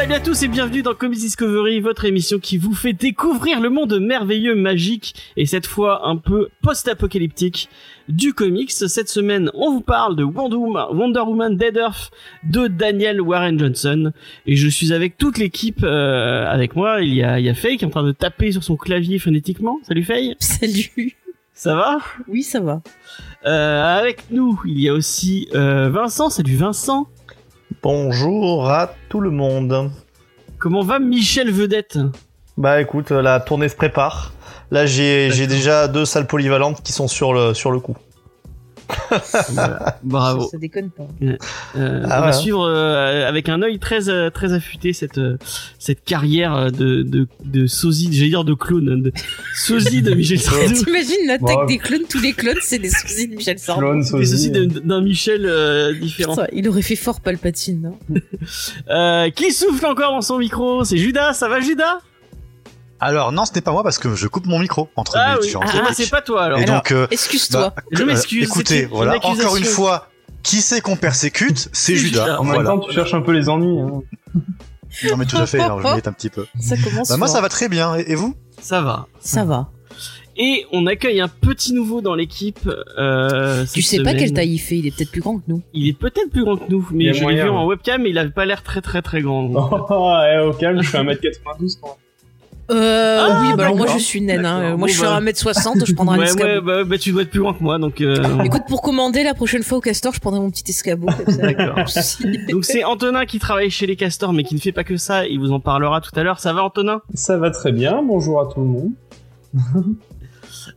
Salut à tous et bienvenue dans Comics Discovery, votre émission qui vous fait découvrir le monde merveilleux, magique et cette fois un peu post-apocalyptique du comics. Cette semaine, on vous parle de Wonder Woman, Wonder Woman Dead Earth de Daniel Warren Johnson et je suis avec toute l'équipe euh, avec moi. Il y a, il y a Faye qui est en train de taper sur son clavier phonétiquement. Salut Faye. Salut. Ça va? Oui, ça va. euh, Avec nous, il y a aussi euh, Vincent. Salut Vincent. Bonjour à tout le monde. Comment va Michel Vedette Bah écoute, euh, la tournée se prépare. Là, j'ai j'ai déjà deux salles polyvalentes qui sont sur le sur le coup. Bravo. Ça, ça déconne pas. Euh, on Ah va ouais. suivre euh, avec un œil très euh, très affûté cette cette carrière de de de sosie, j'allais dire de clone, de sosie de Michel Sardou, T'imagines l'attaque des clones, tous les clones, c'est des sourcils de Michel Sardou. Clone, des sosis sosie. d'un d'un Michel euh, différent. Putain, il aurait fait fort Palpatine, non? Euh, qui souffle encore dans son micro? C'est Judas, ça va Judas? Alors non, ce n'est pas moi parce que je coupe mon micro entre Ah mes oui, différentes ah, c'est pas toi alors. Et donc, euh, Excuse-toi. bah, Je euh, m'excuse, écoutez, voilà, une encore une fois, qui c'est qu'on persécute? C'est Judas. Judas. En même temps, tu cherches un peu les ennuis. Hein. Non mais tout à fait, alors je m'inquiète un petit peu. ça commence Bah, moi ça va très bien. Et, et vous? Ça va. Ça va. Et on accueille un petit nouveau dans l'équipe. Euh, Tu sais pas semaine. quelle taille il fait, il est peut-être plus grand que nous. Il est peut-être plus grand que nous, mais a je l'ai vu ouais. en webcam, mais il avait pas l'air très très très grand. donc. Oh, eh, au calme, je fais 1m92 quand. Euh, Ah, oui, bah alors moi je suis naine, hein. Moi je suis bah. à 1m60, je prendrai un ouais, ouais, escabeau. bah, bah, tu dois être plus grand que moi, donc. euh, Écoute, pour commander la prochaine fois au castor, je prendrai mon petit escabeau. Comme ça. D'accord. Donc c'est Antonin qui travaille chez les castors, mais qui ne fait pas que ça. Il vous en parlera tout à l'heure. Ça va, Antonin? Ça va très bien, bonjour à tout le monde.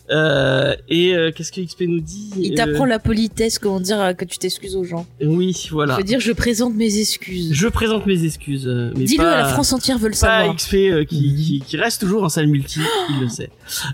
euh, Et euh, qu'est-ce que XP nous dit Il Euh, t'apprend la politesse, comment dire que tu t'excuses aux gens. Oui, voilà. Je veux dire, je présente mes excuses. Je présente mes excuses. Dis-le à la France entière veut le Pas savoir. XP euh, qui, qui, qui reste toujours en salle multi, il le sait.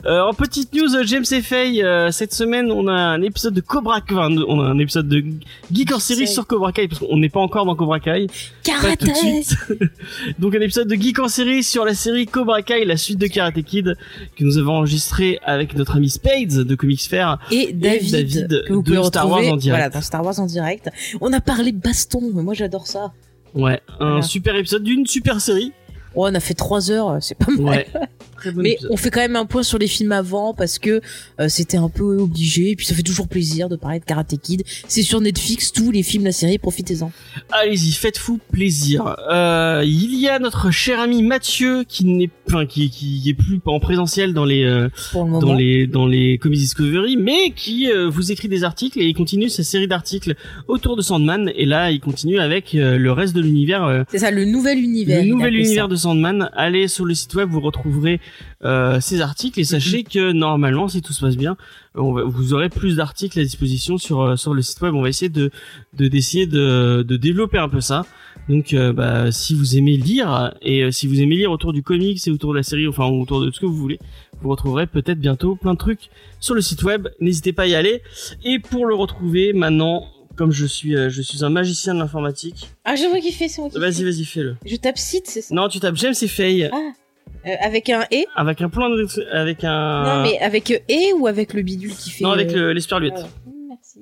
En petite news, James euh, cette semaine on a un épisode de Cobra Kai, enfin, on a un épisode de Geek en série sur Cobra Kai, parce qu'on n'est pas encore dans Cobra Kai. Pas tout de Karaté suite. Donc un épisode de Geek en série sur la série Cobra Kai, la suite de Karate Kid, que nous avons enregistré avec notre ami Spades de Comics Fair. et David, David que vous de pouvez Star retrouver Wars en direct. voilà dans Star Wars en direct. On a parlé baston, mais moi j'adore ça. Ouais, un Voilà. super épisode d'une super série. Oh, on a fait trois heures, c'est pas mal. Ouais. Très bon Mais épisode. on fait quand même un point sur les films avant parce que euh, c'était un peu obligé et puis ça fait toujours plaisir de parler de Karate Kid. C'est sur Netflix tous les films la série, profitez-en. Allez-y, faites-vous plaisir. Euh, il y a notre cher ami Mathieu qui n'est, enfin, qui, qui est plus en présentiel dans les, euh, Pour le moment. dans les, dans les Comics Discovery, mais qui euh, vous écrit des articles et il continue sa série d'articles autour de Sandman. Et là, il continue avec euh, le reste de l'univers. euh, C'est ça, le nouvel univers. le nouvel univers ça. de Sandman. Allez sur le site web, vous retrouverez euh, ces articles et sachez que normalement, si tout se passe bien, on va- vous aurez plus d'articles à disposition sur euh, sur le site web. On va essayer de de d'essayer de de développer un peu ça. Donc, euh, bah, si vous aimez lire et euh, si vous aimez lire autour du comics et autour de la série, enfin autour de tout ce que vous voulez, vous retrouverez peut-être bientôt plein de trucs sur le site web. N'hésitez pas à y aller. Et pour le retrouver maintenant, comme je suis euh, je suis un magicien de l'informatique, Ah, je vois qui fait, c'est moi qui vas-y vas-y fais-le. Je tape site, c'est ça? Non, tu tapes James et Faye. Ah. Euh, avec un et Avec un point de, avec un. Non, mais avec euh, et ou avec le bidule qui fait. Non, avec euh, le- l'esperluette. voilà. Merci.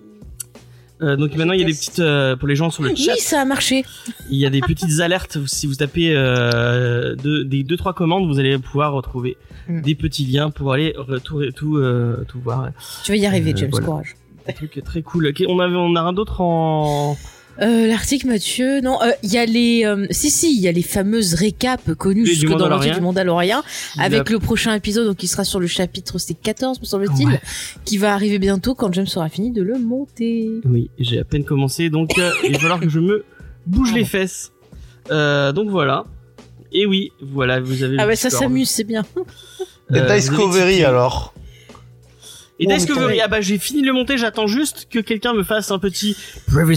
Euh, donc maintenant il y a des petites euh, pour les gens sur le chat, Oui, ça a marché. il y a des petites alertes si vous tapez euh, deux, des deux trois commandes, vous allez pouvoir retrouver Mm. des petits liens pour aller tout tout euh, tout voir. Tu vas y arriver, Euh, James, voilà. courage. Un truc très cool. On avait on a un d'autre en Euh, L'article Mathieu, non, euh, il y a les, euh, si si, il y a les fameuses récaps connues du jusque dans l'article du Mandalorian, avec le prochain épisode, donc qui sera sur le chapitre, c'était 14 me semble-t-il, Ouais. qui va arriver bientôt quand James aura fini de le monter. Oui, j'ai à peine commencé, donc euh, il va falloir que je me bouge les fesses. Euh, donc voilà. Et oui, voilà, vous avez. Ah ouais, ça s'amuse, c'est bien. Et Euh, Discovery alors Et Oh, Discovery, ah bah j'ai fini de le monter, j'attends juste que quelqu'un me fasse un petit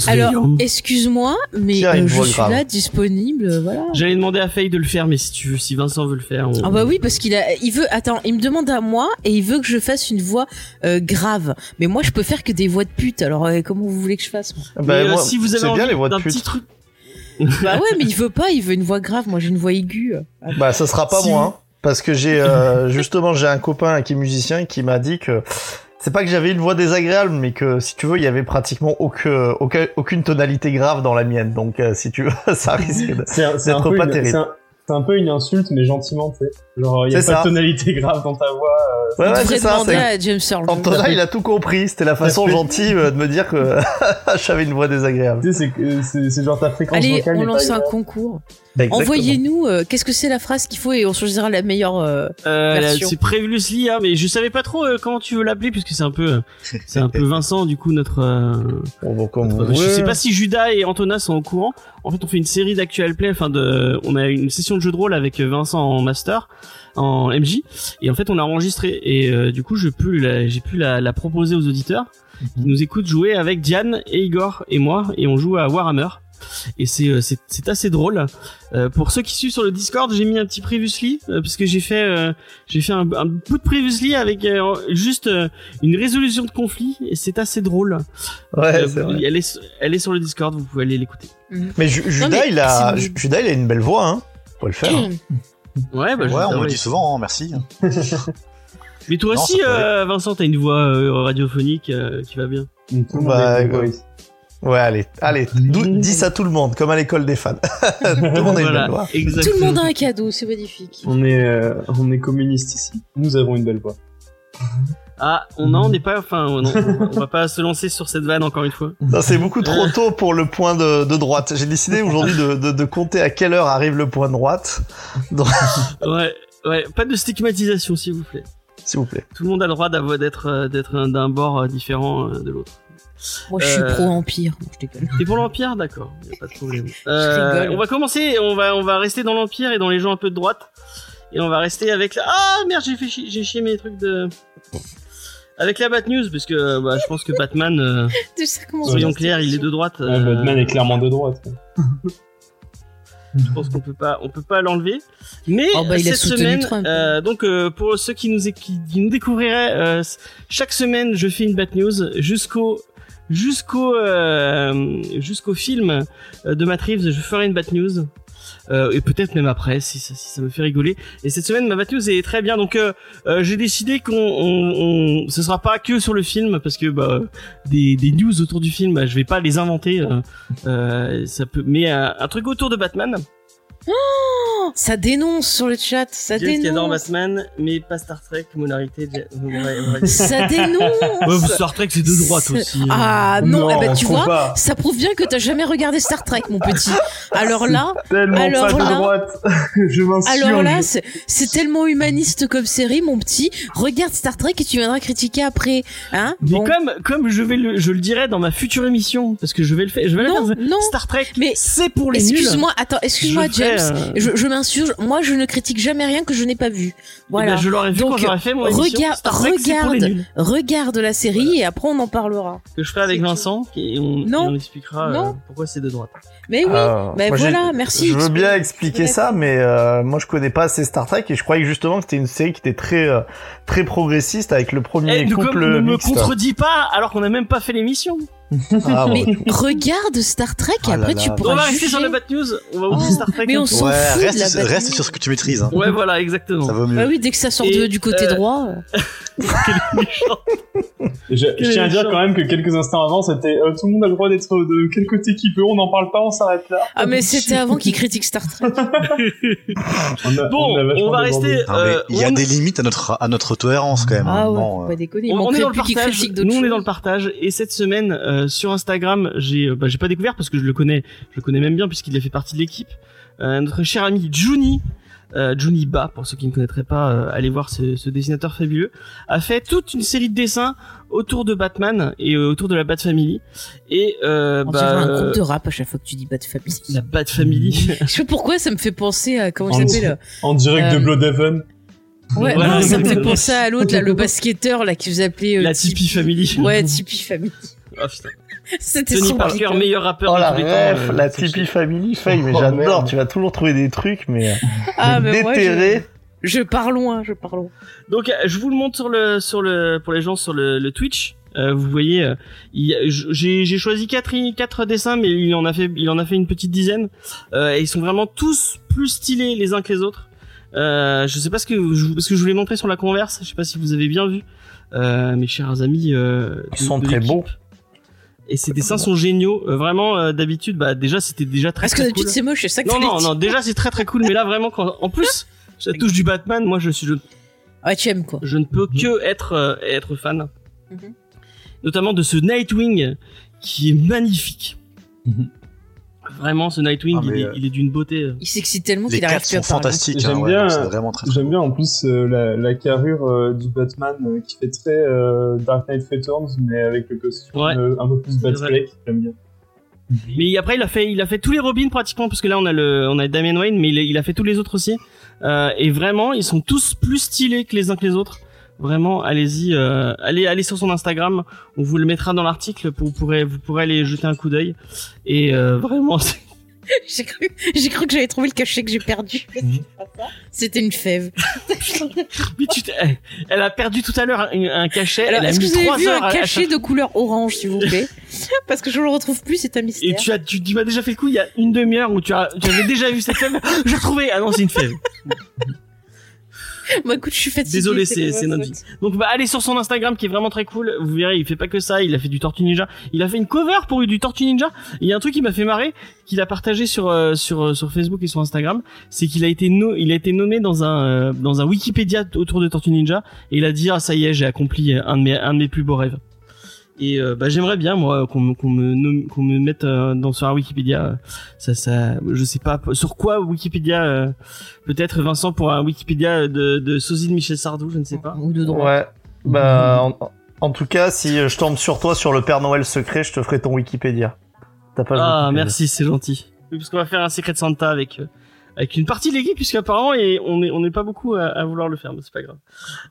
Alors, excuse-moi, mais euh, je suis grave. là, disponible, euh, voilà. J'allais demander à Faye de le faire, mais si tu veux, si Vincent veut le faire. on- Ah bah oui, parce qu'il a, il veut, attends, il me demande à moi et il veut que je fasse une voix euh, grave. Mais moi, je peux faire que des voix de pute. Alors, euh, comment vous voulez que je fasse moi Bah, Mais, euh, moi, si vous avez bien envie les voix de d'un pute. petit truc. Bah ouais, mais il veut pas, il veut une voix grave. Moi, j'ai une voix aiguë. Bah, ça sera pas Si moi, hein, parce que j'ai euh, justement j'ai un copain qui est musicien qui m'a dit que c'est pas que j'avais une voix désagréable, mais que si tu veux, il y avait pratiquement aucun, aucun- aucune tonalité grave dans la mienne. Donc, euh, si tu veux, ça risque D'être peu pas une- terrible. c'est un- c'est un peu une insulte, mais gentiment, tu sais. Genre, il y a C'est pas ça. de tonalité grave dans ta voix. euh, Ouais, ouais, c'est ça. à James Earl Jones. Antonin, il a tout compris. C'était la façon gentille euh, de me dire que j'avais une voix désagréable. Tu sais, c'est que- c'est c'est genre ta fréquence Allez, vocale on lance un concours. Exactement. Envoyez-nous, euh, qu'est-ce que c'est la phrase qu'il faut et on choisira la meilleure. euh, Euh, Version. c'est Previously, hein, mais je savais pas trop euh, comment tu veux l'appeler puisque c'est un peu, euh, c'est un peu Vincent du coup notre. euh, Bon, bon, comme notre- je sais pas si Judas et Antonin sont au courant. En fait, on fait une série d'actual play, enfin de, on a une session de jeu de rôle avec Vincent en master, en MJ, et en fait on l'a enregistré et euh, du coup je peux, la- j'ai pu la, la proposer aux auditeurs qui nous écoutent jouer avec Diane et Igor et moi et on joue à Warhammer. Et c'est euh, c'est assez drôle. Euh, pour ceux qui suivent sur le Discord, j'ai mis un petit previously euh, parce que j'ai fait euh, j'ai fait un, un bout de previously avec euh, juste euh, une résolution de conflit et c'est assez drôle. Ouais, Euh, c'est vrai. elle est elle est sur le Discord, vous pouvez aller l'écouter. Mais Ju- Judas, mais il a, Judas, il a une belle voix, hein. Faut le faire. hein. Ouais, bah, Ouais, on me le dit souvent, hein, merci. Mais toi Non, aussi, euh, Vincent, t'as une voix euh, radiophonique euh, qui va bien. Tout le monde Bah, a une voix. Ouais, allez, allez, dis ça à tout le monde, comme à l'école des fans. tout le monde a une Voilà, belle voix. exactement. Tout le monde a un cadeau, c'est magnifique. On est, euh, on est communiste ici. Nous avons une belle voix. Ah, on non, on n'est pas, enfin, on, on va pas se lancer sur cette vanne encore une fois. Non, c'est beaucoup trop tôt pour le point de, de droite. J'ai décidé aujourd'hui de, de, de compter à quelle heure arrive le point de droite. Donc, Ouais, ouais, pas de stigmatisation, s'il vous plaît. s'il vous plaît. Tout le monde a le droit d'avoir- d'être euh, d'être d'un bord euh, différent euh, de l'autre. Moi, je suis Euh, pro-empire. Non, je déconne. T'es pour l'empire, d'accord, y a pas de problème. Euh, on va commencer, on va on va rester dans l'empire et dans les gens un peu de droite et on va rester avec la... ah merde j'ai fait j'ai chié mes trucs de avec la Bat News parce que bah, je pense que Batman euh, soyons clairs il est de droite. Ouais, euh, Batman est clairement de droite. Je pense qu'on peut pas, on peut pas l'enlever. Mais Oh, bah, cette semaine, euh, donc euh, pour ceux qui nous, qui, qui nous découvriraient, euh, chaque semaine je fais une bad news jusqu'au jusqu'au euh, jusqu'au film de Matt Reeves, je ferai une bad news. Euh, et peut-être même après si ça, si ça me fait rigoler. Et cette semaine ma bad news est très bien donc euh, euh, j'ai décidé qu'on on, on- ce sera pas que sur le film parce que bah, des, des news autour du film bah, je vais pas les inventer euh, euh, ça peut mais un truc autour de Batman Ça dénonce sur le chat, ça James dénonce. Batman, mais pas Star Trek, Monarité. Ja- Ça dénonce. Ouais, Star Trek c'est de droite aussi. Ah non, eh ben, tu vois, pas. ça prouve bien que t'as jamais regardé Star Trek, mon petit. Alors là, Tellement Alors pas de là- droite. je alors là, c'est tellement humaniste comme série, mon petit. Regarde Star Trek et tu viendras critiquer après, hein Mais Bon. comme comme je vais le je le dirai dans ma future émission parce que je vais le faire, je vais la Non, faire. non. Star Trek, Mais c'est pour les nuls. Excuse-moi, attends, excuse-moi, Je euh, Je, je m'insurge. Moi, je ne critique jamais rien que je n'ai pas vu. eh Voilà. ben, je l'aurais vu Donc, quand j'aurais fait mon regarde- regarde. la série et après on en parlera. Que je ferai avec Vincent et on, Non. et on expliquera euh, pourquoi c'est de droite. Mais oui. Ah, mais voilà, merci. Je veux bien expliquer ça, mais euh, moi je connais pas assez Star Trek et je croyais que justement que c'était une série qui était très euh, très progressiste avec le premier Eh, ne, couple ne me contredis pas alors qu'on n'a même pas fait l'émission. Ah, bon. Mais regarde Star Trek et Ah après là tu là. On pourras va rester juger. sur le Bad News. On va oublier Oh, Star Trek. mais on s'en Ouais, fout de la reste, sur ce que tu maîtrises. Hein. Ouais, voilà, exactement. Ça vaut mieux. Bah oui, dès que ça sort Et, de- du côté euh, droit. euh. Quel méchant. Je, je tiens à dire quand même que quelques instants avant, c'était euh, tout le monde a le droit d'être de quel côté qu'il veut, on n'en parle pas, on s'arrête là. Ah mais c'était avant qu'il critique Star Trek. On a- Bon, on va rester. Euh, il y a on- des limites à notre, à notre tolérance quand même. un Ah ouais, euh. déconner. On, on est dans le partage. Nous, on est dans le partage. Et cette semaine, euh, sur Instagram, j'ai, euh, bah, j'ai pas découvert parce que je le connais, je le connais même bien puisqu'il a fait partie de l'équipe. Euh, notre cher ami Juni, euh, Juni Ba, pour ceux qui ne connaîtraient pas, euh, allez voir ce, ce dessinateur fabuleux, a fait toute une série de dessins autour de Batman et euh, autour de la Bat Family. Et euh, On bah, dirait un euh, groupe de rap à chaque fois que tu dis Bad Family. la Bat Family. Je sais pas pourquoi ça me fait penser à comment s'appelle. En direct Euh, de Bloodhaven. Ouais, Voilà. non, ça me fait penser à l'autre là, le basketteur là qui vous appelait euh, la Tip- Tipeee Family. Ouais, Tipeee Family. Oh, putain. C'était Tony Parker, meilleur rappeur Oh de la tous les temps. ref, euh, la Tipeee Family Faye, mais Oh, j'adore, tu vas toujours trouver des trucs, mais, euh, Ah mais moi déterrés. je, je pars loin, je pars loin. Donc euh, je vous le montre sur le sur le pour les gens sur le, le Twitch. Euh, vous voyez, euh, j'ai j'ai choisi quatre quatre dessins, mais il en a fait il en a fait une petite dizaine. Euh, et ils sont vraiment tous plus stylés les uns que les autres. Euh, je sais pas ce que je, ce que je voulais montrer sur la converse. Je sais pas si vous avez bien vu, euh, mes chers amis. Euh, Ils sont très beaux. Et ces dessins sont géniaux. Euh, vraiment, euh, d'habitude, bah déjà c'était déjà très Parce que très d'habitude cool. c'est moche, c'est ça que Non non non, déjà c'est très très cool. Mais là vraiment, quand, en plus, ça touche du Batman. Moi, je suis je, Ouais, tu aimes quoi. je ne peux que être euh, être fan, Mhm. notamment de ce Nightwing qui est magnifique. Mhm. Vraiment, ce Nightwing, Ah, il, mais, est, euh, il est d'une beauté. euh. Il s'excite tellement Les qu'il arrive cartes plus à sont parler. fantastiques. J'aime hein, ouais, bien, c'est vraiment très. J'aime bien en plus euh, la, la carrure euh, du Batman euh, qui fait très euh, Dark Knight Returns, mais avec le costume Ouais. euh, un peu plus. Batfleck. J'aime bien. Mais après, il a fait, il a fait tous les Robins pratiquement, parce que là, on a le, on a Damian Wayne, mais il a, il a fait tous les autres aussi. Euh, et vraiment, ils sont tous plus stylés que les uns que les autres. Vraiment, allez-y, euh, allez, allez sur son Instagram. On vous le mettra dans l'article pour vous pourrez, vous pourrez aller jeter un coup d'œil. Et euh, vraiment, c'est- J'ai cru, j'ai cru que j'avais trouvé le cachet que j'ai perdu. C'était une fève. mais tu t'es- elle, a perdu tout à l'heure un, un cachet. Alors, elle a que mis vous avez trois vu heures un cachet de couleur orange, s'il vous plaît Parce que je le retrouve plus, c'est un Et mystère. tu as, tu, tu m'as déjà fait le coup il y a une demi-heure où tu as, tu avais déjà vu cette fève. Je l'ai retrouvée. Ah non, c'est une fève. Bah écoute, je suis fatiguée. Désolé, c'est notre vie. Donc bah allez sur son Instagram qui est vraiment très cool. Vous verrez, il fait pas que ça. Il a fait du Tortue Ninja. Il a fait une cover pour du Tortue Ninja. Il y a un truc qui m'a fait marrer, qu'il a partagé sur euh, sur euh, sur Facebook et sur Instagram, c'est qu'il a été no il a été nommé dans un euh, dans un Wikipédia autour de Tortue Ninja et il a dit ah ça y est j'ai accompli un de mes un de mes plus beaux rêves. Et euh, bah j'aimerais bien moi qu'on me qu'on me nomme- qu'on me mette euh, dans sur un Wikipédia. Ça ça je sais pas sur quoi Wikipédia. euh, Peut-être Vincent pour un Wikipédia de de sosie de Michel Sardou, je ne sais pas. Ou de droit. Ouais. Bah, en, en tout cas, si je tombe sur toi sur le Père Noël secret, je te ferai ton Wikipédia. Ta page Ah, Wikipédia. merci, c'est gentil. Oui, parce qu'on va faire un secret de Santa avec euh, avec une partie de l'équipe, puisqu'apparemment et on est on n'est pas beaucoup à, à vouloir le faire, mais c'est pas grave.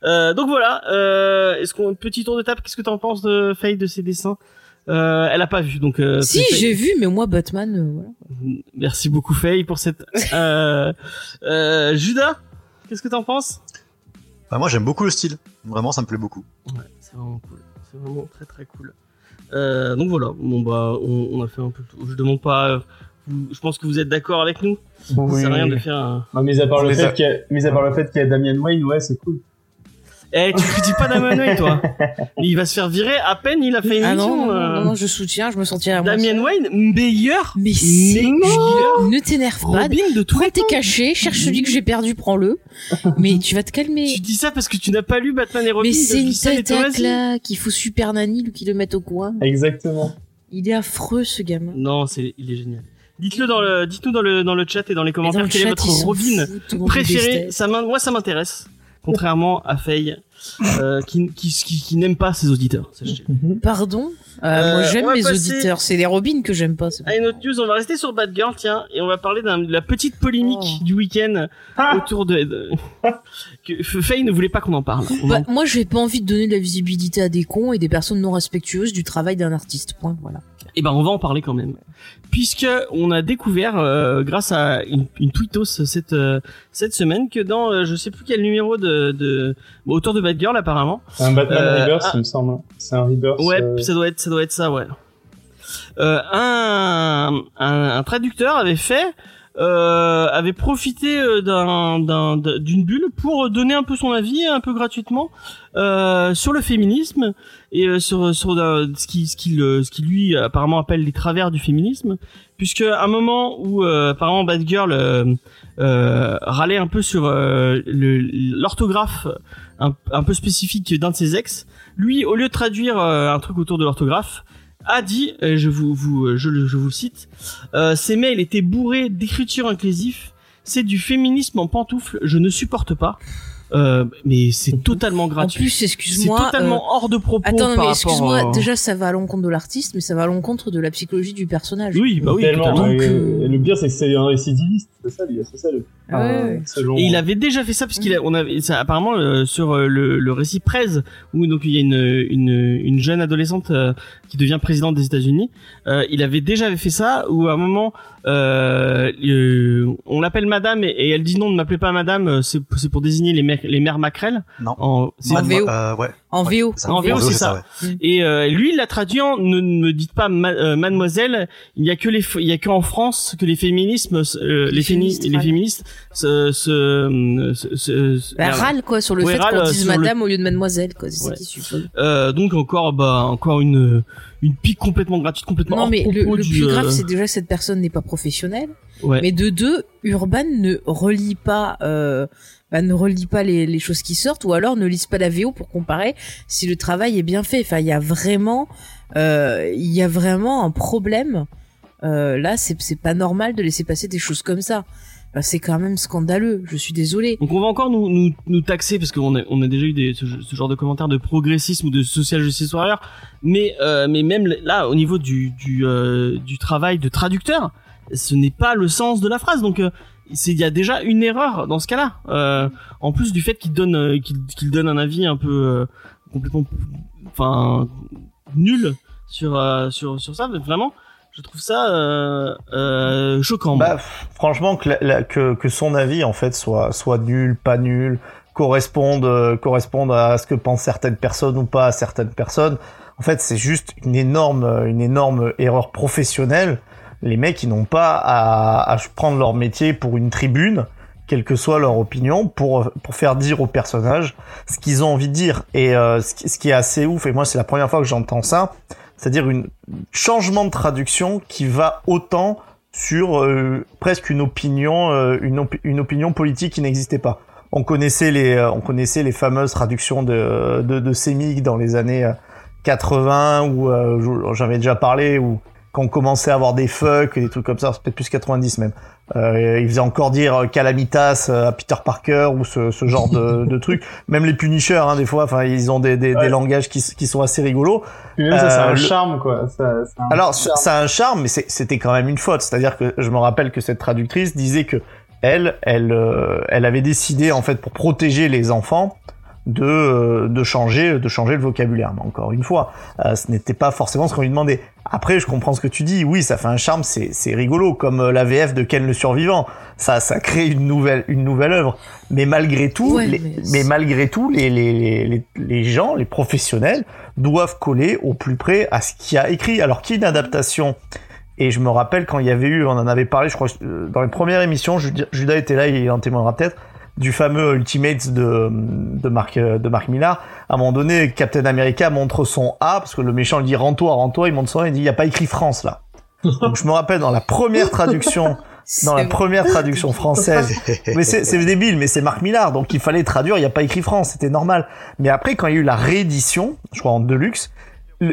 Euh, donc voilà. Euh, Est-ce qu'on petit tour de table Qu'est-ce que t'en penses de Faye de ses dessins? Euh, Elle a pas vu, donc. Euh, Si, j'ai vu, mais moi, Batman, euh, voilà. Merci beaucoup Faye pour cette. Euh, euh, Judas, qu'est-ce que t'en penses? Bah, moi, j'aime beaucoup le style. Vraiment, ça me plaît beaucoup. Ouais, c'est vraiment cool. C'est vraiment très très cool. Euh, donc voilà. Bon bah, on, on a fait un peu. tout. Je demande pas. euh, vous- je pense que vous êtes d'accord avec nous? Ça Oui. sert à rien de faire un. Non, mis à part le fait a- qu'il y a, mis à part le fait qu'il y a Damian Wayne, ouais, c'est cool. Eh, tu critiques pas Damien Wayne, toi Il va se faire virer à peine il a fait une Ah non, émission. non, euh, non, non, je soutiens, je me sentirais à moi Damien seule. Wayne, meilleur, Mais c'est meilleur Ne t'énerve pas. Robin de Prends tes cachets, cherche celui que j'ai perdu, prends-le. Mais tu vas te calmer. Tu dis ça parce que tu n'as pas lu Batman et Robin Mais c'est une tête à Tomasi. claque. Il faut Super Nanny, lui, qui le mette au coin. Exactement. Il est affreux, ce gamin. Non, c'est, il est génial. Dites-le dans le, dites-nous dans le, dans le chat et dans les dans commentaires le quel est chat, votre ils s'en Robin préféré. Ça moi, ça m'intéresse. Contrairement à Faye, euh, qui, qui, qui, qui n'aime pas ses auditeurs. sachez. Pardon? Euh, Euh, Moi, j'aime mes auditeurs. C'est les Robins que j'aime pas. pas- Allez, notre news, on va rester sur Batgirl, tiens, et on va parler d'un- de la petite polémique Oh. du week-end Ah autour de, de... que Faye ne voulait pas qu'on en parle. Bah, en- moi, j'ai pas envie de donner de la visibilité à des cons et des personnes non respectueuses du travail d'un artiste. Point. Voilà. Eh ben, on va en parler quand même, puisque on a découvert, euh, grâce à une, une tweetos cette euh, cette semaine, que dans euh, je sais plus quel numéro de, de bon, autour de Batgirl apparemment. C'est un Batman Euh, Rebirth, ah. il me semble. C'est un Rebirth. Ouais, euh, ça doit être ça doit être ça, ouais. Euh, un, un un traducteur avait fait euh, avait profité euh, d'un d'un d'une bulle pour donner un peu son avis un peu gratuitement euh, sur le féminisme et euh, sur sur euh, ce qui ce euh, ce qui lui apparemment appelle les travers du féminisme. Puisque à un moment où euh, apparemment euh, euh, râlait un peu sur l'orthographe un, peu spécifique d'un de ses ex lui au lieu de traduire un truc autour de l'orthographe a dit, euh, je vous, euh, je, vous cite, euh, ces mails étaient bourrés d'écriture inclusive, c'est du féminisme en pantoufles, je ne supporte pas. Euh, mais c'est totalement En gratuit. plus, C'est excuse-moi. totalement hors de propos euh, Attends, non, par mais excuse-moi. euh, Déjà, ça va à l'encontre de l'artiste, mais ça va à l'encontre de la psychologie du personnage. Oui, bah oui. Donc, et- euh, et le pire, c'est que c'est un récidiviste. C'est ça, lui, c'est ça le. Ah ouais, selon- Et il avait déjà fait ça parce qu'il a, on avait, ça, apparemment euh, sur euh, le, le récit Prez où donc il y a une une, une jeune adolescente euh, qui devient présidente des États-Unis. Euh, il avait déjà fait ça où à un moment euh, euh, on l'appelle Madame et, et elle dit non ne m'appelez pas Madame euh, c'est pour désigner les mères les mères maquerelles. Non. En VO. Euh, ouais. En Ouais, VO. En VO, c'est ça. ouais. Et euh, lui, il l'a traduit en ne me dites pas ma- euh, mademoiselle, il y a que les il y a que en France que les féminismes euh, les, Les fémi- féministes les râlent. féministes se se, se, se- se- Bah, la- râle quoi sur le Ouais, fait râle, qu'on dise sur le- madame au lieu de mademoiselle quoi. C'est suppose. euh, donc encore bah encore une une pique complètement gratuite complètement Non hors mais le, le du, plus grave euh, c'est déjà que cette personne n'est pas professionnelle. ouais. Mais de deux, Urban ne relie pas, euh, bah, ne relie pas les, les choses qui sortent, ou alors ne lise pas la VO pour comparer si le travail est bien fait. Enfin, il y a vraiment, euh, il y a vraiment un problème. Euh, là, c'est pas normal de laisser passer des choses comme ça. Enfin, c'est quand même scandaleux. Je suis désolée. Donc on va encore nous, nous, nous taxer parce qu'on a, on a déjà eu des, ce, ce genre de commentaires de progressisme ou de social justice warrior, mais euh, mais même là au niveau du du, euh, du travail de traducteur, ce n'est pas le sens de la phrase. Donc euh, il y a déjà une erreur dans ce cas-là. Euh, en plus du fait qu'il donne euh, qu'il donne un avis un peu euh, complètement enfin nul sur euh, sur sur ça, mais vraiment je trouve ça euh, euh, choquant. Bah, franchement, que, la- que, que son avis en fait soit soit nul, pas nul, corresponde corresponde à ce que pensent certaines personnes ou pas à certaines personnes. En fait, c'est juste une énorme une énorme erreur professionnelle. Les mecs, ils n'ont pas à, à prendre leur métier pour une tribune, quelle que soit leur opinion, pour pour faire dire aux personnages ce qu'ils ont envie de dire. Et euh, ce, qui, ce qui est assez ouf, et moi c'est la première fois que j'entends ça, c'est-à-dire une changement de traduction qui va autant sur euh, presque une opinion, euh, une, une opinion politique qui n'existait pas. On connaissait les, euh, on connaissait les fameuses traductions de, de, de dans les années euh, 80 où j'avais déjà parlé où quand on commençait à avoir des fucks des trucs comme ça, c'est peut-être plus 90 même. Euh, ils faisaient encore dire euh, calamitas euh, à Peter Parker ou ce, ce genre de, de trucs. Même les Punishers, hein, des fois, enfin, ils ont des, des, Ouais. des langages qui, qui sont assez rigolos. Même ça, c'est Euh, un le- charme, quoi. Ça, c'est un Alors, charme. ça a un charme, mais c'était quand même une faute. C'est-à-dire que je me rappelle que cette traductrice disait que elle, elle, euh, elle avait décidé en fait pour protéger les enfants de euh, de changer de changer le vocabulaire. Mais encore une fois, euh, ce n'était pas forcément ce qu'on lui demandait. Après, je comprends ce que tu dis. Oui, ça fait un charme, c'est c'est rigolo, comme euh, la VF de Ken le Survivant. Ça ça crée une nouvelle une nouvelle œuvre. Mais malgré tout, Ouais, les- mais malgré tout, les, les, les, les, gens, les professionnels, doivent coller au plus près à ce qu'il y a écrit. Alors qu'il y ait une adaptation, et je me rappelle quand il y avait eu, on en avait parlé, je crois, euh, dans les premières émissions, Judas était là, il en témoignera peut-être, du fameux Ultimates de, de Marc, euh, de Marc Millar. À un moment donné, Captain America montre son A, parce que le méchant lui dit rends-toi, rends-toi, il montre son A, il dit il n'y a pas écrit France là. Donc je me rappelle dans la première traduction, dans la première traduction française, mais c'est c'est débile, mais c'est Marc Millard, donc il fallait traduire, il n'y a pas écrit France, c'était normal. Mais après, quand il y a eu la réédition, je crois en Deluxe,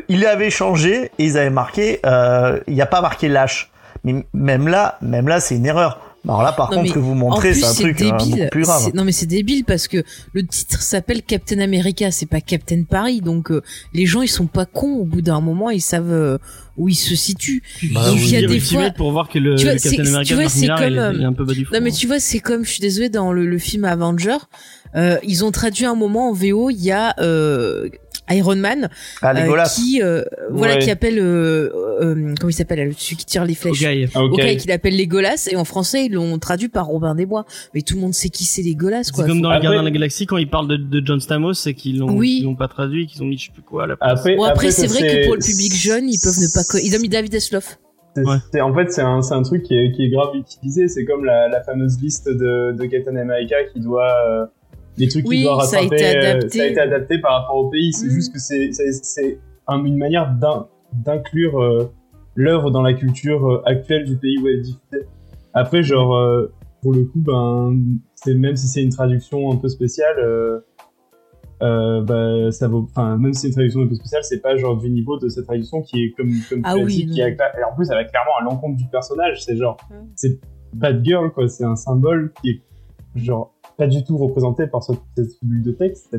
il avait changé et ils avaient marqué, euh, il n'y a pas marqué lâche. Mais même là, même là, c'est une erreur. Alors là, par Non, contre, mais ce que vous montrez, c'est un truc euh, débile. beaucoup plus grave. Non, mais c'est débile parce que le titre s'appelle Captain America, c'est pas Captain Paris. Donc, euh, les gens, ils sont pas cons. Au bout d'un moment, ils savent euh, où ils se situent. Bah, il y a des fois- pour voir que le, Tu vois, le Captain c'est- America tu vois, c'est Millar, il, est- comme, il est un peu bas du fond. Non, mais tu vois, c'est comme, je suis désolée, dans le, le film Avenger, euh, ils ont traduit un moment en VO, il y a euh, Iron Man Ah, euh, qui, euh, voilà, Ouais. qui appelle, euh, euh, comment il s'appelle, celui qui tire les flèches. Ok. Ah, ok. Ok, qu'il appelle Legolas et en français ils l'ont traduit par Robin des Bois. Mais tout le monde sait qui c'est Legolas C'est quoi. comme dans les Après- Gardiens de la Galaxie quand ils parlent de, de John Stamos, c'est qu'ils l'ont Oui. l'ont pas traduit, qu'ils ont mis je sais plus quoi à la place. Après, Bon après, c'est vrai que pour le public jeune ils peuvent ne pas. Ils ont mis David Hasselhoff. C'est- Ouais. c'est- en fait, c'est un, c'est un truc qui est, qui est grave utilisé. C'est comme la, la fameuse liste de, de Captain America qui doit. Les trucs Oui, qui doit ça a rattraper. été euh, adapté. ça a été adapté par rapport au pays. C'est Mm. juste que c'est c'est- un- une manière d'in- d'inclure euh, l'œuvre dans la culture euh, actuelle du pays où elle est diffusée. Après, genre, euh, pour le coup, ben, c'est même si c'est une traduction un peu spéciale. euh, euh, bah, ça vaut, enfin, même si c'est une traduction un peu spéciale, c'est pas genre du niveau de cette traduction qui est comme, comme Ah tu oui, dit, non. qui a, et en plus, elle va clairement à l'encontre du personnage. C'est genre, Mm. c'est Bad Girl, quoi. C'est un symbole qui est, genre, pas du tout représenté par ce- cette bulle de texte. C'est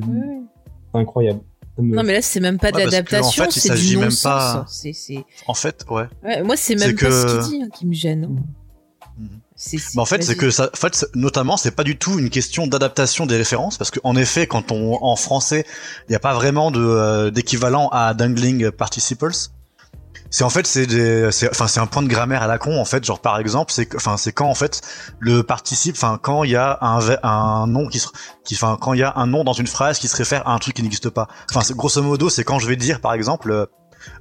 incroyable. Me- Non mais là c'est même pas de Ouais, que, l'adaptation, en fait, c'est du non-sens. pas- C'est c'est. En fait, ouais. Ouais, moi c'est C'est même pas que- ce qu'il dit hein, qui me gêne. C'est. Mais en fait, c'est que ça, en fait, c'est- notamment, c'est pas du tout une question d'adaptation des références, parce que en effet, quand on en français, il n'y a pas vraiment de euh, d'équivalent à dangling participles. C'est en fait c'est des c'est enfin c'est un point de grammaire à la con en fait genre par exemple c'est enfin c'est quand en fait le participe enfin quand il y a un un nom qui se qui enfin quand il y a un nom dans une phrase qui se réfère à un truc qui n'existe pas enfin grosso modo c'est quand je vais dire par exemple euh,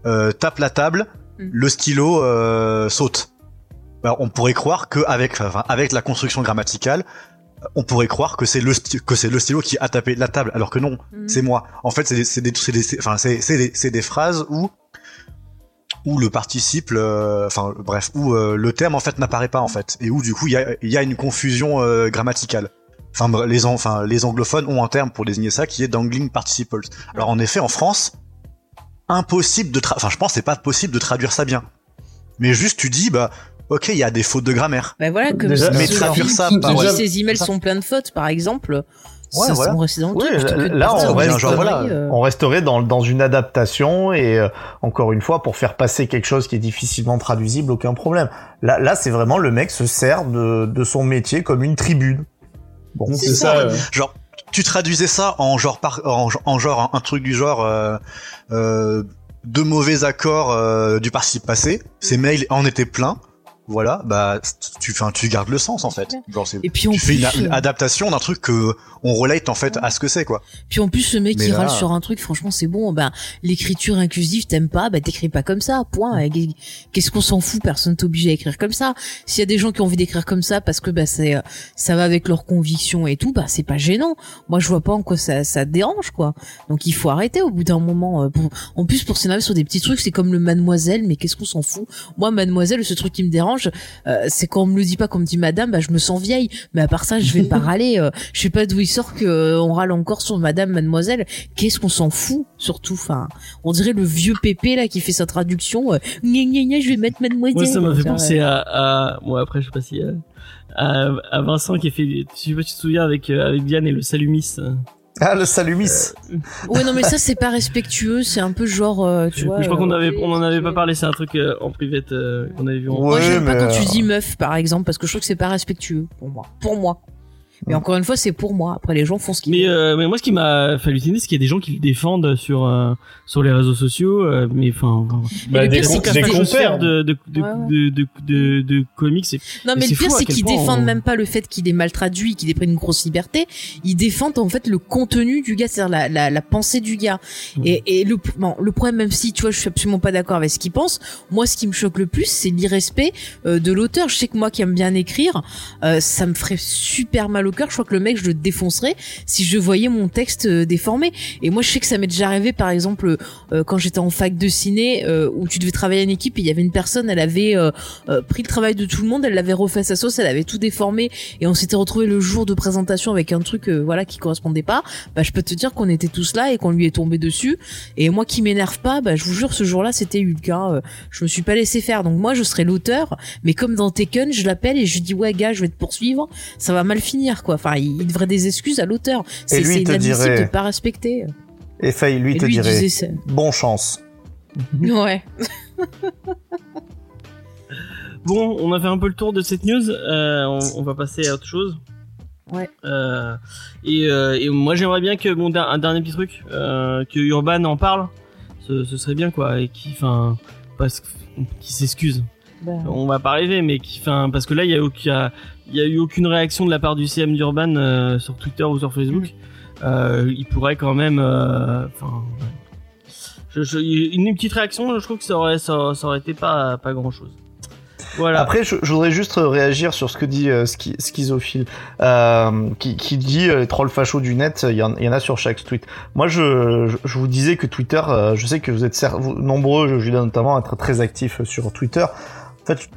euh, tape la table Mm. le stylo euh, saute bah, on pourrait croire que avec enfin, avec la construction grammaticale on pourrait croire que c'est le que c'est le stylo qui a tapé la table alors que non Mhm. c'est moi. En fait, c'est des, c'est des, c'est des, enfin, des, c'est des phrases où, où le participe, euh, enfin, bref, où euh, le terme en fait n'apparaît pas en fait, et où du coup il y a, il y a une confusion euh, grammaticale. Enfin, les, enfin, les anglophones ont un terme pour désigner ça qui est dangling participles. Alors en effet, en France, impossible de, tra- enfin, je pense que c'est pas possible de traduire ça bien. Mais juste tu dis, bah, ok, il y a des fautes de grammaire. Bah voilà, comme mais traduire ça par- ses emails sont pleins de fautes, par exemple. Ouais, voilà. dans le Oui, truc, de là, on reste- genre, voilà, euh. On resterait dans, dans une adaptation et euh, encore une fois pour faire passer quelque chose qui est difficilement traduisible, aucun problème. Là, là, c'est vraiment le mec se sert de, de son métier comme une tribune. Bon, C'est ça. euh, Genre, tu traduisais ça en genre par, en, en genre un, un truc du genre euh, euh, deux mauvais accords euh, du participe passé. Ces mails en étaient pleins. Voilà, bah tu, enfin, tu gardes le sens en fait. Genre, c'est- Et puis en tu fais une, une euh, adaptation d'un truc que on relate en fait à ce que c'est quoi. Puis en plus, ce mec qui là- râle sur un truc, franchement, c'est bon. Ben, l'écriture inclusive, t'aimes pas, bah t'écris pas comme ça. Point. Et Qu'est-ce qu'on s'en fout Personne t'oblige à écrire comme ça. S'il y a des gens qui ont envie d'écrire comme ça parce que bah c'est, euh, ça va avec leurs convictions et tout, bah c'est pas gênant. Moi, je vois pas en quoi ça, ça te dérange, quoi. Donc il faut arrêter au bout d'un moment. euh, pour- En plus, pour s'énerver sur des petits trucs, c'est comme le Mademoiselle. Mais qu'est-ce qu'on s'en fout? Moi, Mademoiselle, ce truc qui me dérange, euh, c'est quand on me le dit pas, qu'on me dit Madame, bah je me sens vieille. Mais à part ça, je vais pas râler. euh, je sais pas d'où il sort que euh, on râle encore sur Madame, Mademoiselle. Qu'est-ce qu'on s'en fout surtout Enfin, on dirait le vieux Pépé là qui fait sa traduction. Euh, gna, gna, gna, je vais mettre Mademoiselle. Moi, ça m'a fait penser à, à, bon après, je sais pas si, euh, à, à Vincent qui a fait, je sais pas si tu te souviens avec, euh, avec Diane et le Salumis. Euh. ah le salumis. Ouais, non mais ça c'est pas respectueux. C'est un peu genre, euh, tu vois. je crois qu'on euh, avait, on en avait pas parlé, c'est un truc euh, en privé euh, qu'on avait vu. en- Ouais, Moi j'aime pas quand tu euh, dis meuf par exemple parce que je trouve que c'est pas respectueux pour moi. Pour moi. Mais encore une fois c'est pour moi. Après les gens font ce qu'ils Mais, veulent. euh, mais moi, ce qui m'a fait halluciner, c'est qu'il y a des gens qui le défendent sur euh, sur les réseaux sociaux, euh, mais enfin, enfin, bah, le des, compères. compères de de de, Ouais, ouais. de, de, de, de comics. Non, mais, Mais le pire, c'est qu'ils point défendent on- même pas le fait qu'il est mal traduit, qu'il ait pris une grosse liberté. Ils défendent en fait le contenu du gars, c'est-à-dire la, la, la pensée du gars. Et, et le, bon, le problème, même si tu vois, je suis absolument pas d'accord avec ce qu'il pense. Moi, ce qui me choque le plus, c'est l'irrespect euh, de l'auteur. Je sais que moi, qui aime bien écrire, euh, ça me ferait super mal Je crois que le mec, je le défoncerais si je voyais mon texte euh, déformé. Et moi, je sais que ça m'est déjà arrivé, par exemple, euh, quand j'étais en fac de ciné, euh, où tu devais travailler en équipe, et il y avait une personne, elle avait euh, euh, pris le travail de tout le monde, elle l'avait refait sa sauce, elle avait tout déformé et on s'était retrouvé le jour de présentation avec un truc euh, voilà qui correspondait pas. Bah je peux te dire qu'on était tous là et qu'on lui est tombé dessus. Et moi qui m'énerve pas, bah je vous jure ce jour-là c'était Hulk. Hein, euh, je me suis pas laissé faire. Donc moi je serais l'auteur, mais comme dans Taken, je l'appelle et je lui dis ouais gars je vais te poursuivre, ça va mal finir quoi. Enfin il, il devrait des excuses à l'auteur. C'est inadmissible dirait- de pas respecter. Et Faye lui Et te lui dirait disait bon chance. Ouais. Bon, on a fait un peu le tour de cette news. Euh, on, on va passer à autre chose. Ouais. Euh, et, euh, et moi, j'aimerais bien que mon un dernier petit truc, euh, que Urban en parle. Ce, ce serait bien quoi, et qui, enfin, parce que- qui s'excuse. Bah, On va pas arriver, mais qui, enfin, parce que là, il y a, aucun- il y a eu aucune réaction de la part du CM d'Urban euh, sur Twitter ou sur Facebook. Euh, il pourrait quand même, euh, enfin, une petite réaction, je trouve que ça aurait, ça, ça aurait été pas, pas grand chose. Voilà. Après, je, je voudrais juste réagir sur ce que dit euh, Schizophile, euh, qui, qui dit euh, les trolls fachos du net, il y, en, il y en a sur chaque tweet. Moi, je, je, je vous disais que Twitter, je sais que vous êtes nombreux, Julien notamment, à être très actifs sur Twitter. En fait,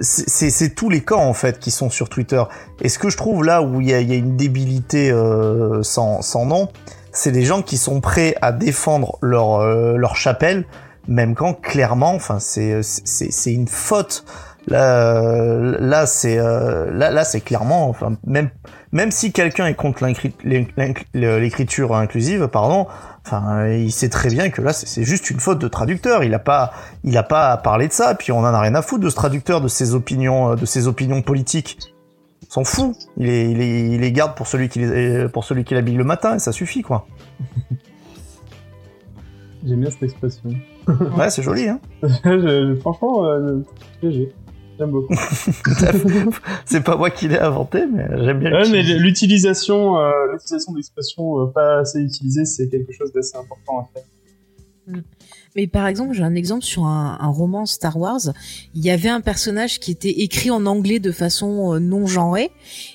c'est- tous les camps en fait qui sont sur Twitter. Et ce que je trouve là où il y y a une débilité euh, sans, sans nom, c'est des gens qui sont prêts à défendre leur euh, leur chapelle, même quand clairement, enfin c'est c'est une faute. Là, là c'est euh, là là c'est clairement, enfin même même si quelqu'un est contre l'écriture inclusive, pardon, enfin il sait très bien que là c'est juste une faute de traducteur. Il a pas il a pas à parler de ça. Puis on en a rien à foutre de ce traducteur, de ses opinions, euh, de ses opinions politiques. S'en fout. Il est, il est, il les garde pour celui qui les, pour celui qui l'habille le matin et ça suffit quoi. J'aime bien cette expression. Ouais, c'est joli, hein. Franchement, euh, GG. J'aime beaucoup. C'est pas moi qui l'ai inventé, mais j'aime bien. Ouais, mais l'utiliser. l'utilisation, euh, l'utilisation d'expressions euh, pas assez utilisées, c'est quelque chose d'assez important à faire. Mais par exemple, j'ai un exemple sur un, un roman Star Wars. Il y avait un personnage qui était écrit en anglais de façon euh, non genrée,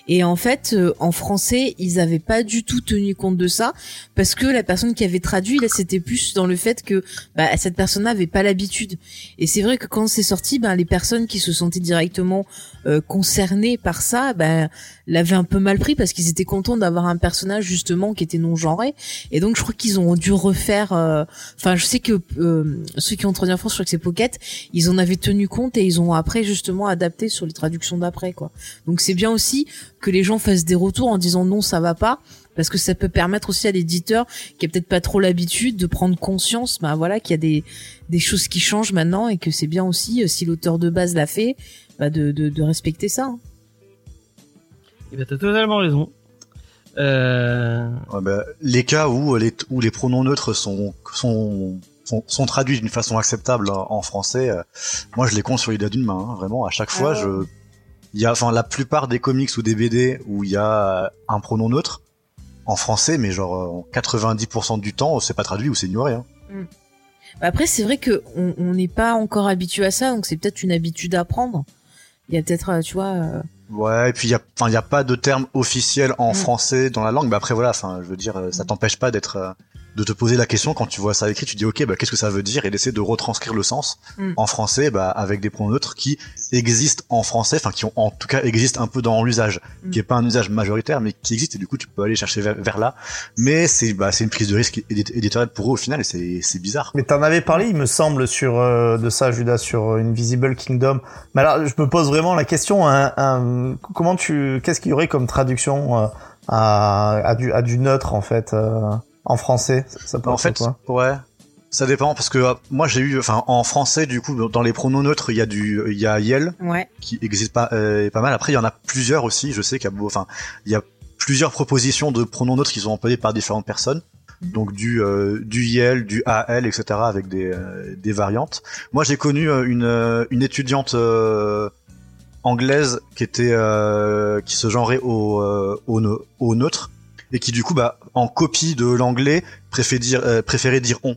et en fait, euh, en français, ils avaient pas du tout tenu compte de ça parce que la personne qui avait traduit, là, c'était plus dans le fait que bah, cette personne n'avait pas l'habitude. Et c'est vrai que quand c'est sorti, ben les personnes qui se sentaient directement euh, concernées par ça, ben l'avaient un peu mal pris parce qu'ils étaient contents d'avoir un personnage justement qui était non genré. Et donc, je crois qu'ils ont dû refaire. euh, Enfin, je sais que euh, ceux qui ont traduit en France, je crois que c'est Pocket, ils en avaient tenu compte et ils ont après justement adapté sur les traductions d'après, quoi. Donc c'est bien aussi que les gens fassent des retours en disant non, ça va pas, parce que ça peut permettre aussi à l'éditeur qui a peut-être pas trop l'habitude de prendre conscience, bah voilà, qu'il y a des des choses qui changent maintenant et que c'est bien aussi euh, si l'auteur de base l'a fait, bah de, de de respecter ça. hein. Et ben, t'as totalement raison. Euh... Ouais, bah, les cas où les, où les pronoms neutres sont, sont, sont, sont traduits d'une façon acceptable en en français, euh, moi je les compte sur les doigts d'une main, hein, vraiment. À chaque fois, ouais. je, il y a, enfin, la plupart des comics ou des BD où il y a un pronom neutre en français, mais genre euh, 90% du temps, c'est pas traduit ou c'est ignoré. Hein. Bah, Après, c'est vrai que on on n'est pas encore habitué à ça, donc c'est peut-être une habitude à prendre. Il y a peut-être, euh, tu vois. euh, Ouais, et puis il y a, enfin, il y a pas de terme officiel en Mm. français dans la langue, mais après voilà, enfin, je veux dire, euh, ça t'empêche pas d'être, euh, de te poser la question quand tu vois ça écrit, tu dis ok, bah qu'est-ce que ça veut dire? Et d'essayer de retranscrire le sens Mm. en français, bah avec des pronoms neutres qui existent en français, enfin qui ont en tout cas existent un peu dans l'usage, Mm. qui est pas un usage majoritaire, mais qui existe et du coup tu peux aller chercher vers, vers là. Mais c'est, bah c'est une prise de risque édit- éditoriale pour eux au final et c'est, c'est bizarre. Mais t'en avais parlé, il me semble, sur euh, de ça, Judas, sur euh, Invisible Kingdom. Mais alors, je me pose vraiment la question hein, hein, comment tu, qu'est-ce qu'il y aurait comme traduction euh, à, à du à du neutre en fait euh, en français Ça, peut En être fait, quoi ouais. Ça dépend parce que euh, moi j'ai eu, enfin en français du coup dans les pronoms neutres il y a du, il y a Yel Ouais. qui existe pas, euh, pas mal. Après il y en a plusieurs aussi. Je sais qu'il y a, beau- enfin il y a plusieurs propositions de pronoms neutres qui sont employés par différentes personnes. Mhm. Donc du euh, du Yel, du AL, etc. avec des euh, des variantes. Moi j'ai connu euh, une euh, une étudiante euh, anglaise qui était euh, qui se genrait au euh, au, au neutre et qui du coup bah en copie de l'anglais préférait dire euh, préférait dire on.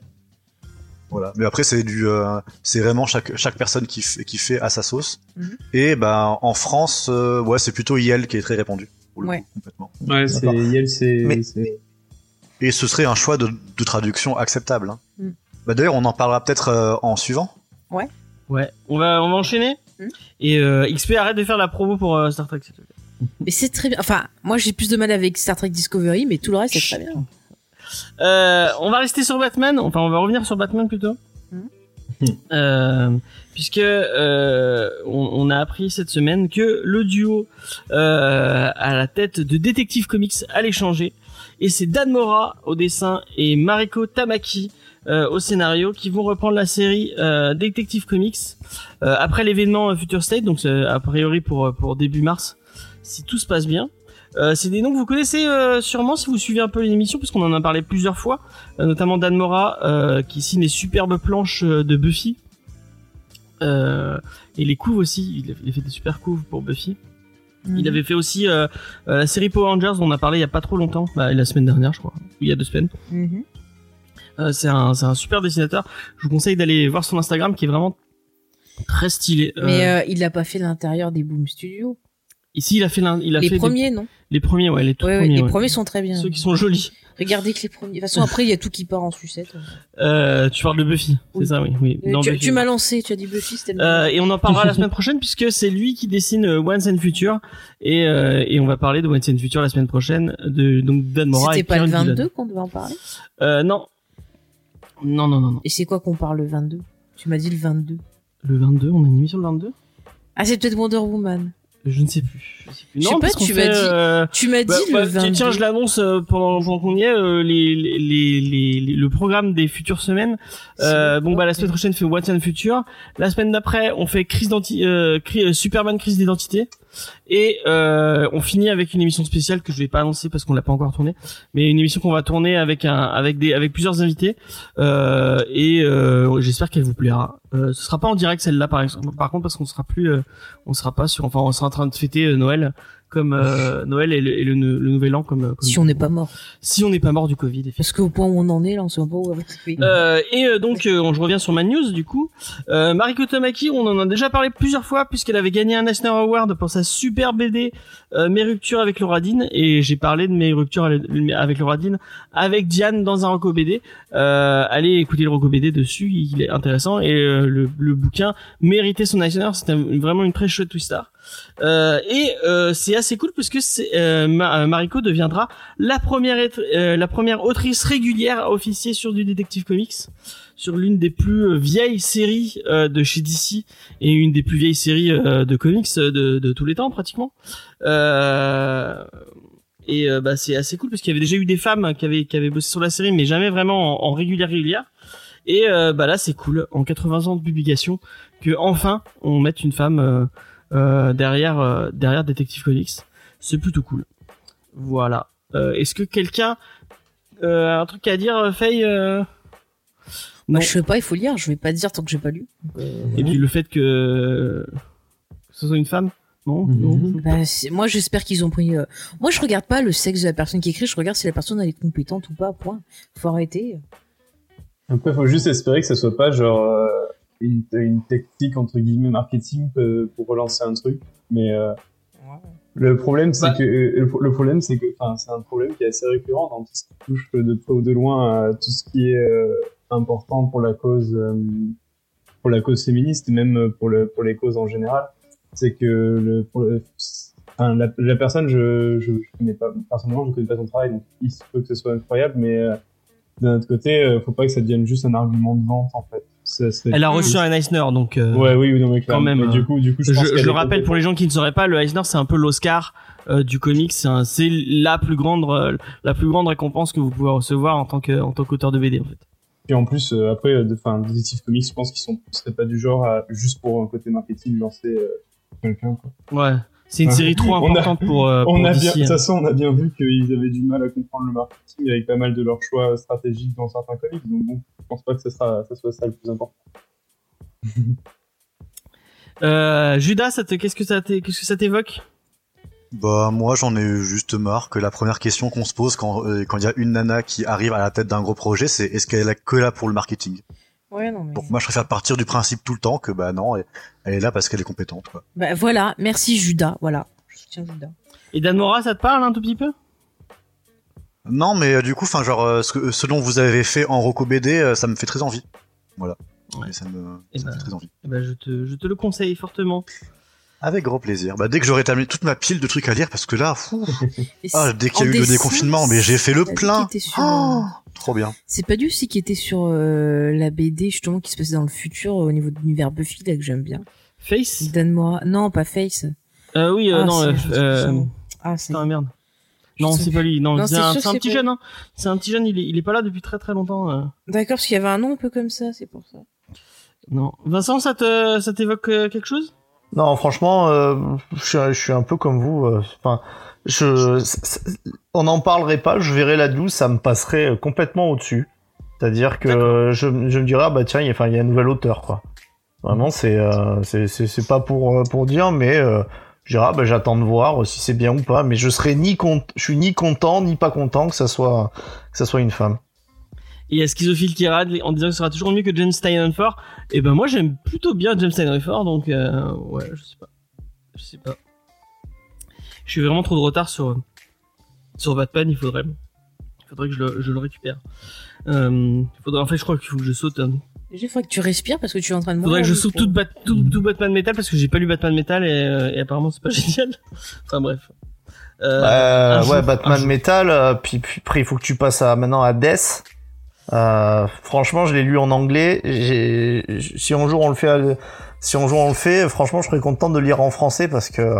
Voilà. Mais après c'est du euh, c'est vraiment chaque chaque personne qui fait qui fait à sa sauce. Mhm. Et bah en France euh, ouais c'est plutôt IL qui est très répandu. pour le Ouais. coup, complètement. Ouais, c'est c'est. Mais- Et ce serait un choix de, de traduction acceptable. Hein. Mm. Bah d'ailleurs on en parlera peut-être euh, en suivant. Ouais, on va on va enchaîner. Hmm. Et euh, XP arrête de faire la promo pour euh, Star Trek. Mais c'est très bien. Enfin, moi j'ai plus de mal avec Star Trek Discovery, mais tout le reste c'est très bien. Euh, on va rester sur Batman. Enfin, on va revenir sur Batman plutôt. Mhm. Euh, puisque euh, on, on a appris cette semaine que le duo euh, à la tête de Detective Comics allait changer et c'est Dan Mora au dessin et Mariko Tamaki euh, au scénario qui vont reprendre la série euh, Detective Comics euh, après l'événement euh, Future State donc c'est a priori pour pour début mars si tout se passe bien. Euh, c'est des noms que vous connaissez euh, sûrement si vous suivez un peu l'émission puisqu'on en a parlé plusieurs fois, euh, notamment Dan Mora euh, qui signe les superbes planches euh, de Buffy. Euh, et les couves aussi, il a, il a fait des super couves pour Buffy. Mhm. Il avait fait aussi la série Power Rangers dont on a parlé il y a pas trop longtemps, bah, la semaine dernière je crois, ou il y a deux semaines. Mhm. Euh, c'est un, un super dessinateur. Je vous conseille d'aller voir son Instagram qui est vraiment très stylé. Mais euh, il a pas fait l'intérieur des Boom Studios. Ici il a fait l'un- Les fait des- premiers, non les premiers ouais les tout Ouais, ouais, premiers. les ouais. premiers sont très bien. Ceux qui sont jolis. Regardez que les premiers. De toute façon, après, il y a tout qui part en sucette. Euh, tu parles de Buffy, Oui. c'est ça oui oui. Euh, Non, tu m'as lancé, tu as dit Buffy, c'était le Euh, et on en parlera la semaine prochaine puisque c'est lui qui dessine euh, Once and Future et et on va parler de Once and Future la semaine prochaine de donc Dan Mora C'était pas le Kieran 22 Gillen. qu'on devait en parler Euh, non. Non non non non. Et c'est quoi qu'on parle le 22 Tu m'as dit le 22. Le 22, on a une émission le 22 Ah, c'est peut-être Wonder Woman. Je ne sais plus. Je sais plus. Je sais Non, pas, tu m'as dit- euh, Tu m'as dit bah, bah, le tiens, 22. Tiens, je l'annonce euh, pendant, qu'on y est, euh, les, les, les, les- le programme des futures semaines. Euh, bon bah la semaine prochaine fait What's in Future. La semaine d'après on fait crise euh, cri- euh, Superman crise d'identité. Et euh, on finit avec une émission spéciale que je vais pas annoncer parce qu'on l'a pas encore tournée, mais une émission qu'on va tourner avec avec plusieurs invités. Euh, et euh, j'espère qu'elle vous plaira. Ce sera pas en direct celle-là par exemple. Par contre parce qu'on sera plus, on sera pas sur, enfin on sera en train de fêter Noël comme euh, Noël et, le, et le, le nouvel an comme, comme Si on n'est pas mort. si on n'est pas mort du Covid. Parce qu'au point où on en est, là, on sait pas où on va se Euh, et euh, donc, euh, je reviens sur ma news du coup. Euh, Mariko Tamaki, on en a déjà parlé plusieurs fois puisqu'elle avait gagné un National Award pour sa super BD euh, Mes ruptures avec Laura Dean et j'ai parlé de mes ruptures avec Laura Dean avec Diane dans un Rocco BD. Euh, allez écouter le Rocco BD dessus, il est intéressant et euh, le, le bouquin méritait son National. C'était vraiment une très chouette twist star. Euh, et euh, c'est assez cool parce que euh, Ma- Mariko deviendra la première la première autrice régulière à officier sur du Detective Comics sur l'une des plus vieilles séries de chez DC et une des plus vieilles séries de comics de, tous les temps pratiquement. Euh, et bah, c'est assez cool parce qu'il y avait déjà eu des femmes qui avaient qui avaient bossé sur la série mais jamais vraiment en, régulière régulière. Et bah là c'est cool en 80 ans de publication que enfin on mette une femme derrière euh, derrière Detective Comics. C'est plutôt cool. Voilà. Euh, Est-ce que quelqu'un euh, a un truc à dire, euh, Faye euh? Moi, Non. je sais pas, il faut lire. Je vais pas dire tant que j'ai pas lu. Euh, Et puis le fait que, que ce soit une femme, non, Mhm. non. bah, moi, j'espère qu'ils ont pris. euh, Moi, je regarde pas le sexe de la personne qui écrit. Je regarde si la personne elle est compétente ou pas. Point. Faut arrêter. Après, faut juste espérer que ça soit pas genre euh, une, une technique entre guillemets marketing euh, pour relancer un truc. Mais euh, le problème, c'est Bah. que euh, le, le problème, c'est que, enfin, c'est un problème qui est assez récurrent dans tout ce qui touche de près ou de loin à tout ce qui est euh, important pour la cause, euh, pour la cause féministe et même pour le pour les causes en général. C'est que le, pour le- enfin, la, la personne, je, je, je connais pas personnellement, je connais pas son travail, donc il se peut que ce soit incroyable, mais euh, d'un autre côté, euh, faut pas que ça devienne juste un argument de vente en fait. Ça Elle a reçu un Eisner, donc. euh, Ouais, oui, non, mais Quand même, Mais euh, du coup, du coup, je, Je, pense je qu'elle le rappelle pour les gens qui ne sauraient pas, le Eisner c'est un peu l'Oscar euh, du comics. C'est la plus grande, euh, la plus grande récompense que vous pouvez recevoir en tant que, en tant qu'auteur de BD en fait. Puis en plus, euh, après, euh, enfin, Detective Comics, je pense qu'ils sont, seraient pas du genre à, juste pour un côté marketing, lancer euh, quelqu'un. Ouais. C'est une Ouais. série trop On a- importante pour, euh, pour on a DC, bien, de toute façon, on a bien vu qu'ils avaient du mal à comprendre le marketing avec pas mal de leurs choix stratégiques dans certains comics, donc bon, je pense pas que ça sera, ça soit ça le plus important. Euh, Judas, qu'est-ce que ça t'é- qu'est-ce que ça t'évoque? Bah moi j'en ai eu juste marre que la première question qu'on se pose quand euh, quand il y a une nana qui arrive à la tête d'un gros projet, c'est est-ce qu'elle est que là pour le marketing? Ouais, non mais. Donc moi je préfère partir du principe tout le temps que bah non, elle est là parce qu'elle est compétente. Quoi. Bah, voilà. Merci Judas. Voilà. Je soutiens Judas. Et Dan Mora, ça te parle un tout petit peu? Non mais euh, du coup, enfin genre euh, ce, que, ce dont vous avez fait en Rocco BD, euh, ça me fait très envie. Voilà. Ouais. Et ça me, ça me ben. fait très envie. Eh ben, je te, je te le conseille fortement. Avec grand plaisir. Bah dès que j'aurai terminé toute ma pile de trucs à lire parce que là, fou, ah, dès qu'il y a eu le déconfinement, mais j'ai fait le plein. sur, Oh, euh, trop bien. C'est pas du aussi qui était sur euh, la BD justement qui se passait dans le futur euh, au niveau de l'univers Buffy là que j'aime bien. Face? Dan Mora. Non, pas Face. euh, Oui, euh, Ah, non, c'est- euh, euh. Ah, c'est. putain, merde. Non, c'est pas lui. Non, Non, c'est un, un petit jeune. Hein. C'est un petit jeune. Il est, il est pas là depuis très très longtemps. euh. D'accord, parce qu'il y avait un nom un peu comme ça, c'est pour ça. Non. Vincent, ça te, ça t'évoque euh, quelque chose? Non, franchement, euh, je, suis, je suis un peu comme vous. euh, Enfin, je, on n'en parlerait pas. Je verrais la news, ça me passerait euh, complètement au-dessus. C'est-à-dire que je, je me dirais, ah bah tiens, il y a- enfin, il y a un nouvel auteur, quoi. Vraiment, c'est, euh, c'est, pas pour pour dire, mais euh, je dirais, ah bah j'attends de voir si c'est bien ou pas. Mais je serais ni con, je suis ni content ni pas content que ça soit que ça soit une femme. Et il y a Schizophile qui râle en disant que ce sera toujours mieux que James Steinhofer. Et ben moi j'aime plutôt bien James Steinhofer, donc euh, ouais, je sais pas. Je sais pas. Je suis vraiment trop de retard sur sur Batman, il faudrait il faudrait que je le, je le récupère. Euh, il faudrait en fait je crois qu'il faut que je saute hein. Il faudrait que tu respires parce que tu es en train de il faudrait que je mourir, saute tout, Bat- tout, tout Batman Metal parce que j'ai pas lu Batman Metal et, euh, et apparemment c'est pas génial. enfin bref. Euh, Euh, un ouais, jour, Batman. Metal, euh, puis, puis après il faut que tu passes à, maintenant à Death. Euh, franchement, je l'ai lu en anglais. J'ai, si un jour on le fait, à- si on le fait, franchement, je serais content de lire en français parce que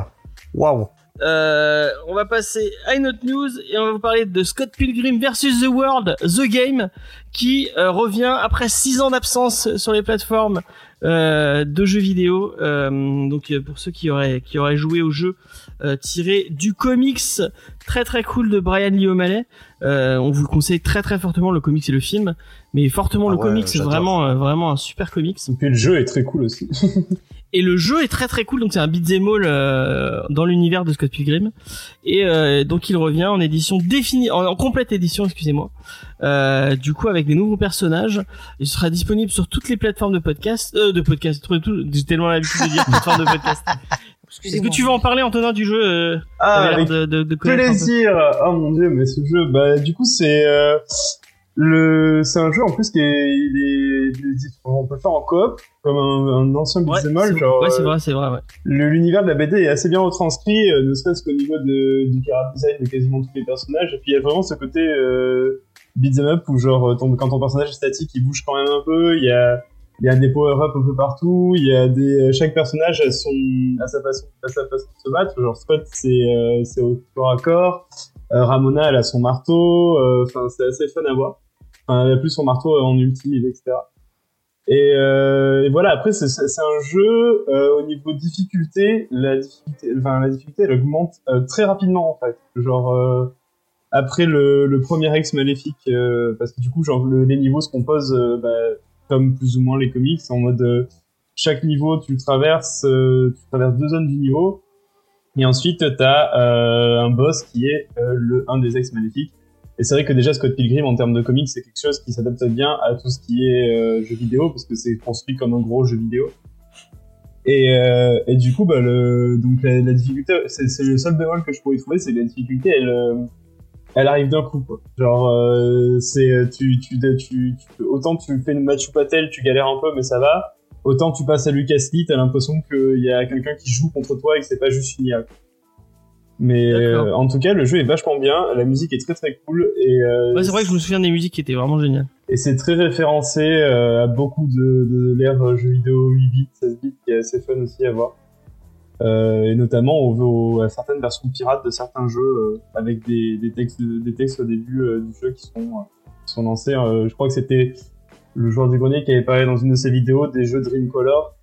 Waouh. Euh, on va passer à une autre news et on va vous parler de Scott Pilgrim versus The World, The Game, qui euh, revient après six ans d'absence sur les plateformes euh, de jeux vidéo. Euh, donc euh, pour ceux qui auraient qui auraient joué au jeu euh, tiré du comics très très cool de Brian Lee O'Malley, euh, on vous le conseille très très fortement le comics et le film, mais fortement Ah le ouais, comics, c'est vraiment euh, vraiment un super comics. Et puis le jeu est très cool aussi. Et le jeu est très très cool, donc c'est un beat'em all euh, dans l'univers de Scott Pilgrim. Et euh, donc il revient en édition définie, en, en complète édition, excusez-moi. Euh, du coup avec des nouveaux personnages. Il sera disponible sur toutes les plateformes de podcast, euh, de podcast. tout- tout- J'ai tellement l'habitude de dire plateforme de podcast. Est-ce que tu veux en parler Antonin du jeu euh, Ah, avec de, de, de plaisir. Oh mon dieu, mais ce jeu, bah du coup c'est euh, le, c'est un jeu en plus qui est, il est, on peut le faire en coop comme un, un ancien Ouais, beat'em all, c'est- genre. ouais, c'est euh, vrai, c'est vrai. Ouais. l'univers de la BD est assez bien retranscrit, euh, ne serait-ce qu'au niveau de, du character design de quasiment tous les personnages. Et puis il y a vraiment ce côté euh, beat'em up où genre euh, ton, quand ton personnage est statique, il bouge quand même un peu. Il y a il y a des power-up un peu partout. Il y a des chaque personnage a son a sa façon a sa façon de se battre. Genre Scott c'est euh, c'est au corps à corps. Euh, Ramona elle a son marteau. euh, Enfin c'est assez fun à voir. Enfin, elle a plus son marteau en ulti etc. Et, euh, et voilà, après, c'est- un jeu, euh, au niveau difficulté, la difficulté, enfin, la difficulté, elle augmente euh, très rapidement, en fait. Genre, euh, après le, le premier ex maléfique, euh, parce que du coup, genre, le- les niveaux se composent, euh, bah, comme plus ou moins les comics, en mode, euh, chaque niveau, tu traverses, euh, tu traverses deux zones du niveau, et ensuite, t'as euh, un boss qui est euh, le un des ex maléfiques. Et c'est vrai que déjà Scott Pilgrim en termes de comics c'est quelque chose qui s'adapte bien à tout ce qui est euh, jeu vidéo parce que c'est construit comme un gros jeu vidéo. Et, euh, et du coup bah le donc la, la difficulté c'est le seul bémol que je pourrais trouver c'est que la difficulté elle euh, elle arrive d'un coup quoi. Genre euh, c'est tu, tu tu tu autant tu fais une Machu Patel tu galères un peu mais ça va autant tu passes à Lucas Lee t'as l'impression qu'il y a quelqu'un qui joue contre toi et que c'est pas juste une IA. Mais euh, en tout cas, le jeu est vachement bien, la musique est très très cool et, euh, Ouais, c'est vrai que je me souviens des musiques qui étaient vraiment géniales. et c'est très référencé euh, à beaucoup de, de l'ère jeux vidéo 8 bits, 16 bits qui est assez fun aussi à voir. Euh, et notamment au, au- à certaines versions pirates de certains jeux euh, avec des, des textes des textes au début euh, du jeu qui sont qui sont lancés. Euh, je crois que c'était le joueur du grenier qui avait parlé dans une de ses vidéos des jeux Dreamcolor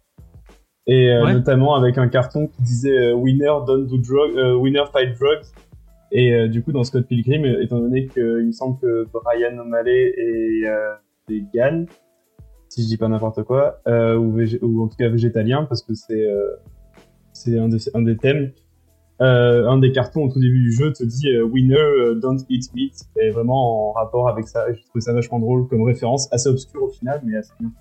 et euh, Ouais. notamment avec un carton qui disait euh, Winner don't do drug, euh, Winner fight drugs. Et euh, du coup, dans Scott Pilgrim, étant donné qu'il me semble que Brian O'Malley est euh, vegan, si je dis pas n'importe quoi, euh, ou, ou en tout cas végétalien, parce que c'est euh, c'est un, des- un des thèmes. Euh, un des cartons au tout début du jeu te dit euh, Winner euh, don't eat meat, et vraiment en rapport avec ça. Je trouve ça vachement drôle comme référence, assez obscure au final, mais assez bien.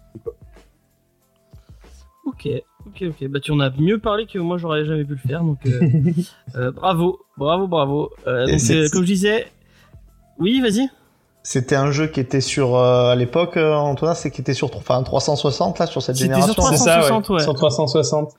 Ok, ok, ok. Bah tu en as mieux parlé que moi j'aurais jamais pu le faire, donc euh, euh, bravo, bravo, bravo. Euh, donc, c'est- euh, comme je disais, oui, vas-y. C'était un jeu qui était sur euh, à l'époque, euh, Antonin, c'est qui était sur enfin 360 là sur cette C'était génération. sur C'est ça, 360, ouais. Sur 360.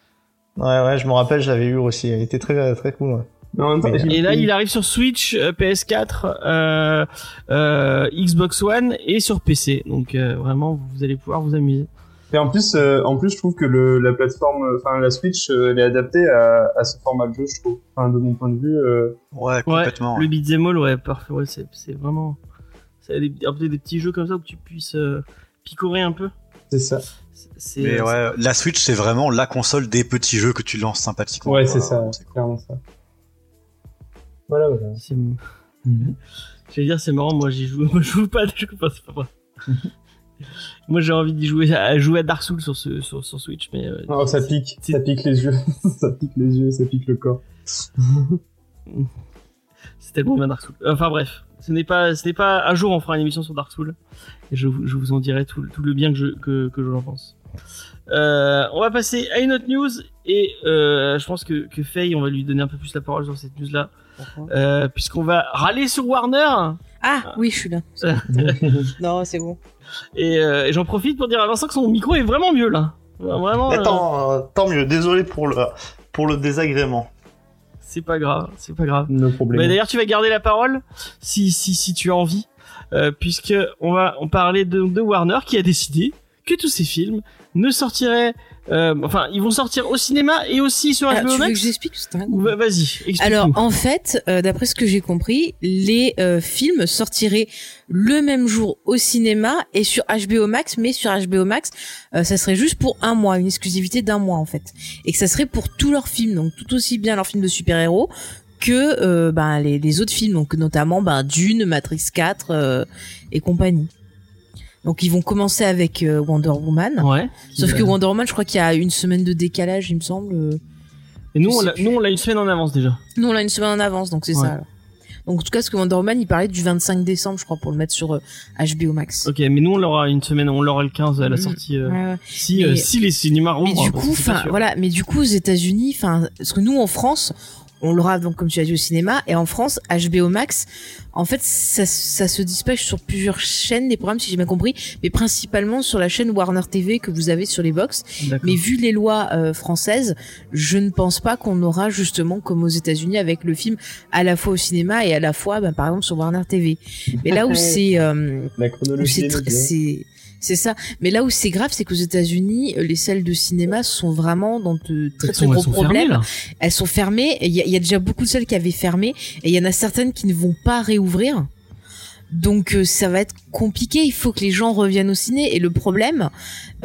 Ouais ouais, je me rappelle, j'avais eu aussi. Il était très très cool. Ouais. Mais- Et là, il arrive sur Switch, euh, PS4, euh, euh, Xbox One et sur PC. Donc euh, vraiment, vous allez pouvoir vous amuser. Et en plus, euh, en plus, je trouve que le, la plateforme, euh, enfin la Switch, euh, elle est adaptée à, à ce format de jeu, je trouve. Enfin, de mon point de vue. euh, Ouais, complètement. Le beat'em all, ouais, parfait. Ouais, c'est c'est vraiment, c'est des, des petits jeux comme ça où tu puisses euh, picorer un peu. c'est ça. Mais ouais, la Switch, c'est vraiment la console des petits jeux que tu lances sympathiquement. Ouais, c'est ça, C'est clairement ça. Voilà, voilà. c'est- J'allais dire c'est marrant, moi j'y joue, moi je joue pas jeux comme ça, c'est pas vrai. moi j'ai envie d'y jouer à jouer à Dark Souls sur ce sur, sur Switch, mais euh, Oh, ça pique, ça pique les yeux, ça pique les yeux, ça pique le corps. c'est tellement bien Dark Souls. Enfin bref, ce n'est pas ce n'est pas un jour on fera une émission sur Dark Souls et je, vous- je vous en dirai tout, le- tout le bien que je que, que j'en pense. Euh, on va passer à une autre news et euh, je pense que que Faye on va lui donner un peu plus la parole sur cette news là euh, puisqu'on va râler sur Warner Ah oui, je suis là. non, c'est bon. Et, euh, et j'en profite pour dire à Vincent que son micro est vraiment mieux là. Vraiment. Euh, tant, euh, tant mieux. Désolé pour le pour le désagrément. c'est pas grave, c'est pas grave. Mais d'ailleurs, tu vas garder la parole si si si tu as envie, euh, puisque on va on parlait de, de Warner qui a décidé que tous ces films ne sortiraient, euh, enfin, ils vont sortir au cinéma et aussi sur Alors, HBO tu veux que Max. j'explique va- Vas-y. Alors en fait, euh, d'après ce que j'ai compris, les euh, films sortiraient le même jour au cinéma et sur HBO Max, mais sur HBO Max, euh, ça serait juste pour un mois, une exclusivité d'un mois en fait, et que ça serait pour tous leurs films, donc tout aussi bien leurs films de super-héros que euh, ben, les, les autres films, donc notamment ben, Dune, Matrix 4 euh, et compagnie. Donc ils vont commencer avec euh, Wonder Woman. ouais. Sauf Euh, que Wonder Woman, je crois qu'il y a une semaine de décalage, il me semble. euh. Et nous, on l'a, plus. nous, on l'a une semaine en avance déjà. Nous, on l'a une semaine en avance, donc c'est Ouais. ça. alors. Donc en tout cas, ce que Wonder Woman, il parlait du 25 décembre, je crois, pour le mettre sur euh, HBO Max. Ok, mais nous, on l'aura une semaine, on l'aura le 15 à la Mhm. sortie. euh, Ouais, ouais. si, Mais- euh, si les cinémas Mais rouvrent. du hein, coup, enfin voilà, mais du coup aux États-Unis, enfin parce que nous en France, on l'aura donc comme tu as dit au cinéma et en France HBO Max, en fait ça, ça se dispatche sur plusieurs chaînes des programmes si j'ai bien compris, mais principalement sur la chaîne Warner TV que vous avez sur les box. Mais vu les lois euh, françaises, je ne pense pas qu'on aura justement comme aux États-Unis avec le film à la fois au cinéma et à la fois, ben, par exemple sur Warner TV. Mais là où c'est euh, La où chronologie c'est c'est ça. Mais là où c'est grave, c'est qu'aux États-Unis, euh, les salles de cinéma sont vraiment dans de très très sont- gros elles sont fermées, problèmes. elles sont fermées. et Il y, a- il y a déjà beaucoup de salles qui avaient fermé et il y en a certaines qui ne vont pas réouvrir. Donc euh, ça va être compliqué. Il faut que les gens reviennent au ciné. Et le problème,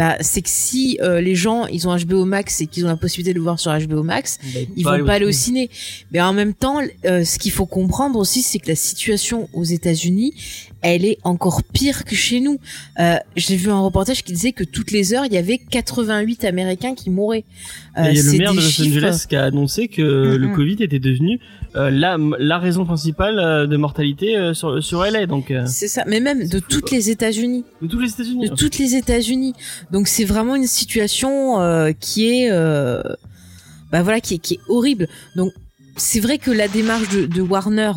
bah, c'est que si euh, les gens ils ont HBO Max et qu'ils ont la possibilité de le voir sur HBO Max, ils vont pas aller au ciné. Mais en même temps, euh, ce qu'il faut comprendre aussi, c'est que la situation aux États-Unis, elle est encore pire que chez nous. Euh, J'ai vu un reportage qui disait que toutes les heures, il y avait 88 Américains qui mouraient. Et il y a le maire de Los chiffres- Angeles qui a annoncé que Mm, le. Covid était devenu la, la raison principale de mortalité sur, sur LA, donc C'est ça, mais même de fou, toutes les États-Unis, de tous les États-Unis. de toutes les États-Unis. Donc c'est vraiment une situation euh, qui est, euh, bah voilà, qui est, horrible. Donc c'est vrai que la démarche de, Warner,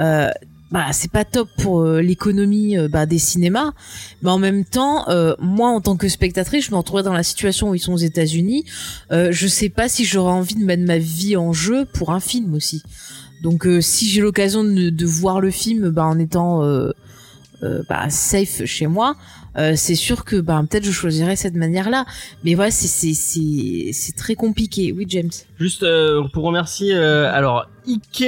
euh, bah c'est pas top pour euh, l'économie euh, bah, des cinémas, mais en même temps, moi en tant que spectatrice, je me retrouverais dans la situation où ils sont aux États-Unis. Je sais pas si j'aurais envie de mettre ma vie en jeu pour un film aussi. Donc si j'ai l'occasion de, voir le film bah, en étant bah, safe chez moi, euh, c'est sûr que bah, peut-être je choisirais cette manière-là. Mais voilà, c'est très compliqué. Oui, James. Juste euh, pour remercier euh, alors Ike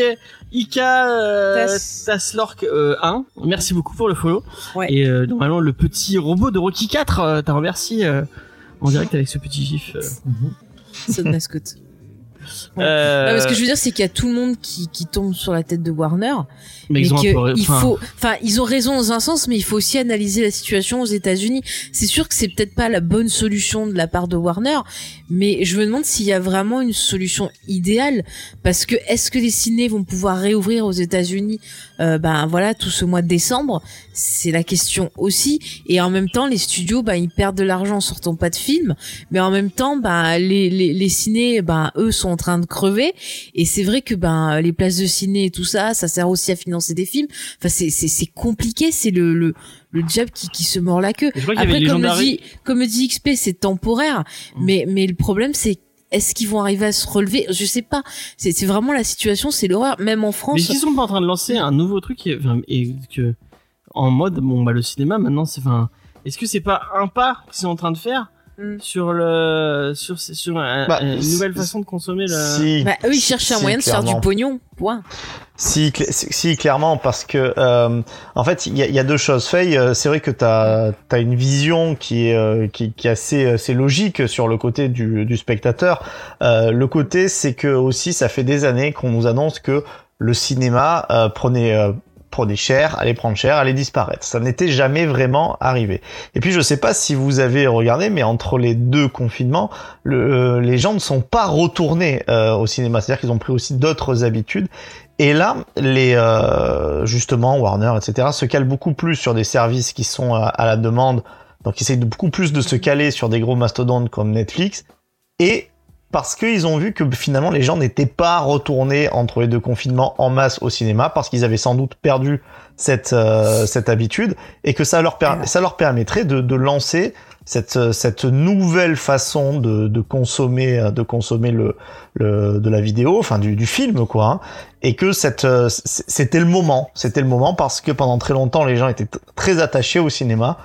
Ika euh, Tas- Taslork euh, 1, merci beaucoup pour le follow. Ouais. Et euh, normalement le petit robot de Rocky 4, euh, t'as remercié euh, en direct avec ce petit gif. euh. C'est de mascotte. Euh, Non, ce que je veux dire, c'est qu'il y a tout le monde qui, qui tombe sur la tête de Warner. mais ils ont peu- il faut, enfin, ils ont raison dans un sens, mais il faut aussi analyser la situation aux États-Unis. C'est sûr que c'est peut-être pas la bonne solution de la part de Warner, mais je me demande s'il y a vraiment une solution idéale, parce que est-ce que les ciné vont pouvoir réouvrir aux États-Unis, euh, ben voilà, tout ce mois de décembre, c'est la question aussi. Et en même temps, les studios, ben ils perdent de l'argent en sortant pas de films, mais en même temps, ben les les, les ciné, ben eux sont en train de crever. Et c'est vrai que ben les places de ciné et tout ça, ça sert aussi à financer des films. Enfin c'est c'est compliqué, c'est le le le job qui qui se mord la queue. Après comme le dit comme le dit XP, c'est temporaire, Mm. mais mais le problème c'est est-ce qu'ils vont arriver à se relever? Je sais pas. C'est vraiment la situation, c'est l'horreur. Même en Mais France. est-ce qu'ils sont pas en train de lancer un nouveau truc enfin, et que en mode bon bah le cinéma maintenant c'est enfin est-ce que c'est pas un pas qu'ils sont en train de faire? Mm. sur le sur sur un- Bah, une nouvelle façon de consommer le Si, Bah, eux, ils cherchent un Si, moyen de se faire du pognon. Point. Si, cl- si, clairement, parce que euh, en fait, il y a, il y a deux choses. Faye, euh, c'est vrai que tu as, une vision qui est, euh, qui, qui est assez, assez logique sur le côté du, du spectateur. Euh, le côté, c'est que aussi, ça fait des années qu'on nous annonce que le cinéma euh, prenait, euh, prenait cher, allait prendre cher, allait disparaître. Ça n'était jamais vraiment arrivé. Et puis, je sais pas si vous avez regardé, mais entre les deux confinements, le, euh, les gens ne sont pas retournés euh, au cinéma. C'est-à-dire qu'ils ont pris aussi d'autres habitudes. Et là, les euh, justement Warner, etc., se calent beaucoup plus sur des services qui sont à, à la demande, donc ils essayent de beaucoup plus de se caler sur des gros mastodontes comme Netflix, et parce qu'ils ont vu que finalement les gens n'étaient pas retournés entre les deux confinements en masse au cinéma, parce qu'ils avaient sans doute perdu cette euh, cette habitude, et que ça leur per- ça leur permettrait de, de lancer cette cette nouvelle façon de, de consommer de consommer le, le de la vidéo, enfin du, du film quoi, hein, et que cette euh, c'était le moment, c'était le moment parce que pendant très longtemps les gens étaient très attachés au cinéma.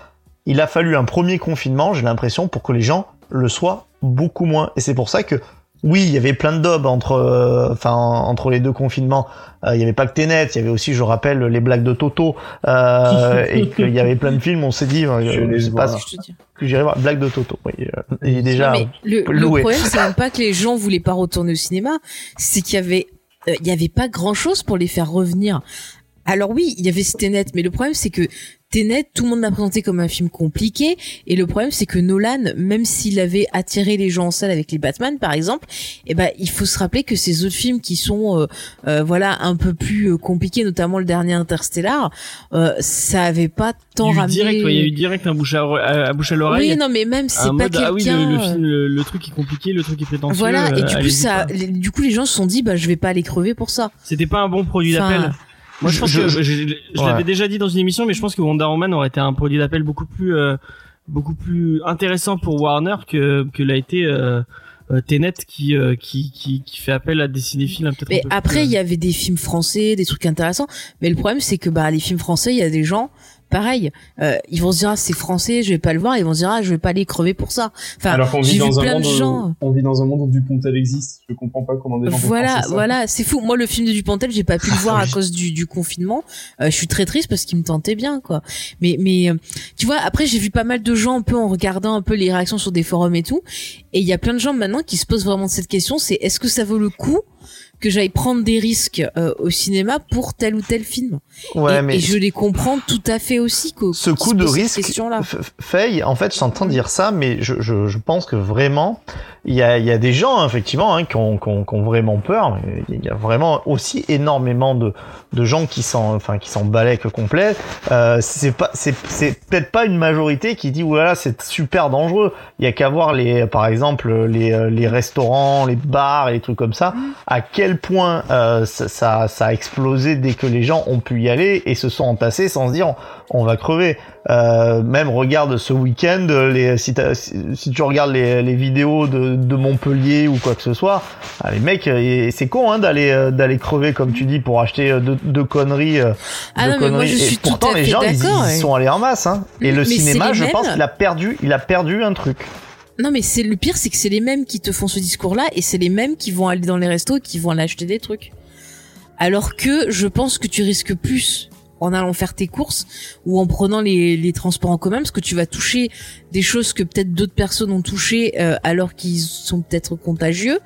Il a fallu un premier confinement, j'ai l'impression, pour que les gens le soient beaucoup moins. Et c'est pour ça que oui, il y avait plein de dobs entre, euh, enfin, entre les deux confinements. Euh, il y avait pas que Tenet, il y avait aussi, je rappelle, les blagues de Toto, euh, et qu'il y avait plein de films. On s'est dit, euh, Je sais pas que j'irai voir blague de Toto. Oui, euh, il est déjà. Non, le, le problème, c'est même pas que les gens voulaient pas retourner au cinéma, c'est qu'il y avait, euh, il y avait pas grand chose pour les faire revenir. Alors oui, il y avait Tenet, mais le problème c'est que Tenet, tout le monde l'a présenté comme un film compliqué, et le problème c'est que Nolan, même s'il avait attiré les gens en salle avec les Batman par exemple, eh ben il faut se rappeler que ces autres films qui sont, euh, euh, voilà, un peu plus euh, compliqués, notamment le dernier Interstellar, euh, ça avait pas tant Il y a eu ramené. direct, ouais, il y a eu direct un bouche à, bouche à l'oreille. Oui, non, mais même c'est pas mode, quelqu'un. ah oui, le, le film, le, le truc est compliqué, le truc est prétentieux. Voilà, et du coup, ça, les- du coup, les gens se sont dit, bah, je vais pas aller crever pour ça. C'était pas un bon produit Enfin, d'appel. Moi, je, je- pense je- que je- je, je- je Ouais. l'avais déjà dit dans une émission, mais je pense que Wonder Woman aurait été un produit d'appel beaucoup plus, euh, beaucoup plus intéressant pour Warner que que l'a été euh, euh, Tenet, qui, euh, qui qui qui fait appel à des cinéphiles hein, un Mais peu après, plus, il y avait des films français, des trucs intéressants. Mais le problème, c'est que, bah, les films français, il y a des gens, pareil, euh, ils vont se dire, ah, c'est français, je vais pas le voir, ils vont se dire, ah, je vais pas aller crever pour ça. Enfin, Alors qu'on vit dans un monde, gens. on vit dans un monde où Dupontel existe. Je comprends pas comment des gens Voilà, voilà, c'est fou. Moi, le film de Dupontel, j'ai pas pu le voir à cause du, du confinement. Euh, je suis très triste parce qu'il me tentait bien, quoi. Mais, mais, euh, tu vois, après, j'ai vu pas mal de gens un peu en regardant un peu les réactions sur des forums et tout. Et il y a plein de gens maintenant qui se posent vraiment cette question, c'est est-ce que ça vaut le coup que j'aille prendre des risques euh, au cinéma pour tel ou tel film Ouais, et, mais et je les comprends tout à fait aussi. qu'au- ce coup de risque, Faye, en fait, je t'entends dire ça, mais je, je, je pense que vraiment, il y a, y a des gens, effectivement, hein, qui, ont, qui, ont, qui ont vraiment peur. Il y a vraiment aussi énormément de, de gens qui s'en, enfin, qui balèquent complet. Euh, c'est peut-être pas une majorité qui dit, voilà, c'est super dangereux. Il y a qu'à voir les, par exemple, les, les restaurants, les bars et les trucs comme ça, à quel point euh, ça, ça, ça a explosé dès que les gens ont pu y aller et se sont entassés sans se dire, on, va crever. Euh, même regarde ce week-end, les, si, tu regardes les, les vidéos de, de Montpellier ou quoi que ce soit, ah, les mecs, euh, c'est con hein, d'aller d'aller crever comme tu dis pour acheter deux, deux conneries. Ah deux non, mais moi, conneries. je Et suis tout pourtant à les fait gens ils, sont allés en masse. Hein. Et le Mais c'est cinéma, je pense qu'il a perdu, il a perdu un truc. Non, mais c'est le pire, c'est que c'est les mêmes qui te font ce discours-là et c'est les mêmes qui vont aller dans les restos et qui vont aller acheter des trucs. Alors que je pense que tu risques plus en allant faire tes courses ou en prenant les, les transports en commun parce que tu vas toucher des choses que peut-être d'autres personnes ont touchées euh, alors qu'ils sont peut-être contagieux.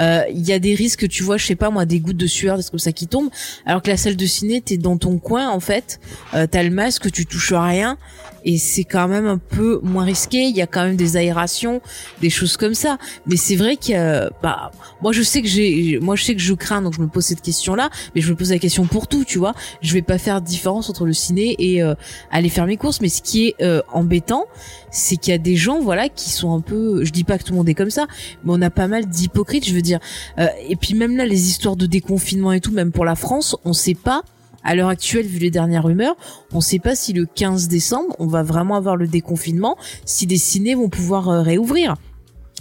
Euh, Il y a des risques, tu vois, je sais pas moi, des gouttes de sueur, des trucs comme ça qui tombent. Alors que la salle de ciné, t'es dans ton coin en fait, euh, t'as le masque, tu touches rien et c'est quand même un peu moins risqué. Il y a quand même des aérations, des choses comme ça. Mais c'est vrai que, euh, bah, moi je sais que j'ai, moi je sais que je crains, donc je me pose cette question-là. Mais je me pose la question pour tout, tu vois. Je vais pas faire différence entre le ciné et euh, aller faire mes courses. Mais ce qui est euh, embêtant, c'est qu'il y a des gens, voilà, qui sont un peu. Je dis pas que tout le monde est comme ça, mais on a pas mal d'hypocrites, je veux dire. Euh, et puis même là, les histoires de déconfinement et tout, même pour la France, on sait pas. À l'heure actuelle, vu les dernières rumeurs, on sait pas si le 15 décembre, on va vraiment avoir le déconfinement, si des ciné vont pouvoir euh, réouvrir.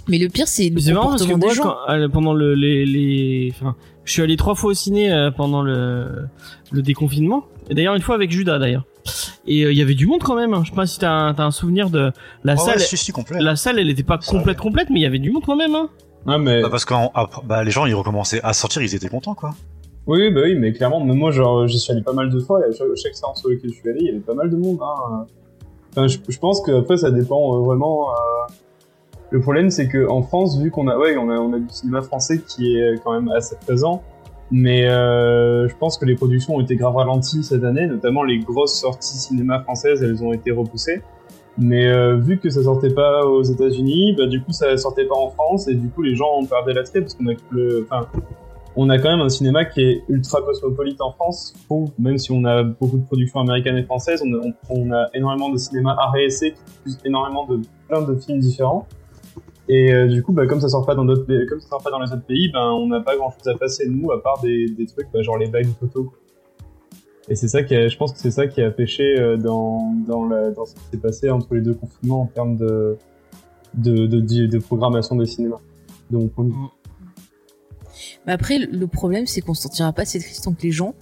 Mais le pire, c'est le Mais c'est marrant parce que comportement des moi, gens. quand, euh, pendant le, les, les, enfin, je suis allé trois fois au ciné euh, pendant le, le déconfinement. Et d'ailleurs, une fois avec Judas, d'ailleurs. Et euh, il y avait du monde quand même. hein. Je sais pas si t'as un, t'as un souvenir de la salle. ouais, si, si, complet. La salle, elle était pas complète, complète, mais il y avait du monde quand même. Hein. Ouais, mais... Bah, parce que bah, les gens ils recommençaient à sortir, ils étaient contents quoi. Oui, oui, bah oui, mais clairement, même moi, genre, j'y suis allé pas mal de fois, et à chaque, chaque séance sur laquelle je suis allé, il y avait pas mal de monde, hein. Enfin, je, je pense que après, ça dépend euh, vraiment. euh, Le problème, c'est que en France, vu qu'on a, ouais, on a, on a du cinéma français qui est quand même assez présent, mais euh, je pense que les productions ont été grave ralenties cette année, notamment les grosses sorties cinéma françaises, elles ont été repoussées. Mais euh, vu que ça sortait pas aux États-Unis, bah du coup ça sortait pas en France et du coup les gens ont perdu l'attrait parce qu'on a le, enfin, on a quand même un cinéma qui est ultra cosmopolite en France. trouve. même si on a beaucoup de productions américaines et françaises, on a, on- a énormément de cinéma art et qui énormément de plein de films différents. Et euh, du coup, bah, comme ça sort pas dans d'autres, pays- comme ça sort pas dans les autres pays, ben on n'a pas grand chose à passer nous à part des, des trucs bah, genre les bagues photos. Et c'est ça qui, a, je pense que c'est ça qui a pêché euh, dans dans, la, dans ce qui s'est passé entre les deux confinements en termes de de, de, de, programmation de cinéma. Donc on- Mais après, le problème, c'est qu'on se sentira pas assez triste tant que les gens,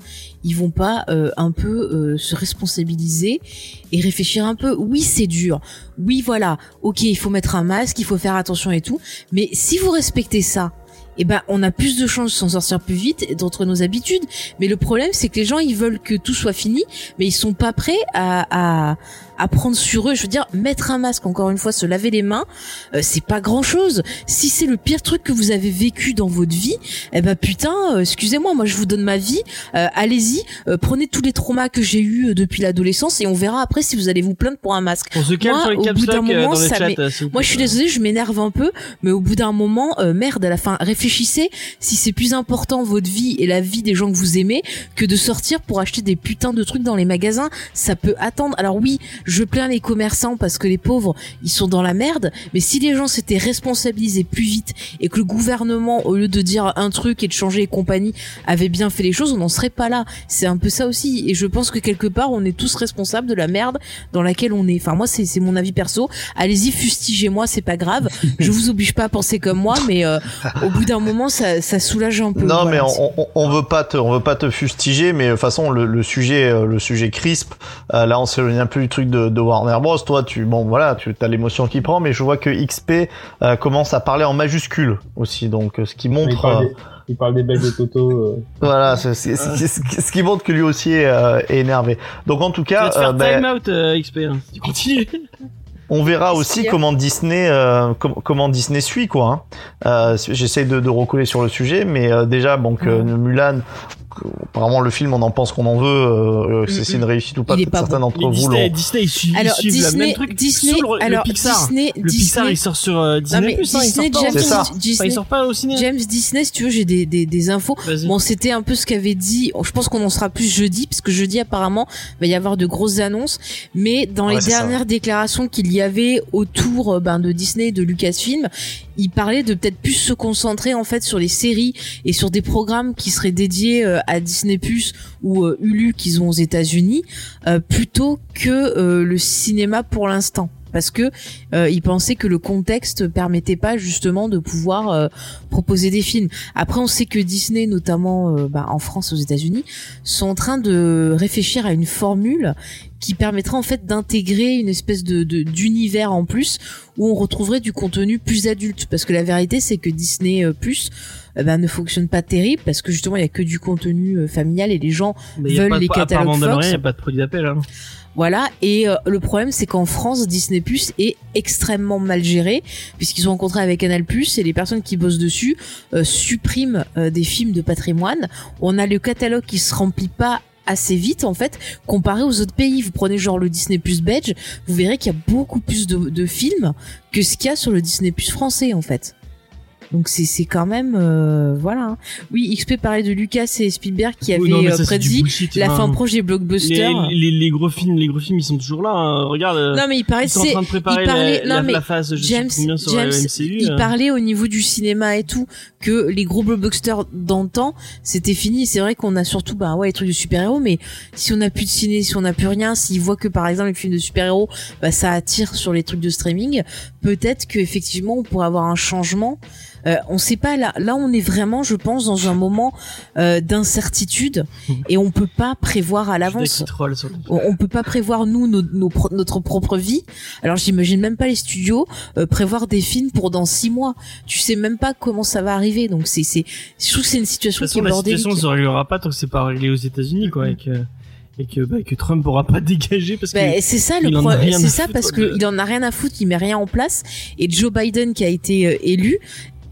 ils vont pas euh, un peu euh, se responsabiliser et réfléchir un peu. Oui, c'est dur. Oui, voilà. Ok, il faut mettre un masque, il faut faire attention et tout. Mais si vous respectez ça, eh ben, on a plus de chances de s'en sortir plus vite d'entre nos habitudes. Mais le problème, c'est que les gens, ils veulent que tout soit fini, mais ils sont pas prêts à, à prendre sur eux. Je veux dire, mettre un masque, encore une fois, se laver les mains, euh, c'est pas grand chose. Si c'est le pire truc que vous avez vécu dans votre vie, eh ben putain, euh, excusez-moi, moi je vous donne ma vie. Euh, Allez-y, euh, prenez tous les traumas que j'ai eu depuis l'adolescence et on verra après si vous allez vous plaindre pour un masque. On se calme Moi, sur les au bout d'un euh, moment, ça chat. m'est- euh, s'il vous Moi, je suis désolée, je m'énerve un peu, mais au bout d'un moment, euh, merde, à la fin, réfléchissez si c'est plus important votre vie et la vie des gens que vous aimez que de sortir pour acheter des putains de trucs dans les magasins. Ça peut attendre. Alors oui, je plains les commerçants parce que les pauvres, ils sont dans la merde, mais si les gens s'étaient responsabilisés plus vite et que le gouvernement, au lieu de dire un truc et de changer et compagnie, avait bien fait les choses, on n'en serait pas là. C'est un peu ça aussi. Et je pense que quelque part, on est tous responsables de la merde dans laquelle on est. Enfin, moi, c'est c'est mon avis perso. Allez-y, fustigez-moi, c'est pas grave. Je vous oblige pas à penser comme moi, mais euh, au bout d'un moment, ça, ça soulage un peu. Non, Voilà, mais on, on, on veut pas te, on veut pas te fustiger, mais de toute façon le, le sujet, euh, le sujet crisp. euh, là, on s'éloigne un peu du truc de, de Warner Bros. Toi, tu, bon, voilà, tu as l'émotion qui prend, mais je vois que XP euh, commence à parler en majuscule aussi, donc euh, ce qui Il montre, parle, euh, des, il parle des belles de Toto. euh. voilà, ce qui montre que lui aussi est, euh, est énervé. Donc en tout Tu vas cas, te faire euh, ben, time out, euh, XP. Hein, si tu continues. On verra aussi comment Disney euh, com- comment Disney suit quoi. Hein. Euh, J'essaye de, de recoller sur le sujet, mais euh, déjà Mhm. Mulan, apparemment le film on en pense qu'on en veut, euh, euh, c'est une réussite ou pas. Certains bon. d'entre vous Disney, l'ont. Disney, ils suivent, ils Alors suivent le Disney, même truc. Disney, le, le alors Pixar. Disney, le Disney, Pixar, il sort sur euh, Disney+. non, mais Plus, hein, il Disney, sort James, ça. Enfin, il Disney, sort pas au ciné. James Disney, si tu veux, j'ai des, des, des infos. Bon, c'était un peu ce qu'avait dit. Je pense qu'on en sera plus jeudi, parce que jeudi apparemment va y avoir de grosses annonces. Mais dans Ouais, les c'est ça. dernières déclarations qu'il y avait autour euh, ben, de Disney, et de Lucasfilm, il parlait de peut-être plus se concentrer en fait sur les séries et sur des programmes qui seraient dédiés euh, à Disney Plus ou euh, Hulu qu'ils ont aux États-Unis, euh, plutôt que euh, le cinéma pour l'instant. Parce que euh, il pensait que le contexte permettait pas justement de pouvoir euh, proposer des films. Après, on sait que Disney, notamment euh, bah, en France, aux États-Unis, sont en train de réfléchir à une formule qui permettrait en fait d'intégrer une espèce de de- d'univers en plus où on retrouverait du contenu plus adulte. Parce que la vérité, c'est que Disney Plus bah, ne fonctionne pas terrible parce que justement il y a que du contenu familial et les gens Mais y a veulent de- les à part Fox. il y a pas de produit d'appel. Hein. Voilà, et euh, le problème c'est qu'en France, Disney Plus est extrêmement mal géré, puisqu'ils ont rencontré avec Canal Plus et les personnes qui bossent dessus euh, suppriment euh, des films de patrimoine. On a le catalogue qui se remplit pas assez vite en fait comparé aux autres pays vous prenez genre le Disney Plus belge vous verrez qu'il y a beaucoup plus de, de films que ce qu'il y a sur le Disney Plus français en fait donc c'est c'est quand même euh, voilà hein. oui XP parlait de Lucas et Spielberg qui Oui, avaient euh, ça, prédit bullshit, la hein. fin proche des blockbusters les, les gros films, les gros films, ils sont toujours là. hein. Regarde, euh, non mais il paraît ils sont en c'est train de préparer il parlait- la, la, non, mais la phase. Je James, sais combien sur James, la MCU. il euh. parlait au niveau du cinéma et tout que les gros blockbusters d'antan c'était fini. C'est vrai qu'on a surtout bah ouais les trucs de super héros, mais si on n'a plus de ciné, si on n'a plus rien, s'ils voient que par exemple les films de super héros, bah ça attire sur les trucs de streaming, peut-être que effectivement on pourrait avoir un changement. Euh, on sait pas là. Là on est vraiment, je pense, dans un moment euh, d'incertitude et on peut pas prévoir à l'avance on on peut pas prévoir nous nos, nos pro- notre propre vie. Alors j'imagine même pas les studios euh, prévoir des films pour dans six mois. Tu sais même pas comment ça va arriver. Donc c'est c'est je trouve que c'est une situation qui est la situation ne se réglera pas tant que c'est pas réglé aux États-Unis, quoi, et que, et que, bah, que Trump pourra pas dégager parce que. Ben, c'est ça le problème, rien c'est à ça foutre parce que il en a rien à foutre, il met rien en place et Joe Biden qui a été euh, élu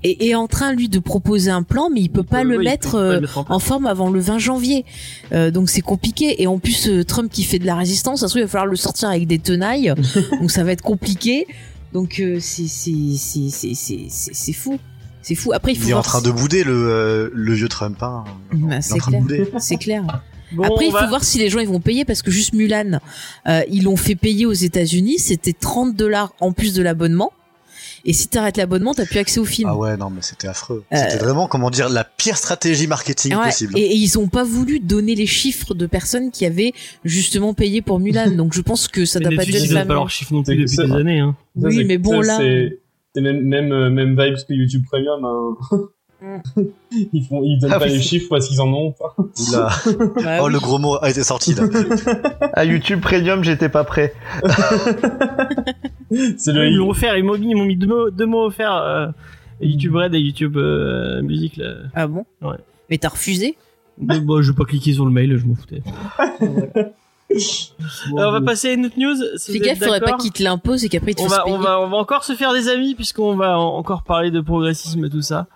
est, est en train lui de proposer un plan mais il peut pas Euh, le oui, mettre peut pas euh, le mettre en forme avant le 20 janvier. Euh, donc c'est compliqué et en plus euh, Trump qui fait de la résistance, ça se trouve il va falloir le sortir avec des tenailles. donc ça va être compliqué. Donc euh, c'est c'est c'est c'est c'est c'est c'est fou. C'est fou. Après il faut Il est en voir train si- de bouder le, euh, le vieux Trump. Hein. Bah, c'est clair. C'est clair. Bon, Après, il faut va- voir si les gens ils vont payer parce que juste Mulan, euh, ils l'ont fait payer aux États-Unis, c'était 30 dollars en plus de l'abonnement. Et si t'arrêtes l'abonnement, t'as plus accès au film. Ah ouais, non, mais c'était affreux. Euh, C'était vraiment, comment dire, la pire stratégie marketing Ouais, possible. et, et ils ont pas voulu donner les chiffres de personnes qui avaient justement payé pour Mulan. Donc je pense que ça doit pas être ils la pas leurs chiffres non plus depuis des années, hein. Ça, Oui, mais bon, ça, là- C'est c'est même, même, euh, même vibes que YouTube Premium. Hein. ils font, ils donnent Ah pas oui, les chiffres parce qu'ils en ont. pas. Oula. Bah oh, oui. le gros mot a été sorti là. À YouTube Premium, j'étais pas prêt. C'est Ils m'ont offert, ils m'ont mis, ils m'ont mis deux mots, deux mots offerts. Euh, YouTube Red et YouTube euh, Musique là. Ah bon? Ouais. Mais t'as refusé? Mais bon, je vais pas cliquer sur le mail, je m'en foutais. Bon, Alors, on va passer à une autre news. Si Fais gaffe, faudrait pas qu'il te l'impose et qu'après il te on va, payer. on va, on va encore se faire des amis puisqu'on va en- encore parler de progressisme et tout ça.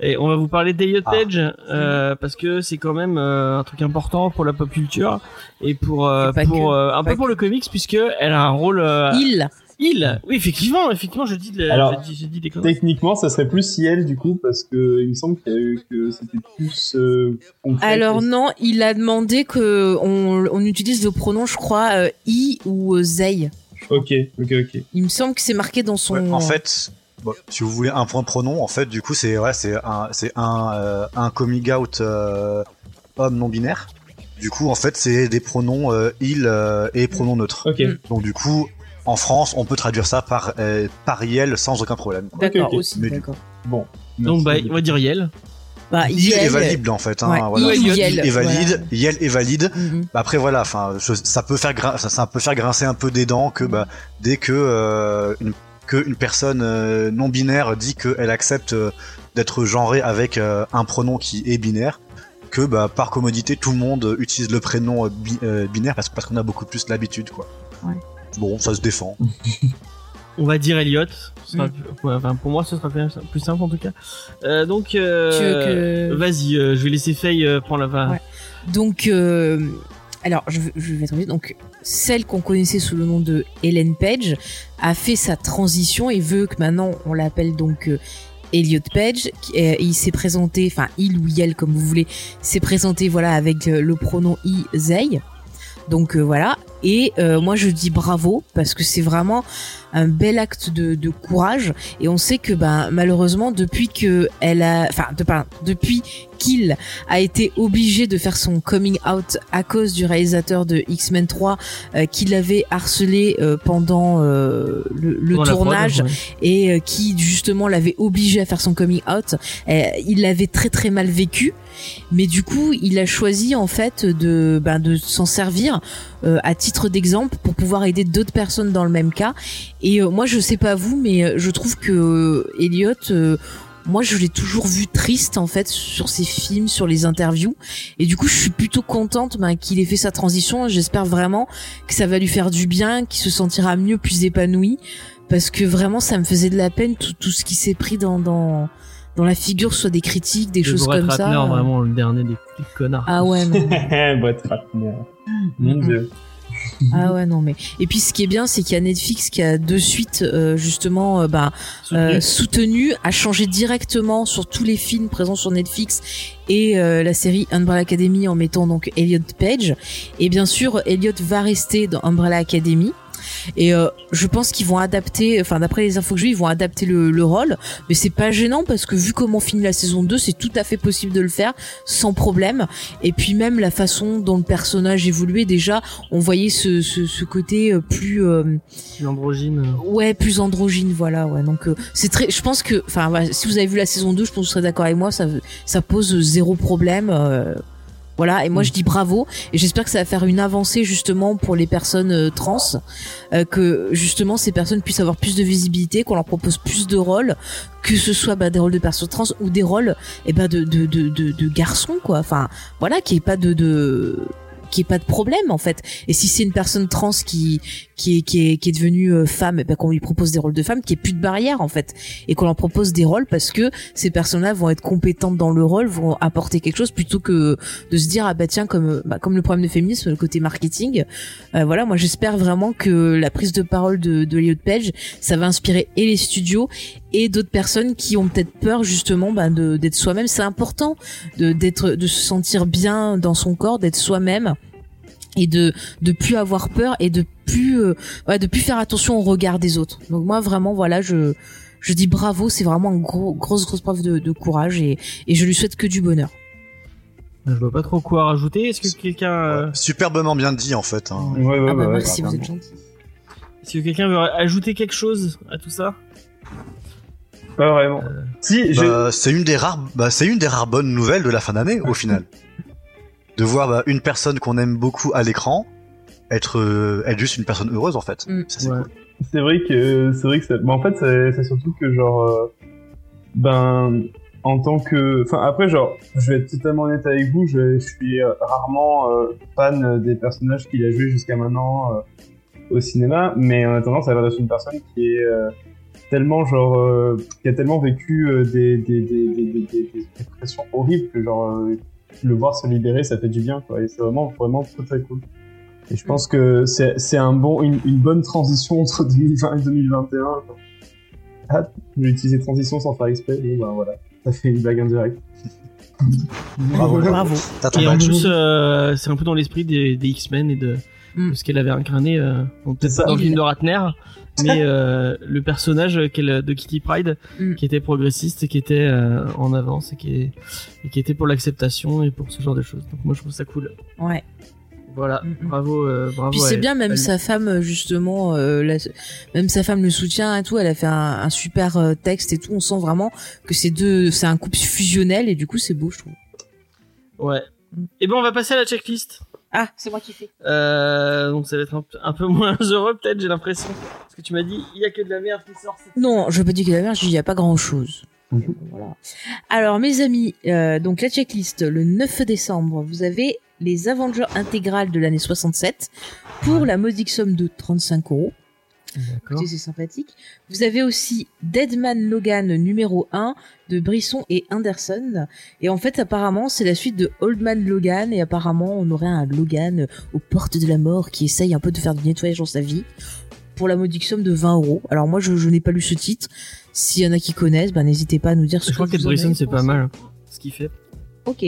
Et on va vous parler d'Elliot Ah. Page euh, parce que c'est quand même euh, un truc important pour la pop culture et pour euh, pour que. euh, un peu pour le comics puisque elle a un rôle. Euh, Il il. Oui, effectivement, effectivement, je dis, de, Alors, je dis, je dis des conneries. Techniquement, ça serait plus Ciel du coup, parce que il me semble qu'il y a eu que c'était plus euh. Alors que- non, il a demandé que on, on utilise le pronom, je crois, euh, i ou euh, they. Ok, ok, ok. Il me semble que c'est marqué dans son. Ouais, en fait, bon, si vous voulez un point pronom, en fait, du coup, c'est ouais, c'est un, c'est un, euh, un coming out euh, homme non binaire. Du coup, en fait, c'est des pronoms euh, il euh, et pronoms neutres. Ok. Mm. Donc, du coup, en France, on peut traduire ça par euh, pariel sans aucun problème. quoi. D'accord Ok, ok. aussi. Mais du- D'accord. Bon. Donc, bah, on va dire Yel. Bah, Il est Yel, valide en fait. Hein, Ouais, voilà. il, Yel, Yel, est valide, voilà. Yel est valide. Mhm. Bah après voilà, enfin je- ça peut faire grin- ça, ça peut faire grincer un peu des dents que bah dès que euh, une que une personne euh, non binaire dit qu'elle accepte euh, d'être genrée avec euh, un pronom qui est binaire, que bah par commodité tout le monde utilise le prénom euh, bi- euh, binaire parce parce qu'on a beaucoup plus l'habitude quoi. Ouais. Bon, ça se défend. On va dire Elliot. Ce sera Mm. plus- ouais, enfin, pour moi, ce sera plus simple en tout cas. Euh, donc, euh, que- vas-y, euh, je vais laisser Faye euh, prendre la. Ouais. Donc, euh, alors, je, je vais terminer. Donc, celle qu'on connaissait sous le nom de Helen Page a fait sa transition et veut que maintenant on l'appelle donc euh, Elliot Page. qui- euh, il s'est présenté, enfin, il ou elle, comme vous voulez, s'est présenté, voilà, avec euh, le pronom i, they. Donc voilà. Et euh, moi je dis bravo parce que c'est vraiment un bel acte de, de courage. Et on sait que ben malheureusement depuis que elle a, enfin de, pardon, depuis qu'il a été obligé de faire son coming out à cause du réalisateur de X-Men 3 euh, qui l'avait harcelé euh, pendant euh, le, le tournage ouais. et euh, qui justement l'avait obligé à faire son coming out. Euh, il l'avait très très mal vécu, mais du coup il a choisi en fait de ben, de s'en servir euh, à titre d'exemple pour pouvoir aider d'autres personnes dans le même cas. Et euh, moi je sais pas vous, mais euh, je trouve que euh, Elliot euh, moi, je l'ai toujours vu triste en fait sur ses films, sur les interviews, et du coup, je suis plutôt contente ben, qu'il ait fait sa transition. J'espère vraiment que ça va lui faire du bien, qu'il se sentira mieux, plus épanoui, parce que vraiment, ça me faisait de la peine tout, tout ce qui s'est pris dans, dans dans la figure, soit des critiques, des choses Brett comme ça. Ratner, vraiment le dernier des, des connards. Ah ouais, non. Brett Ratner. Mon dieu. Ah ouais, non mais. Et puis, ce qui est bien, c'est qu'il y a Netflix qui a de suite euh, justement, euh, bah, euh, soutenu, a changé directement sur tous les films présents sur Netflix et euh, la série Umbrella Academy en mettant donc Elliot Page. Et bien sûr, Elliot va rester dans Umbrella Academy. Et euh, je pense qu'ils vont adapter, enfin d'après les infos que j'ai, ils vont adapter le, le rôle, mais c'est pas gênant parce que vu comment finit la saison 2, c'est tout à fait possible de le faire sans problème. Et puis même la façon dont le personnage évoluait, déjà, on voyait ce, ce, ce côté euh, plus euh, L'androgyne. euh. Ouais, plus androgyne, voilà, ouais. Donc euh, c'est très, je pense que, enfin, voilà, si vous avez vu la saison 2, je pense que vous serez d'accord avec moi, ça, ça pose zéro problème. Voilà, et moi je dis bravo, et j'espère que ça va faire une avancée justement pour les personnes euh, trans, euh, que justement ces personnes puissent avoir plus de visibilité, qu'on leur propose plus de rôles, que ce soit bah, des rôles de personnes trans ou des rôles et ben de, de, de, de, de garçons, quoi. Enfin, voilà, qu'il n'y ait pas de, de qu'il n'y ait pas de problème en fait. Et si c'est une personne trans qui qui est qui est qui est devenue euh, femme, eh ben qu'on lui propose des rôles de femme, n'y ait plus de barrière en fait, et qu'on leur propose des rôles parce que ces personnes-là vont être compétentes dans le rôle, vont apporter quelque chose plutôt que de se dire ah bah tiens comme bah, comme le problème de féminisme, le côté marketing. Euh, voilà, moi j'espère vraiment que la prise de parole de de Elliot Page, ça va inspirer et les studios et d'autres personnes qui ont peut-être peur justement bah, d'être soi-même. C'est important de d'être de se sentir bien dans son corps, d'être soi-même et de de plus avoir peur et de plus euh, ouais, de plus faire attention au regard des autres. Donc moi vraiment voilà je je dis bravo, c'est vraiment une gros, grosse grosse preuve de, de courage et et je lui souhaite que du bonheur. Je vois pas trop quoi rajouter. Est-ce que quelqu'un, euh, Ouais, Superbement bien dit en fait. hein. Ouais, ouais, ah bah merci, vous êtes gentil. est-ce que quelqu'un veut ajouter quelque chose à tout ça? Pas vraiment. Euh, Si, Bah, c'est une des rares, bah, c'est une des rares bonnes nouvelles de la fin d'année au final. De voir bah, une personne qu'on aime beaucoup à l'écran être euh, être juste une personne heureuse en fait. Mm. Ça, c'est Ouais. cool. c'est vrai que c'est vrai que ça... mais en fait c'est surtout que genre euh, ben en tant que enfin après genre je vais être totalement honnête avec vous je, je suis euh, rarement euh, fan des personnages qu'il a joués jusqu'à maintenant euh, au cinéma mais en attendant ça va être une personne qui est euh, tellement genre euh, qui a tellement vécu euh, des, des, des, des, des, des- des horribles que genre euh, le voir se libérer ça fait du bien quoi. Et c'est vraiment vraiment très très cool. Et je pense que c'est c'est un bon une, une bonne transition entre 2020 et 2021 quoi. ah j'ai utilisé transition sans faire exprès. Bon ben voilà. Ça fait une blague indirecte. Bravo. Bravo. T'as ton Et en plus, euh, c'est un peu dans l'esprit des, des X-Men et de, Mm. de ce qu'elle avait incarné, euh, dans le Il- film de Ratner, mais euh, le personnage de Kitty Pride, Mm. qui était progressiste et qui était euh, en avance et qui, est, et qui était pour l'acceptation et pour ce genre de choses. Donc moi je trouve ça cool. Ouais. Voilà, Mm, mm. bravo, euh, bravo. Puis c'est bien, même Elle- sa femme, justement, euh, la- même sa femme le soutient et tout. Elle a fait un, un super euh, texte et tout. On sent vraiment que c'est deux, c'est un couple fusionnel et du coup c'est beau, je trouve. Ouais. Mm. Et ben on va passer à la checklist. Ah, c'est moi qui fais. Euh, donc ça va être un, peu- un peu moins heureux peut-être, j'ai l'impression. Parce que tu m'as dit, il y a que de la merde qui sort. cette- Non, je veux pas dire y a la merde, je dis il y a pas grand chose. Mhm. Voilà. Alors mes amis, euh, donc la checklist, le 9 décembre, vous avez les Avengers intégrales de l'année 67 pour la modique somme de 35 euros. Écoutez, c'est sympathique. Vous avez aussi Deadman Logan numéro 1 de Brisson et Anderson. Et en fait, apparemment, c'est la suite de Old Man Logan. Et apparemment, on aurait un Logan aux portes de la mort qui essaye un peu de faire du nettoyage dans sa vie. Pour la modique somme de 20 euros. Alors moi, je, je n'ai pas lu ce titre. S'il y en a qui connaissent, bah, n'hésitez pas à nous dire ce Je crois que que vous Brisson c'est pas mal hein, ce qu'il fait. Ok.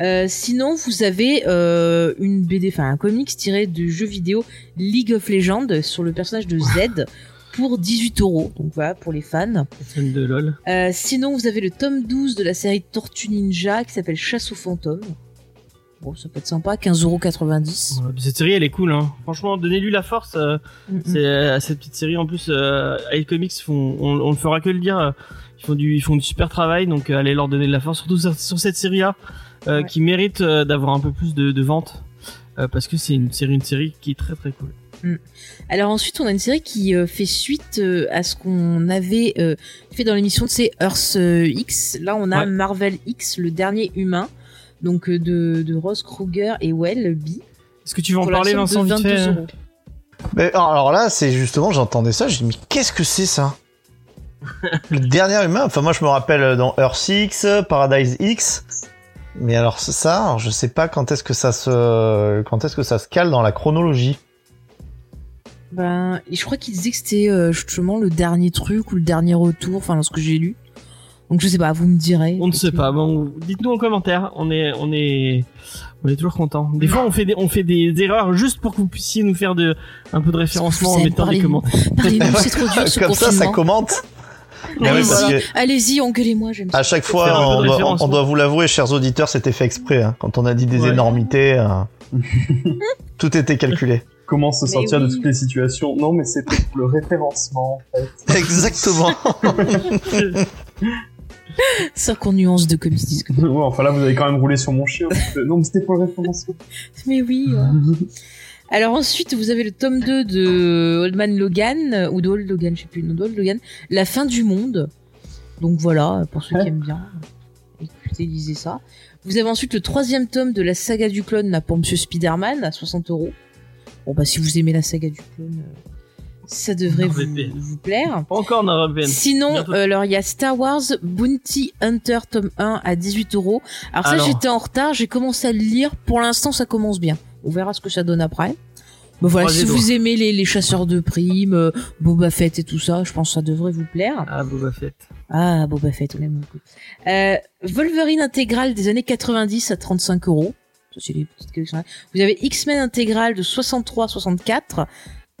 Euh, sinon, vous avez euh, une BD, enfin un comics tiré du jeu vidéo League of Legends sur le personnage de Z pour 18 euros. Donc voilà, pour les fans. Fan de LOL. Euh, sinon, vous avez le tome 12 de la série Tortue Ninja qui s'appelle Chasse aux fantômes. Bon, ça peut être sympa, 15,90€. Ouais, cette série elle est cool hein. Franchement, donnez-lui la force. euh, euh, cette petite série en plus. Euh, Comics font, on, on ne fera que le dire. euh, Ils font du, ils font du super travail. Donc allez leur donner de la force, surtout sur, sur cette série là, euh, Ouais. qui mérite euh, d'avoir un peu plus de, de ventes. Euh, parce que c'est une série, une série qui est très très cool. Alors ensuite, on a une série qui euh, fait suite euh, à ce qu'on avait euh, fait dans l'émission de c'est Earth euh, X. Là, on a Ouais. Marvel X, le dernier humain, donc euh, de, de Rose Kruger et Well B. Est-ce que tu veux en parler, Vincent, de vite fait 22 euros. Mais alors là, c'est justement, j'entendais ça, je dis, mais qu'est-ce que c'est ça? Le dernier humain, enfin moi je me rappelle dans Earth X, Paradise X, mais alors ça, alors je sais pas quand est-ce que ça se, quand est-ce que ça se cale dans la chronologie. Ben, je crois qu'il disait que c'était euh, justement le dernier truc ou le dernier retour, enfin dans ce que j'ai lu. Donc je sais pas, vous me direz. On ne sait pas. Bon, dites-nous en commentaire. On est, on est, on est toujours content. Des fois, on fait des, on fait des erreurs juste pour que vous puissiez nous faire de, un peu de référencement en mettant des commentaires. Parlez-nous, c'est trop dur ce Comme ça, ça commente. Allez-y, allez-y, engueulez-moi, à chaque fois, on doit, on- référencement. on doit vous l'avouer, chers auditeurs, c'était fait exprès. hein. Quand on a dit des Ouais. énormités, euh, tout était calculé. comment se sortir de toutes les situations non mais c'est pour le référencement en fait Exactement. Ça qu'on nuance de comics disque. ouais, enfin là vous avez quand même roulé sur mon chien parce que- non mais c'était pour le référencement Mais oui. ouais. Alors ensuite, vous avez le tome 2 de Old Man Logan, euh, ou de Old Logan, je sais plus, non, de Old Logan, La fin du monde. Donc voilà, pour ceux qui aiment bien, écoutez, lisez ça. Vous avez ensuite le troisième tome de la saga du clone, là, pour Monsieur Spider-Man, à 60 euros. Bon bah si vous aimez la saga du clone, euh, ça devrait vous, plaire. Pas encore. Sinon, euh, alors il y a Star Wars Bounty Hunter tome 1 à 18 euros. Alors ça, j'étais en retard, j'ai commencé à le lire. Pour l'instant, ça commence bien. On verra ce que ça donne après. Bon voilà, si vous aimez les, les chasseurs de primes, euh, Boba Fett et tout ça, je pense que ça devrait vous plaire. Ah, Boba Fett. Ah, Boba Fett, on aime beaucoup. Euh, Wolverine intégrale des années 90 à 35 euros. Ça, c'est les petites collections. Vous avez X-Men intégrale de 63 à 64,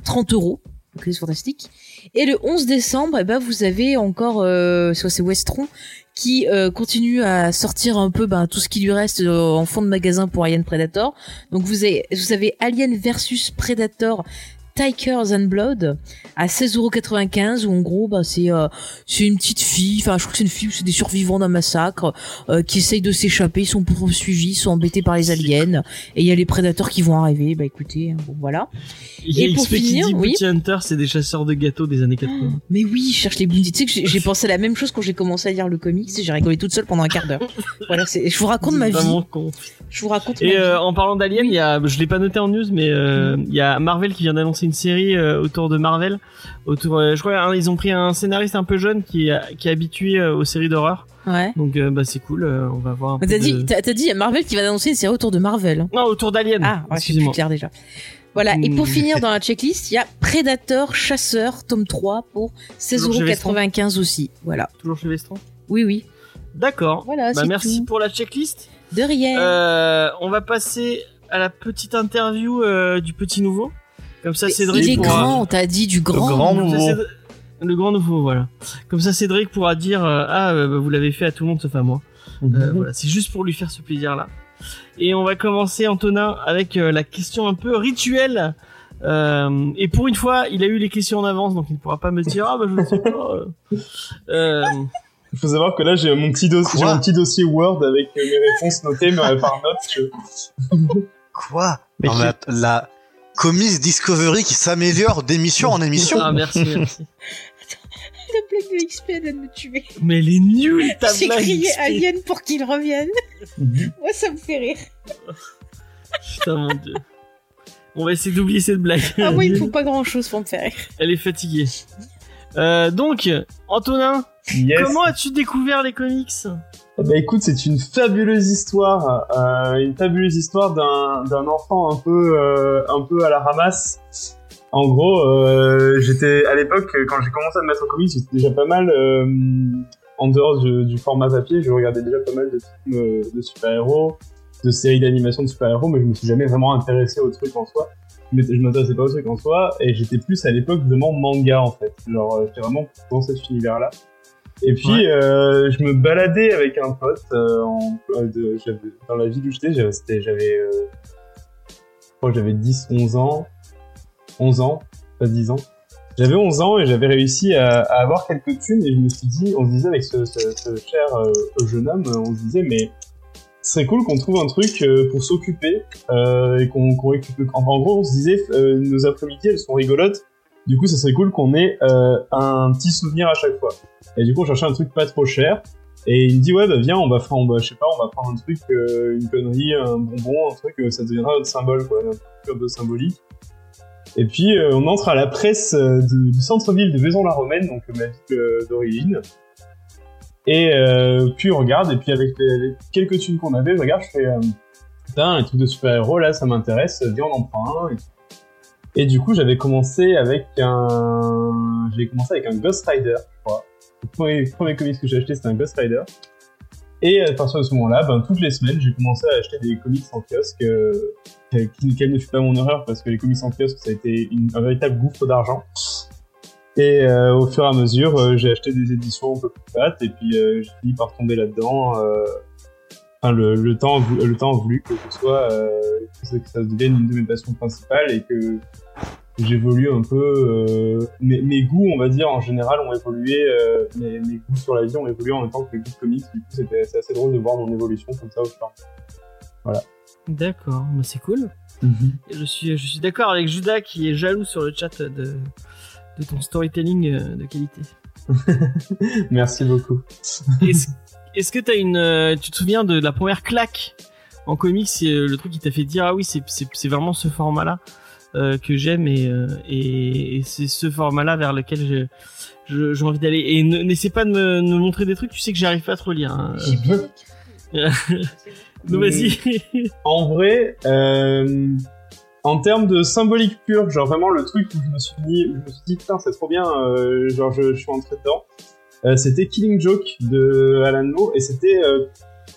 30 euros. Donc c'est fantastique. Et le 11 décembre, eh ben, vous avez encore, euh, c'est Westron, qui euh, continue à sortir un peu ben, tout ce qui lui reste euh, en fond de magasin pour Alien Predator. Donc vous avez, vous avez Alien versus Predator Tikers and Blood à 16,95€ où en gros bah c'est euh, c'est une petite fille, enfin je crois que c'est une fille, c'est des survivants d'un massacre euh, qui essayent de s'échapper, ils sont poursuivis, ils sont embêtés par les aliens et il y a les prédateurs qui vont arriver. Bah écoutez, hein, bon voilà. Il y a Et pour XP qui finir, dit oui. Hunter, c'est des chasseurs de gâteaux des années 80. Mais oui, je cherche les bounty. Tu sais que j'ai- pensé à la même chose quand j'ai commencé à lire le comics et j'ai rigolé toute seule pendant un quart d'heure. Voilà, c'est je vous raconte ma vie. Con. Je vous raconte ma Et vie. euh, en parlant d'Alien, il y a, je l'ai pas noté en news, mais euh, Mm. il y a Marvel qui vient d'annoncer une série euh, autour de Marvel. Autour, euh, je crois, hein, ils ont pris un scénariste un peu jeune qui, est- qui est habitué euh, aux séries d'horreur. Ouais. Donc bah c'est cool, on va voir. T'as de- dit, t'as t'as dit, Marvel qui va annoncer une série autour de Marvel. Non, autour d'Alien. Ah, ouais, c'est plus clair déjà. Voilà, et pour Hmm. finir dans la checklist, il y a Predator Chasseur, tome 3 pour Toujours chez 16,95€ aussi. Voilà. Toujours chez Vestron. Oui, oui. D'accord. Voilà, Bah merci tout. pour la checklist. De rien. Euh, on va passer à la petite interview euh, du petit nouveau. Comme ça, Cédric il est pourra- grand, t'as dit du grand. grand Comme ça, nouveau. Le grand nouveau, voilà. Comme ça, Cédric pourra dire euh, ah euh, bah, vous l'avez fait à tout le monde sauf à moi. Mhm. Euh, voilà, c'est juste pour lui faire ce plaisir-là. Et on va commencer Antonin avec euh, la question un peu rituelle. Euh, et pour une fois, il a eu les questions en avance, donc il ne pourra pas me dire ah bah je ne sais pas. euh. Euh, Il faut savoir que là, j'ai mon petit dossier, j'ai Quoi mon petit dossier Word avec mes réponses notées, mais par notes. que- Quoi? Mais Non, mais La Comics Discovery qui s'améliore d'émission en émission. ah merci, merci. La blague de XP elle vient de me tuer. Mais elle est nulle ta J'ai blague. crié XP. Alien pour qu'il revienne. Moi, ça me fait rire. Putain mon dieu. On va essayer d'oublier cette blague. Ah, moi, il me faut pas grand chose pour me faire rire. Elle est fatiguée. Euh, donc, Antonin, Yes. comment as-tu découvert les comics? Ben, écoute, c'est une fabuleuse histoire, euh, une fabuleuse histoire d'un d'un enfant un peu euh, un peu à la ramasse. En gros, euh, j'étais à l'époque quand j'ai commencé à me mettre au comics, j'étais déjà pas mal euh, en dehors du, format papier. Je regardais déjà pas mal de films euh, de super-héros, de séries d'animation de super-héros, mais je me suis jamais vraiment intéressé au truc en soi. Je m'étais- je m'intéressais pas au truc en soi, et j'étais plus à l'époque vraiment manga en fait. Genre, euh, j'étais vraiment dans cet univers-là. Et puis, Ouais. euh, je me baladais avec un pote euh, en, euh, de, dans la ville où j'étais. J'avais, euh, je crois que j'avais 10, 11 ans. 11 ans, pas 10 ans. J'avais 11 ans et j'avais réussi à, à avoir quelques thunes et je me suis dit, on se disait avec ce, ce, ce cher euh, jeune homme, on se disait, mais ce serait cool qu'on trouve un truc euh, pour s'occuper euh, et qu'on, qu'on récupère. Enfin, en gros, on se disait, euh, nos après-midi, elles sont rigolotes. Du coup, ça serait cool qu'on ait euh, un petit souvenir à chaque fois. Et du coup, on cherchait un truc pas trop cher. Et il me dit, ouais, bah viens, on va faire, on va, je sais pas, on va prendre un truc, euh, une connerie, un bonbon, un truc, euh, ça deviendra notre symbole, quoi, un truc un peu symbolique. Et puis, on entre à la presse du, centre-ville de Vaison-la-Romaine, donc ma ville d'origine. Et puis, on regarde, et puis avec les, quelques thunes qu'on avait, je regarde, je fais, putain, un truc de super-héros, là, ça m'intéresse, viens, on en prend un. Et du coup, j'avais commencé avec un... J'ai commencé avec un Ghost Rider, je crois. Le premier, premier comics que j'ai acheté, c'était un Ghost Rider. Et à partir de ce moment-là, ben, toutes les semaines, j'ai commencé à acheter des comics en kiosque, euh, quelle, ne fut pas mon erreur, parce que les comics en kiosque, ça a été un véritable gouffre d'argent. Et euh, au fur et à mesure, euh, j'ai acheté des éditions un peu plus fat, et puis euh, j'ai fini par tomber là-dedans. Enfin, le, le temps, le temps voulu que ce soit, ça- que ça devienne une de mes passions principales et que j'évolue un peu. Euh, mes, mes goûts, on va dire, en général, ont évolué. Euh, mes, mes goûts sur la vie ont évolué en même temps que mes goûts de comics. Du coup, c'était c'est assez drôle de voir mon évolution comme ça au fur et à D'accord, bah c'est cool. Et Je suis, je suis d'accord avec Judas qui est jaloux sur le chat de, de ton storytelling euh, de qualité. Merci beaucoup. Est-ce est-ce que t'as une, tu te souviens de la première claque en comics, le truc qui t'a fait dire ah oui c'est vraiment ce format-là? Euh, que j'aime et euh, et, et c'est ce format-là vers lequel je je- j'ai envie d'aller et ne- n'essaie pas de me, de montrer des trucs, tu sais que j'arrive pas à trop lire. hein. Donc vas-y. En vrai, euh, en termes de symbolique pure, genre vraiment le truc où je me suis dit, je me suis dit putain c'est trop bien, euh, genre je, je suis entré dedans. euh, c'était Killing Joke de Alan Moore et c'était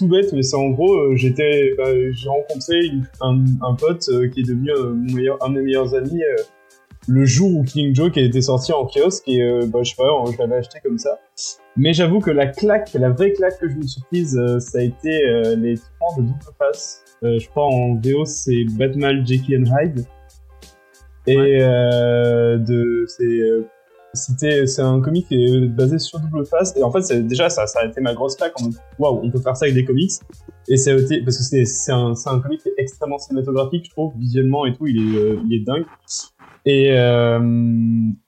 tout bête, mais c'est en gros euh, j'étais, bah, j'ai rencontré une- un, un pote euh, qui est devenu euh, mon meilleur, un de mes meilleurs amis le jour où Killing Joke a été sorti en kiosque et euh, bah, je sais pas, je l'avais acheté comme ça. Mais j'avoue que la claque, la vraie claque que je me suis prise, euh, ça a été euh, les trois de double face. Je crois en VO c'est Batman, Jekyll and Hyde. Et Ouais. de c'est c'était c'est un comic basé sur double face et en fait c'est déjà ça ça a été ma grosse claque waouh on peut faire ça avec des comics. Et ça a été parce que c'est c'est un c'est un comic qui est extrêmement cinématographique je trouve visuellement et tout il est euh, il est dingue. Et euh,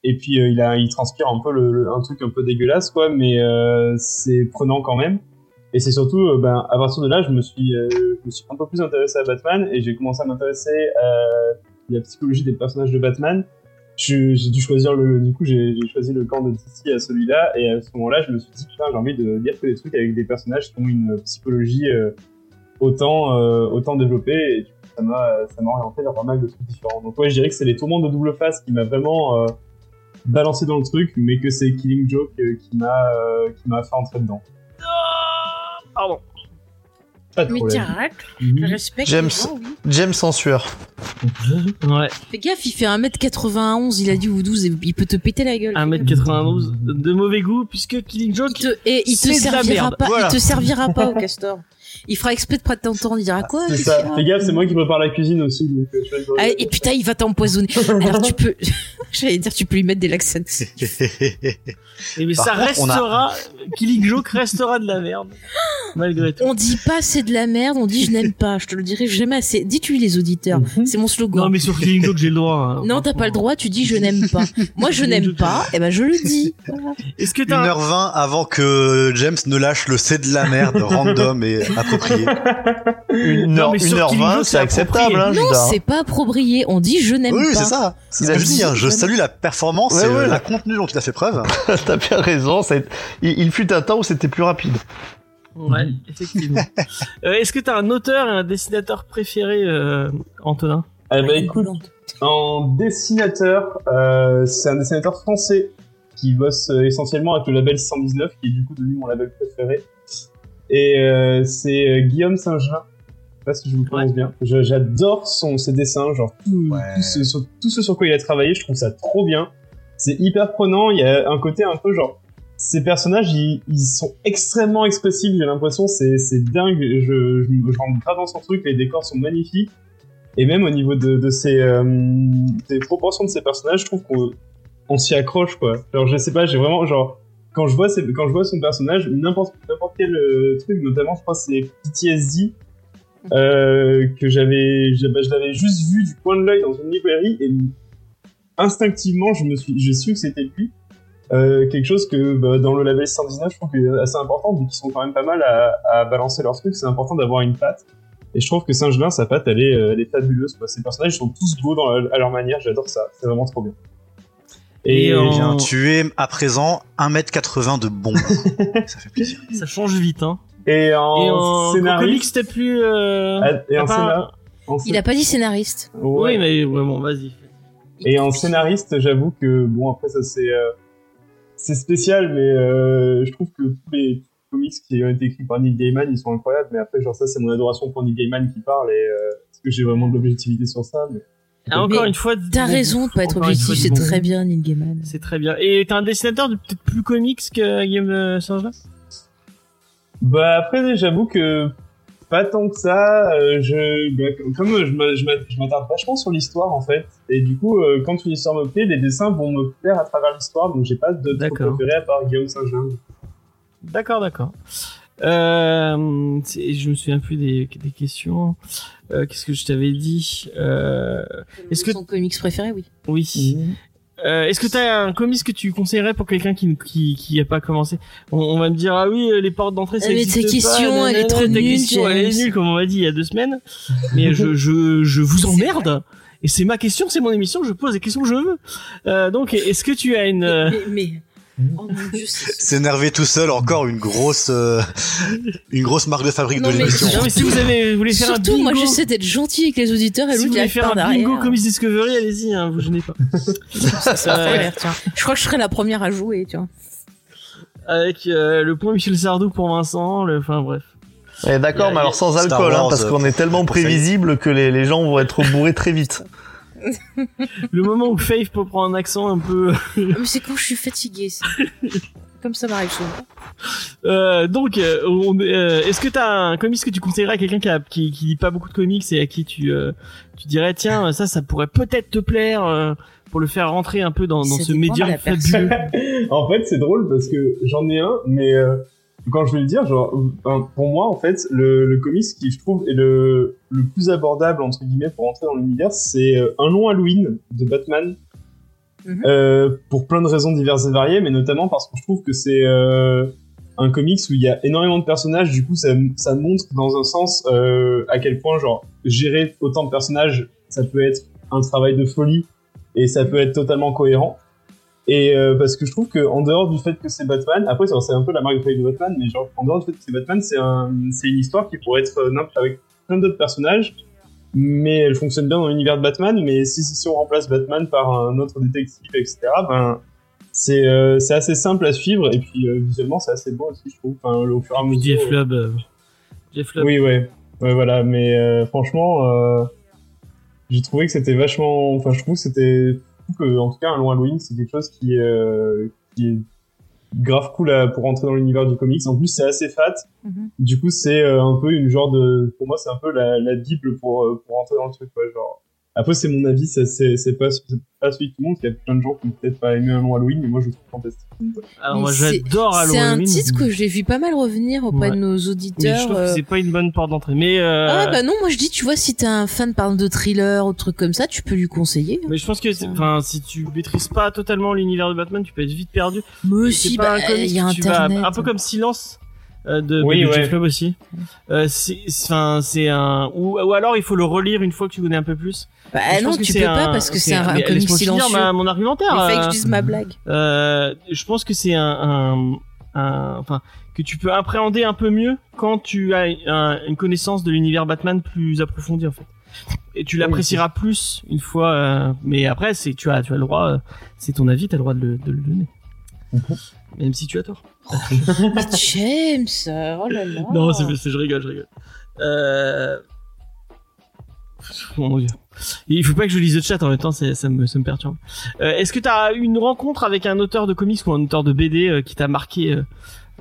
et puis euh, il a il transpire un peu le, le- un truc un peu dégueulasse quoi mais euh, c'est prenant quand même. Et c'est surtout ben à partir de là je me suis je me suis un peu plus intéressé à Batman et j'ai commencé à m'intéresser à la psychologie des personnages de Batman j'ai dû choisir le du coup j'ai choisi le camp de DC à celui-là et à ce moment-là je me suis dit putain j'ai envie de lire que des trucs avec des personnages qui ont une psychologie euh, autant euh, autant développée et du coup, ça m'a ça m'a orienté vers pas mal de trucs différents. Donc ouais je dirais que c'est les tourments de double face qui m'a vraiment euh, balancé dans le truc mais que c'est Killing Joke qui m'a qui m'a fait entrer dedans. Pardon. Pas de Mais problème tiens, arrête, je Mhm. respecte. James. les gens, oui. James en sueur. Ouais. Fais gaffe, il fait 1m91, il a dit ou 12, et il peut te péter la gueule. 1m92 de mauvais goût puisque Killing Il Joke. te, et il te servira pas, Voilà. il te servira pas au castor. Il fera exprès de pas t'entendre, il dira quoi c'est ça fais gaffe c'est moi qui prépare la cuisine aussi donc euh, Ah, et putain, il va t'empoisonner. Alors tu peux, j'allais dire, tu peux lui mettre des laxants. Et mais Par ça contre, on a- restera. Killing Joke restera de la merde. Malgré tout. On dit pas c'est de la merde, on dit je n'aime pas. Je te le dirai jamais assez. Dis-tu les auditeurs. C'est mon slogan. Non mais sur Killing Joke j'ai le droit. hein. Non, t'as pas le droit, tu dis je n'aime pas. Moi, je n'aime pas, et ben je le dis. Est-ce que t'as un- 1h20 avant que James ne lâche le c'est de la merde random et approprié. Une Non, heure, une heure vingt, c'est acceptable, hein, Non, hein. c'est pas approprié. On dit je n'aime Oui, pas. c'est ça. C'est Il ce a que je dis. hein. Je salue la performance Ouais, et ouais. euh, la contenu dont il a fait preuve. T'as bien raison. ça été- Il, il fut un temps où c'était plus rapide. Ouais, effectivement. Euh, Est-ce que t'as un auteur et un dessinateur préféré, euh, Antonin? Eh ben, écoute, en dessinateur, euh, c'est un dessinateur français qui bosse essentiellement avec le label 119, qui est du coup devenu mon label préféré. Et euh, c'est euh, Guillaume Saint-Jean. Je sais pas si je vous prononce bien. J'adore son ses dessins, genre tout, Ouais. tout, ce, sur, tout ce sur quoi il a travaillé, je trouve ça trop bien. C'est hyper prenant. Il y a un côté un peu genre ces personnages, ils, ils sont extrêmement expressifs. J'ai l'impression, c'est c'est dingue. Je, je, je rentre grave dans son truc. Les décors sont magnifiques. Et même au niveau de, de ses, euh, des proportions de ses personnages, je trouve qu'on on s'y accroche quoi. Genre je sais pas, j'ai vraiment genre quand je vois ses- quand je vois son personnage, n'importe quel euh, truc, notamment je crois c'est PTSD euh, que j'avais je, bah, je l'avais juste vu du coin de l'œil dans une librairie et instinctivement je me suis j'ai su que c'était lui. Euh, quelque chose que bah, dans le label 119 je trouve que c'est assez important vu qu'ils sont quand même pas mal à, à balancer leurs trucs c'est important d'avoir une patte et je trouve que Saint-Gelin sa patte elle est, euh, elle est fabuleuse quoi. ces personnages sont tous beaux dans à leur manière j'adore ça c'est vraiment trop bien Et et, en- bien, tu es à présent 1m80 de bon goût. Ça fait plaisir. Ça change vite, hein. et en, et en comics, scénariste c'était plus. Euh... Ah, et en, scénar- en Il a pas dit scénariste. Ouais. Oui, mais ouais, bon, vas-y. Et en scénariste, j'avoue que bon après ça c'est euh, c'est spécial, mais euh, je trouve que tous les comics qui ont été écrits par Neil Gaiman, ils sont incroyables. Mais après genre ça c'est mon adoration pour Neil Gaiman qui parle et euh, parce que j'ai vraiment de l'objectivité sur ça. Mais... Ah, encore Mais une fois. T'as raison de pas être objectif, c'est très bien, Neil Gaiman. C'est très bien. Et t'es un dessinateur de peut-être plus comics que Guillaume euh, Saint-Jean Bah après j'avoue que pas tant que ça. euh, je bah, comme euh, je m'a- je m'a- je m'attarde vachement sur l'histoire en fait, et du coup euh, quand une histoire me plaît, les dessins vont me plaire à travers l'histoire, donc j'ai pas de préféré à part Guillaume Saint-Jean. D'accord, d'accord. Euh, je me souviens plus des, des questions. Euh, Qu'est-ce que je t'avais dit euh, Est-ce que- Son comics préféré, oui. Oui. Euh, Est-ce que t'as un comics que tu conseillerais pour quelqu'un qui qui qui a pas commencé? On, on va me dire ah oui euh, les portes d'entrée ça Ah, mais existe pas, question, elle est trop nulle, question, elle est nulle comme on m'a dit il y a deux semaines. Mais je je je vous emmerde. et c'est ma question c'est mon émission je pose les questions que je veux. Euh, donc est-ce que tu as une euh, Mais, mais- oh mon dieu, c'est... S'énerver tout seul, encore une grosse, euh, une grosse marque de fabrique Non, de l'émission. non mais si vous avez vous voulez faire un Surtout, bingo moi, j'essaie d'être gentil avec les auditeurs et si vous voulez faire un bingo derrière. Comics Discovery allez-y hein, vous gênez pas Ça, ça a l'air, tiens. Je crois que je serai la première à jouer, tu vois. avec euh, le point Michel Sardou pour Vincent le enfin bref Eh, D'accord, mais alors sans Star alcool, hein, parce qu'on euh, est tellement prévisible que les, les gens vont être bourrés très vite. Le moment où Faith peut prendre un accent un peu Ah, mais c'est quand je suis fatiguée, ça. comme ça m'arrive souvent. Euh, donc, euh, on- euh, est-ce que t'as un comics que tu conseillerais à quelqu'un qui, a, qui, qui lit pas beaucoup de comics et à qui tu, euh, tu dirais tiens ça ça pourrait peut-être te plaire euh, pour le faire rentrer un peu dans, ce médium fabuleux? en fait, c'est drôle parce que j'en ai un, mais euh, quand je vais le dire, genre, enfin, pour moi, en fait, le, le comics qui je trouve est le, le plus abordable entre guillemets pour entrer dans l'univers, c'est euh, un long Halloween de Batman. Mhm. Euh, pour plein de raisons diverses et variées, mais notamment parce que je trouve que c'est euh, un comics où il y a énormément de personnages. Du coup, ça, ça montre dans un sens euh, à quel point, genre, gérer autant de personnages, ça peut être un travail de folie et ça peut être totalement cohérent. Et euh, parce que je trouve que en dehors du fait que c'est Batman, après c'est un peu la marque de de Batman, mais genre en dehors du fait que c'est Batman, c'est un, une histoire qui pourrait être euh, n'importe avec plein d'autres personnages, mais elle fonctionne bien dans l'univers de Batman. Mais si si on remplace Batman par un autre détective, etc., ben c'est euh, c'est assez simple à suivre et puis euh, visuellement c'est assez beau aussi, je trouve. Enfin, au fur et à mesure. Jeff Lubb. euh, Jeff Lubb. Oui, ouais. Ouais, voilà. Mais euh, franchement, euh, j'ai trouvé que c'était vachement. Enfin, je trouve que c'était. Trouve que, en tout cas, un long Halloween, c'est quelque chose qui, euh, qui est grave cool à- pour entrer dans l'univers du comics. En plus, c'est assez fat. Mhm. Du coup, c'est euh, un peu une genre de. Pour moi, c'est un peu la, la bible pour, euh, pour entrer dans le truc, quoi. Genre. Après, c'est mon avis, c'est c'est- c'est pas, c'est pas celui de tout le monde. Il y a plein de gens qui ont peut-être pas aimé un long Halloween, mais moi, je le trouve fantastique. Alors moi j'adore C'est un Halloween. titre que j'ai vu pas mal revenir auprès Ouais. de nos mais je auditeurs. trouve euh, que c'est pas une bonne porte d'entrée. Mais euh, Ah bah non, moi je dis, tu vois, si t'es un fan par exemple, de thriller ou de trucs comme ça, tu peux lui conseiller. mais je pense que c'est- enfin si tu maîtrises pas totalement l'univers de Batman, tu peux être vite perdu. Mais C'est si, pas bah, il y a tu vas- internet. un peu comme Silence euh, de, Oui, ouais. Lubb aussi. Euh, c'est enfin c'est un ou, ou alors il faut le relire une fois que tu connais un peu plus. Bah Je non, pense que tu peux pas un- parce que c'est un, un mais comic laisse-moi finir silencieux. ma- mon argumentaire. Il fallait que je dise ma blague. Euh, je pense que c'est un, un, un- enfin, que tu peux appréhender un peu mieux quand tu as un- une connaissance de l'univers Batman plus approfondie en fait. Et tu l'apprécieras plus une fois. euh, mais après, c'est tu as, tu as le droit. euh, c'est ton avis, t'as le droit de le, de le donner. Même si tu as tort. Mais James, oh là là. Non, c'est, c'est- je rigole, je rigole. Euh... Mon dieu. Et il faut pas que je lise le chat en même temps, c'est- ça me, ça me perturbe. Euh, est-ce que t'as eu une rencontre avec un auteur de comics ou un auteur de BD euh, qui t'a marqué euh,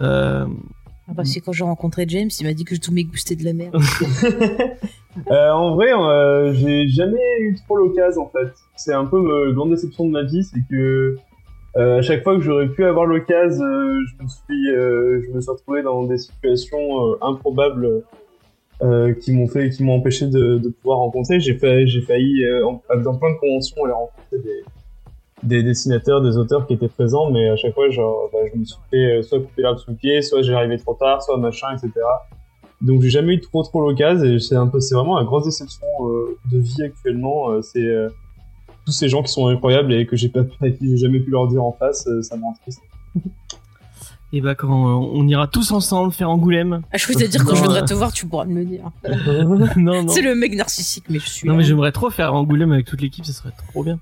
euh, Ah bah, c'est quand j'ai rencontré James, il m'a dit que tous mes goûts c'était de la merde. Euh, en vrai, euh, j'ai jamais eu trop l'occasion en fait. C'est un peu ma grande déception de ma vie, c'est que euh, chaque fois que j'aurais pu avoir l'occasion, euh, je me suis, euh, je me suis retrouvé dans des situations euh, improbables euh, qui m'ont fait, qui m'ont empêché de, de pouvoir rencontrer. J'ai fait, j'ai failli euh, en- dans plein de conventions aller rencontrer des, des dessinateurs, des auteurs qui étaient présents, mais à chaque fois, genre, bah, je me suis fait soit couper l'herbe sous le pied, soit j'ai arrivé trop tard, soit machin, etc. Donc j'ai jamais eu trop trop l'occasion et c'est un peu c'est vraiment la grosse déception de vie actuellement. c'est tous ces gens qui sont incroyables et que j'ai pas j'ai jamais pu leur dire en face, euh, ça me rend triste. Et bah quand euh, on ira tous ensemble faire Angoulême. Ah, je peux te dire quand je voudrais euh. te voir, tu pourras me le dire. non non. C'est le mec narcissique, mais je suis. Non là. mais j'aimerais trop faire Angoulême avec toute l'équipe, ça serait trop bien.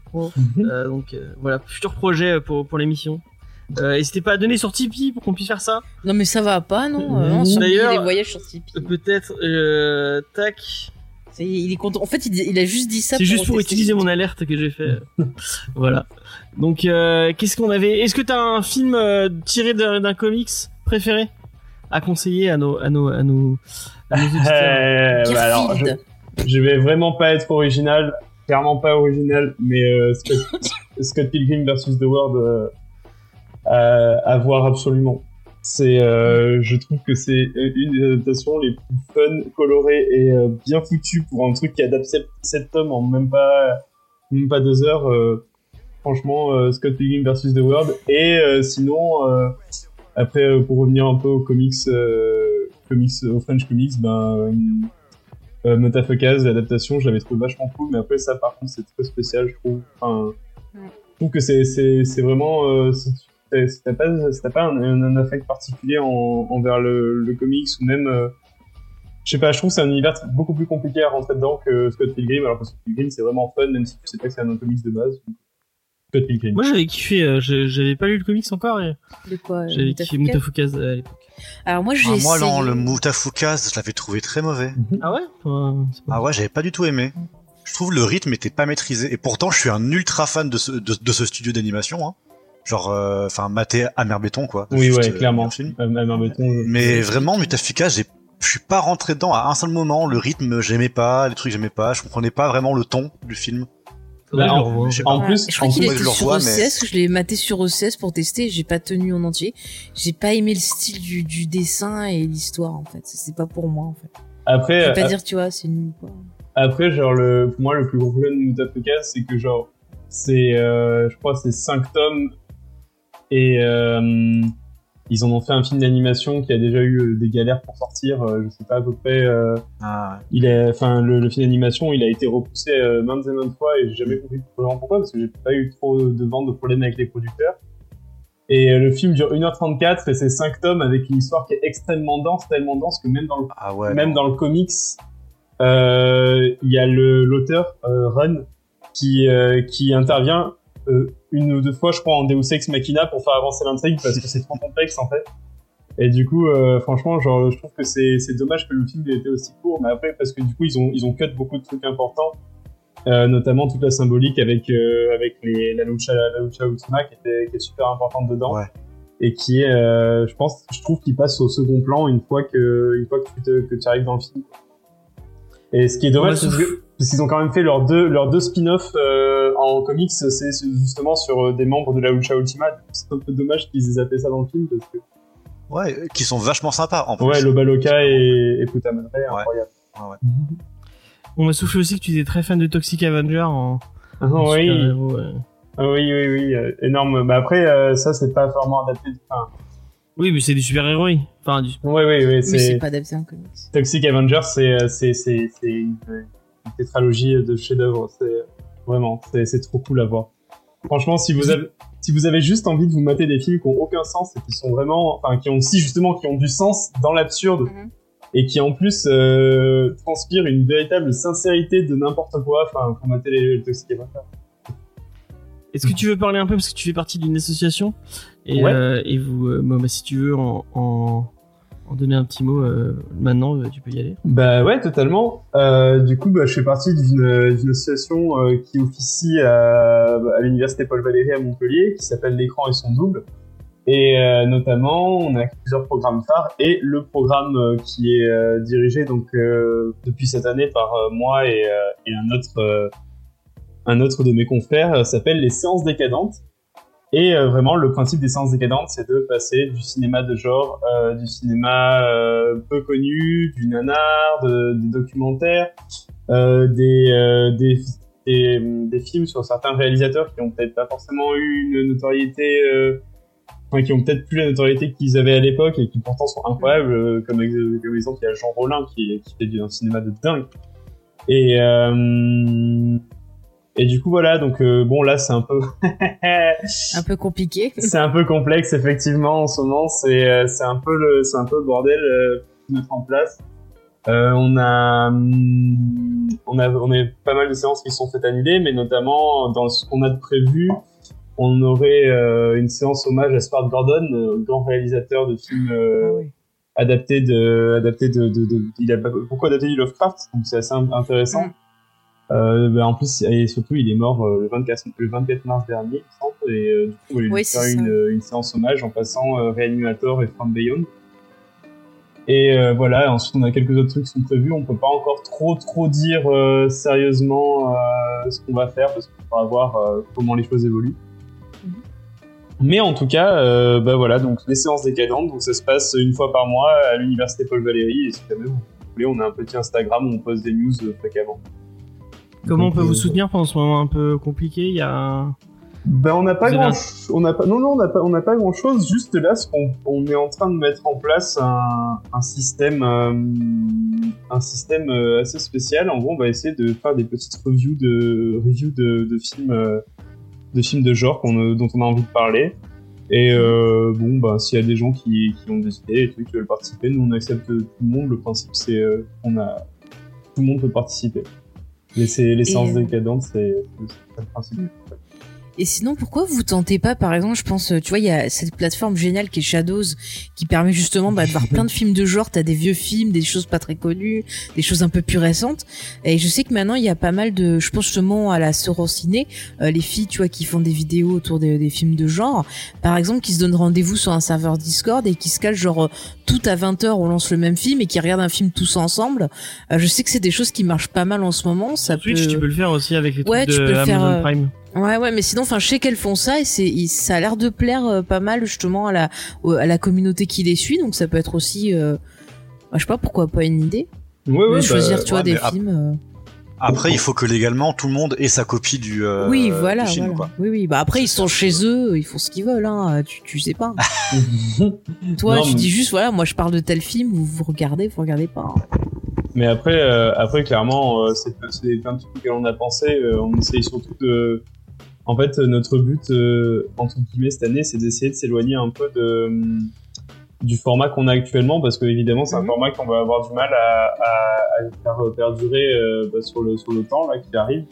Euh, donc euh, voilà, futur projet pour pour l'émission. Euh, N'hésitez pas à donner sur Tipeee pour qu'on puisse faire ça. Non mais ça va pas, non. Euh, D'ailleurs- les voyages sur Tipeee. Peut-être euh, tac. Il est content. En fait, il, il a juste dit ça. C'est juste pour utiliser mon alerte que j'ai fait. voilà. Donc, euh, qu'est-ce qu'on avait? Est-ce que t'as un film euh, tiré d'un comics préféré? À conseiller à nos à nos à nos, à nos auditeurs Euh, bah alors, je, vais vraiment pas être original, clairement pas original, mais euh, Scott, Scott Pilgrim versus The World euh, à, à voir absolument. C'est, euh, je trouve que c'est une des adaptations les plus fun, colorées et euh, bien foutues pour un truc qui adapte 7 tomes en même pas, même pas deux heures. euh, franchement, euh, Scott Pilgrim versus The World. Et sinon, après, pour revenir un peu aux comics, comics, aux French comics, ben, euh, Motafukaz, l'adaptation, j'avais trouvé vachement cool, mais après ça, par contre, c'est très spécial, je trouve. Enfin, je trouve que c'est, c'est, c'est vraiment, euh, si si t'as pas, pas un, un, affect particulier en, envers le, le comics ou même, euh, je sais pas, je trouve que c'est un univers beaucoup plus compliqué à rentrer dedans que Scott Pilgrim, alors que Scott Pilgrim c'est vraiment fun, même si tu sais pas que c'est un comics de base. Scott Pilgrim. Moi, j'avais kiffé. euh, j'avais pas lu le comics encore. Et De quoi euh, j'avais kiffé Mutafukaz à l'époque. Alors moi, j'ai Ah, moi, essayé. non, le Mutafukaz, je l'avais trouvé très mauvais. Ah ouais? Pas- Ah ouais, j'avais pas du tout aimé. Je trouve le rythme était pas maîtrisé. Et pourtant, je suis un ultra fan de ce, de, de ce studio d'animation. Hein. Genre, euh, enfin, mater Amer Béton, quoi. Oui, Juste, ouais, euh, clairement. film. Euh, même un béton, euh, Mais vraiment, Mutafika, j'ai, je suis pas rentré dedans à un seul moment. Le rythme, j'aimais pas, les trucs, j'aimais pas. Je comprenais pas vraiment le ton du film. Faudrait Bah, je en- je En plus, je crois qu'il était je le sur revois, OCS, je l'ai maté sur OCS pour tester, j'ai pas tenu en entier. J'ai pas aimé le style du, du dessin et l'histoire en fait, c'est pas pour moi en fait. Après, Je vais pas euh, dire tu vois, c'est nul quoi. Après, genre, le, pour moi, le plus gros problème de Mutafika, c'est que, genre, c'est, euh, je crois, c'est 5 tomes et euh, ils en ont fait un film d'animation qui a déjà eu euh, des galères pour sortir. euh, je sais pas à peu près. euh, Ah, il est, enfin, le, le film d'animation, il a été repoussé euh, maintes et maintes fois et j'ai jamais compris vraiment pourquoi parce que j'ai pas eu trop de ventes de problèmes avec les producteurs. Et le film dure 1h34 et c'est 5 tomes avec une histoire qui est extrêmement dense, tellement dense que même dans le ah ouais. même non. dans le comics, euh, il y a le l'auteur euh, Run qui euh, qui intervient euh, une ou deux fois, je crois, en Deus Ex Machina pour faire avancer l'intrigue parce que c'est trop complexe en fait. Et du coup, euh, franchement, genre, je trouve que c'est c'est dommage que le film ait été aussi court, mais après parce que du coup ils ont ils ont cut beaucoup de trucs importants, euh, notamment toute la symbolique avec euh, avec les la lucha la lucha ultima qui était qui est super importante dedans Ouais. et qui est, euh, je pense, je trouve qu'il passe au second plan une fois que, une fois que tu, te- que tu arrives dans le film. Et ce qui est dommage, Ouais, c'est que- parce qu'ils ont quand même fait leurs deux, leurs deux spin-offs euh, en comics, c'est justement sur euh, des membres de la Lucha Ultima. C'est un peu dommage qu'ils aient zappé ça dans le film parce que Ouais, euh, qui sont vachement sympas en plus. ouais, Loba Loca et, et Puta Madre, incroyable. On m'a soufflé aussi que tu étais très fan de Toxic Avenger en, Ah, en oui, super-héros, ouais. Ah oui, oui, oui, euh, énorme. Mais après, euh, ça c'est pas vraiment adapté. Enfin, Oui, mais c'est du super-héros. Enfin, du... ouais, oui, oui, Mais c'est pas adapté en comics. Toxic Avenger, c'est c'est c'est tétralogie de chef-d'œuvre. C'est vraiment, c'est trop cool à voir. Franchement, si vous avez si vous avez juste envie de vous mater des films qui ont aucun sens et qui sont vraiment, enfin, qui ont si justement qui ont du sens dans l'absurde Mhm. et qui en plus euh, transpirent une véritable sincérité de n'importe quoi, enfin, pour mater les, les Toxic. Est-ce que tu veux parler un peu parce que tu fais partie d'une association? Et, Ouais. euh, et vous, euh, bah, si tu veux en, en, en donner un petit mot euh, maintenant, euh, tu peux y aller. Bah ouais, totalement. Euh, du coup, bah, je fais partie d'une association euh, qui officie à, à l'université Paul Valéry à Montpellier, qui s'appelle l'écran et son double. Et notamment, on a plusieurs programmes phares et le programme qui est dirigé donc depuis cette année par moi et, et un autre un autre de mes confrères s'appelle les séances décadentes. Et euh, vraiment, le principe des séances décadentes, c'est de passer du cinéma de genre, euh, du cinéma euh, peu connu, du nanar, de, des documentaires, euh, des, euh, des, des, des films sur certains réalisateurs qui ont peut-être pas forcément eu une notoriété, euh, enfin, qui ont peut-être plus la notoriété qu'ils avaient à l'époque et qui pourtant sont incroyables. Comme, comme exemple, il y a Jean Rollin qui, qui fait du, un cinéma de dingue. Et, et du coup, voilà, donc euh, bon, là, c'est un peu... Un peu compliqué. c'est un peu complexe effectivement en ce moment. C'est euh, un peu le un peu le bordel euh, pour mettre en place. Euh, on a hum, on a on a pas mal de séances qui sont faites annuler mais notamment dans ce qu'on a de prévu on aurait euh, une séance hommage à Stuart Gordon grand réalisateur de films Ah oui. adaptés de adapté de, de, de il a beaucoup adapté du Lovecraft donc c'est assez in- intéressant Euh, ben, en plus et surtout il est mort euh, le 24 le 24 mars dernier il me semble et euh, du coup on va lui Oui, faire une, séance hommage en passant Reanimator et From Beyond et euh, voilà ensuite on a quelques autres trucs qui sont prévus on peut pas encore trop trop dire euh, sérieusement euh, ce qu'on va faire parce qu'il faudra voir comment les choses évoluent Mhm. mais en tout cas, bah voilà, donc les séances décadentes, donc ça se passe une fois par mois à l'université Paul Valéry. Et si jamais vous voulez, on a un petit Instagram où on poste des news fréquemment. Comment Donc, on peut euh, vous soutenir pendant ce moment un peu compliqué Il y a. Ben on n'a pas grand, on n'a pas, non non on n'a pas, on n'a pas grand chose. Juste là, ce qu'on on est en train de mettre en place un, un système, euh, un système euh, assez spécial. En gros, on va essayer de faire des petites reviews de reviews de, de films, euh, de films de genre qu'on, dont on a envie de parler. Et euh, bon, bah, s'il y a des gens qui, qui ont des idées et tout, qui veulent participer, nous on accepte tout le monde. Le principe, c'est euh, on a tout le monde peut participer. Les, sé- les séances euh, c'est le principe. Et sinon, pourquoi vous tentez pas, par exemple, je pense, tu vois, il y a cette plateforme géniale qui est Shadows, qui permet justement bah, de voir plein de films de genre. T'as des vieux films, des choses pas très connues, des choses un peu plus récentes. Et je sais que maintenant, il y a pas mal de, je pense justement à la Sorociné, euh, les filles, tu vois, qui font des vidéos autour des, des films de genre, par exemple, qui se donnent rendez-vous sur un serveur Discord et qui se cachent genre tout à 20h, on lance le même film et qui regardent un film tous ensemble. Euh, je sais que c'est des choses qui marchent pas mal en ce moment. Ça Twitch, peut... tu peux le faire aussi avec les Ouais, trucs tu de peux le faire, Amazon euh, Prime. Ouais, ouais, mais sinon, enfin, je sais qu'elles font ça et c'est, ça a l'air de plaire euh, pas mal justement à la, à la communauté qui les suit. Donc ça peut être aussi, euh, bah, je sais pas pourquoi pas une idée. Ouais, ouais, bah, choisir, tu vois, ouais, des films. euh. Après, il faut que légalement tout le monde ait sa copie du, euh, oui, voilà, du film, voilà. quoi. Oui, oui. Bah après, ils sont chez eux, ils font ce qu'ils veulent. Hein. Tu, tu sais pas. Toi, Non, tu mais- dis juste, voilà, moi, je parle de tel film, vous vous regardez, vous regardez pas. hein. Mais après, euh, après clairement, euh, c'est c'est plein de trucs auxquels on a pensé. on essaye surtout de. En fait, euh, notre but, euh, entre guillemets, cette année, c'est d'essayer de s'éloigner un peu de, hum, du format qu'on a actuellement, parce que évidemment, c'est un Mhm. format qu'on va avoir du mal à, à, à faire perdurer euh, bah, sur, le, sur le temps là, qui arrive.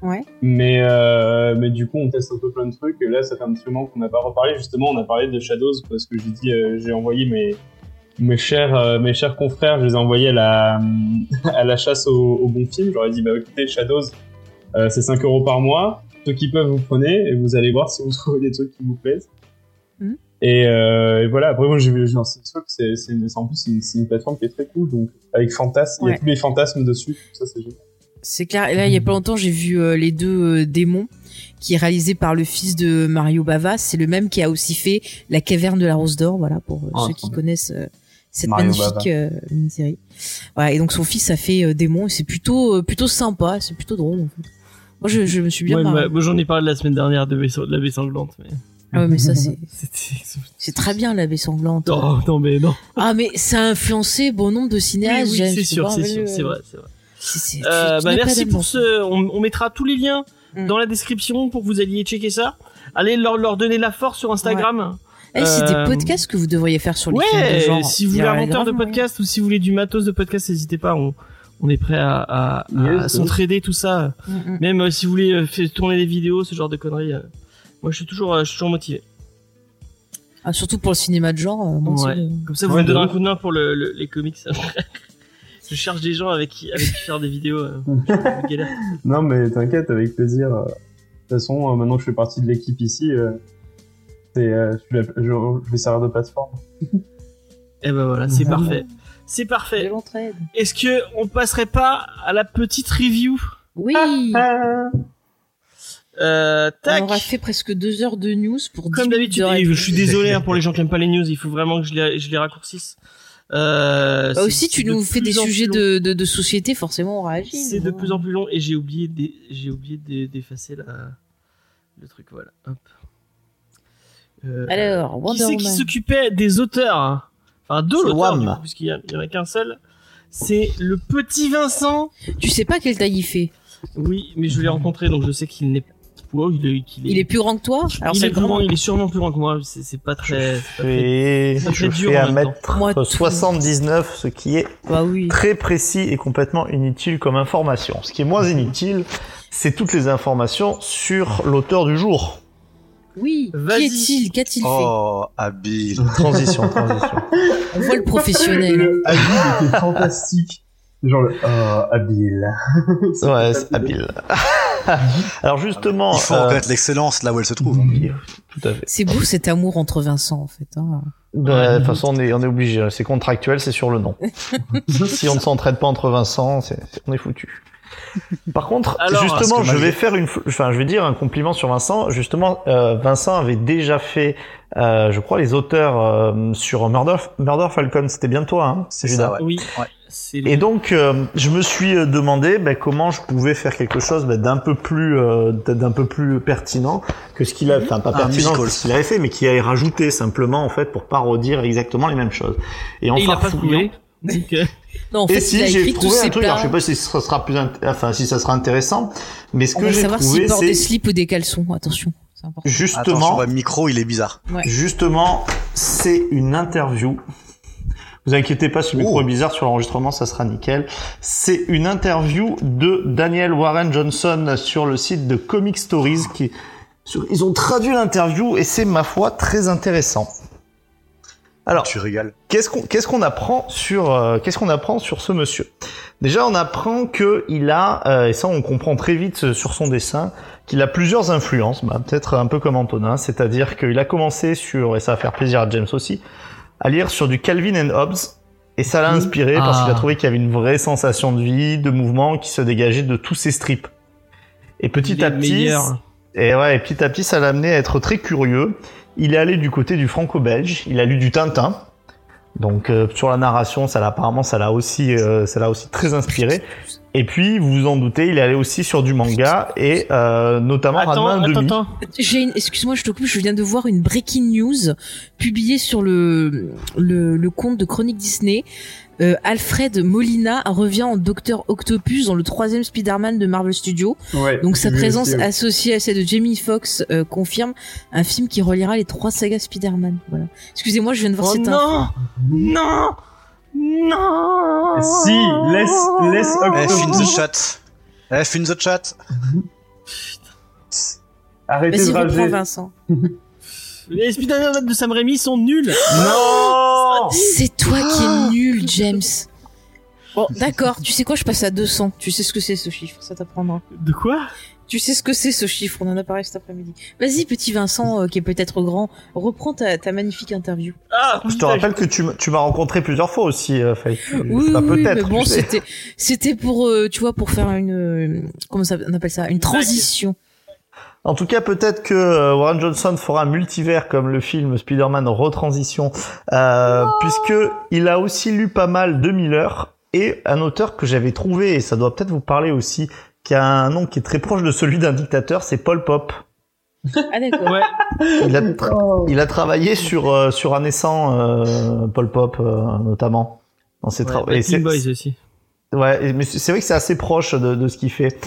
Ouais. Mais, euh, mais du coup, on teste un peu plein de trucs. Et là, ça fait un petit moment qu'on n'a pas reparlé. Justement, on a parlé de Shadows parce que j'ai dit, euh, j'ai envoyé mes, mes chers, euh, mes chers confrères, je les ai envoyés à la, à la chasse aux bons films. J'aurais dit, bah écoutez, Shadows, euh, c'est 5 euros par mois. Ceux qui peuvent, vous prenez et vous allez voir si vous trouvez des trucs qui vous plaisent. Et, euh, et voilà, après, moi, j'ai vu, genre, c'est en plus, c'est une, plateforme qui est très cool. Donc, avec Fantasme, il y Ouais. a tous les fantasmes dessus. Ça, c'est génial. C'est clair. Et là, il y a pas longtemps, j'ai vu euh, les deux euh, démons, qui est réalisé par le fils de Mario Bava. C'est le même qui a aussi fait La Caverne de la Rose d'Or, voilà, pour euh, Ah, ceux qui bien. connaissent euh, cette Mario magnifique euh, mini-série. Voilà, et donc son fils a fait euh, Démon, et c'est plutôt euh, plutôt sympa, c'est plutôt drôle. En fait. Moi, je, je me suis bien Ouais, marré. moi, j'en ai parlé la semaine dernière de, de la baie sanglante. Mais... Ah ouais, mais ça, c'est c'est très bien la baie sanglante. Non, non, mais non. Ah, mais ça a influencé bon nombre de cinéastes. oui, c'est sûr, c'est vrai, sûr, euh, c'est vrai, c'est vrai. Euh, bah, merci pour ce. On, on mettra tous les liens Mm. dans la description pour que vous alliez checker ça. Allez leur, leur donner la force sur Instagram. Eh, c'est Euh, des podcasts que vous devriez faire sur les films de Ouais, genre. si vous voulez un monteur de podcast ou si vous voulez du matos de podcast, n'hésitez pas. On, on est prêt à, à, à Yes. s'entraider, tout ça. Mm. Même euh, si vous voulez euh, faire tourner des vidéos, ce genre de conneries. euh, moi, je suis toujours, euh, je suis toujours motivé. Ah, surtout pour le cinéma de genre. Ouais. Comme ça, vous Ouais, me donnez un coup de main pour le, le- les comics. je cherche des gens avec qui, avec qui faire des vidéos. euh, galère. Non, mais t'inquiète, avec plaisir. De toute façon, euh, maintenant que je fais partie de l'équipe ici, euh, c'est, euh, je, vais- je- je vais servir de plateforme. Et ben voilà, c'est parfait. C'est de parfait. l'entraide. Est-ce que on passerait pas à la petite review? Oui. euh, Tac. On aura fait presque deux heures de news pour 10 Comme d'habitude, de je suis désolé hein, pour les gens qui aiment pas les news, il faut vraiment que je les, je les raccourcisse. Euh, Bah aussi, tu de nous fais des sujets de, de, de société, forcément, on réagit. C'est de nous, plus hein. en plus long et j'ai oublié d'e- j'ai oublié d'e- d'effacer la le truc voilà. Hop. Euh, Alors, qui Wonder c'est qui s'occupait des auteurs hein? Enfin, de C'est l'auteur, puisqu'il y, a- il y en a qu'un seul. C'est le petit Vincent. Tu sais pas quelle taille il fait. Oui, mais je l'ai rencontré, donc je sais qu'il n'est ouais, il est, Il est plus grand que toi Alors il est plus grand, grand. il est sûrement plus grand que moi. C'est pas très. pas je fais en même 1 Moi, mètre tout. 79, ce qui est Bah oui. très précis et complètement inutile comme information. Ce qui est moins inutile, c'est toutes les informations sur l'auteur du jour. Oui. Vas-y. Qui est-il? Qu'a-t-il fait? Oh, habile. Transition, transition. On voit le professionnel. Le habile était fantastique. Genre le oh, habile. Ouais, c'est habile. Alors justement, Il faut euh, reconnaître l'excellence là où elle se trouve. tout à fait. C'est beau cet amour entre Vincent, en fait. hein. De toute façon, on est, on est obligé. C'est contractuel, c'est sur le nom. si on ne s'entraide pas entre Vincent, c'est- on est foutu. Par contre, Alors, justement, je vais faire une, enfin, je vais dire un compliment sur Vincent. Justement, euh, Vincent avait déjà fait, euh, je crois, les auteurs euh, sur Murder, Murder Falcon. C'était bien toi, hein C'est ça, ouais. Oui. Ouais. Et donc, euh, je me suis euh, demandé ben, comment je pouvais faire quelque chose ben, d'un peu plus, euh, d'un peu plus pertinent que ce qu'il a, enfin pas pertinent que ce qu'il avait fait, mais qu'il avait rajouté simplement en fait pour pas redire exactement les mêmes choses. Et en Et il a pas farfouillant- trouvé. Donc, euh, Non, en Et si j'ai trouvé un truc, alors je sais pas si ça sera plus, enfin si ça sera intéressant, mais ce On que j'ai savoir trouvé, c'est des slips ou des caleçons. Attention, c'est important. Attention, justement, le micro, il est bizarre. justement, c'est une interview. Vous inquiétez pas, si le micro Oh. est bizarre sur l'enregistrement, ça sera nickel. C'est une interview de Daniel Warren Johnson sur le site de Comic Stories qui ils ont traduit l'interview et c'est ma foi très intéressant. Alors, Tu régales. qu'est-ce qu'on qu'est-ce qu'on apprend sur euh, qu'est-ce qu'on apprend sur ce monsieur? Déjà, on apprend que il a euh, et ça on comprend très vite euh, sur son dessin qu'il a plusieurs influences, bah, peut-être un peu comme Antonin, c'est-à-dire qu'il a commencé sur et ça va faire plaisir à James aussi à lire sur du Calvin and Hobbes et ça l'a inspiré parce qu'il a Ah. trouvé qu'il y avait une vraie sensation de vie, de mouvement qui se dégageait de tous ces strips. Et petit Les à petit, meilleurs. Et ouais, et petit à petit, ça l'a amené à être très curieux. Il est allé du côté du franco-belge. Il a lu du Tintin. Donc euh, sur la narration, ça l'a apparemment, ça l'a aussi, euh, ça l'a aussi très inspiré. Et puis, vous vous en doutez, il est allé aussi sur du manga et euh, notamment Attends, Ranma attends, attends. J'ai une, excuse-moi, je te coupe, je viens de voir une breaking news publiée sur le, le, le compte de Chronique Disney. Euh, Alfred Molina revient en Docteur Octopus dans le troisième Spider-Man de Marvel Studios. Ouais. Donc sa présence aussi, ouais. associée à celle de Jamie Foxx euh, confirme un film qui reliera les trois sagas Spider-Man. Voilà. Excusez-moi, je viens de voir Oh cette info. non Non Non Si, laisse, laisse F in Octopus. the chat. F in the chat. Arrêtez Vas-y, de reprends rager. Vincent. Les Spider-Man de Sam Raimi sont nuls Non C'est toi qui es nul, James. Bon, d'accord, tu sais quoi, je passe à 200. Tu sais ce que c'est ce chiffre, ça t'apprendra. De quoi Tu sais ce que c'est ce chiffre, on en a parlé cet après-midi. Vas-y, petit Vincent, euh, qui est peut-être grand, reprends ta, ta magnifique interview. Ah Je te rappelle que tu, m- tu m'as rencontré plusieurs fois aussi, euh, Faye. Oui, bah, oui, oui, peut-être. mais bon, tu sais. c'était, c'était pour, euh, tu vois, pour faire une, euh, comment ça, on appelle ça, une transition. En tout cas, peut-être que euh, Warren Johnson fera un multivers comme le film Spider-Man Retransition, euh, puisque il a aussi lu pas mal de Miller et un auteur que j'avais trouvé et ça doit peut-être vous parler aussi, qui a un nom qui est très proche de celui d'un dictateur, c'est Paul Pop. Ah, d'accord. Ouais, Il a, tra- il a travaillé sur euh, sur un naissant euh, Paul Pop euh, notamment dans ses ouais travaux. Boys aussi. Ouais, mais c'est c'est vrai que c'est assez proche de, de ce qu'il fait.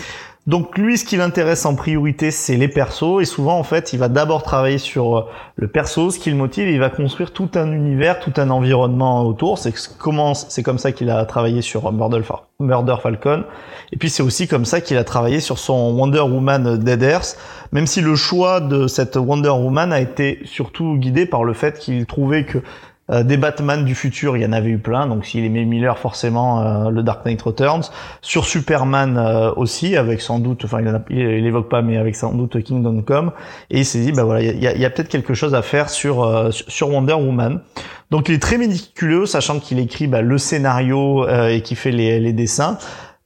Donc lui, ce qui l'intéresse en priorité, c'est les persos, et souvent en fait, il va d'abord travailler sur euh, le perso, ce qui le motive, et il va construire tout un univers, tout un environnement autour. C'est comme ça qu'il a travaillé sur Murder, Fa- Murder Falcon, et puis c'est aussi comme ça qu'il a travaillé sur son Wonder Woman Dead Earth, même si le choix de cette Wonder Woman a été surtout guidé par le fait qu'il trouvait que euh, des Batman du futur, il y en avait eu plein. Donc s'il aimait Miller, forcément, euh, le Dark Knight Returns. Sur Superman euh, aussi, avec sans doute, enfin il, en a- il évoque pas, mais avec sans doute Kingdom Come. Et il s'est dit, bah voilà, il y a, y a peut-être quelque chose à faire sur euh, sur Wonder Woman. Donc il est très méticuleux, sachant qu'il écrit bah, le scénario euh, et qu'il fait les, les dessins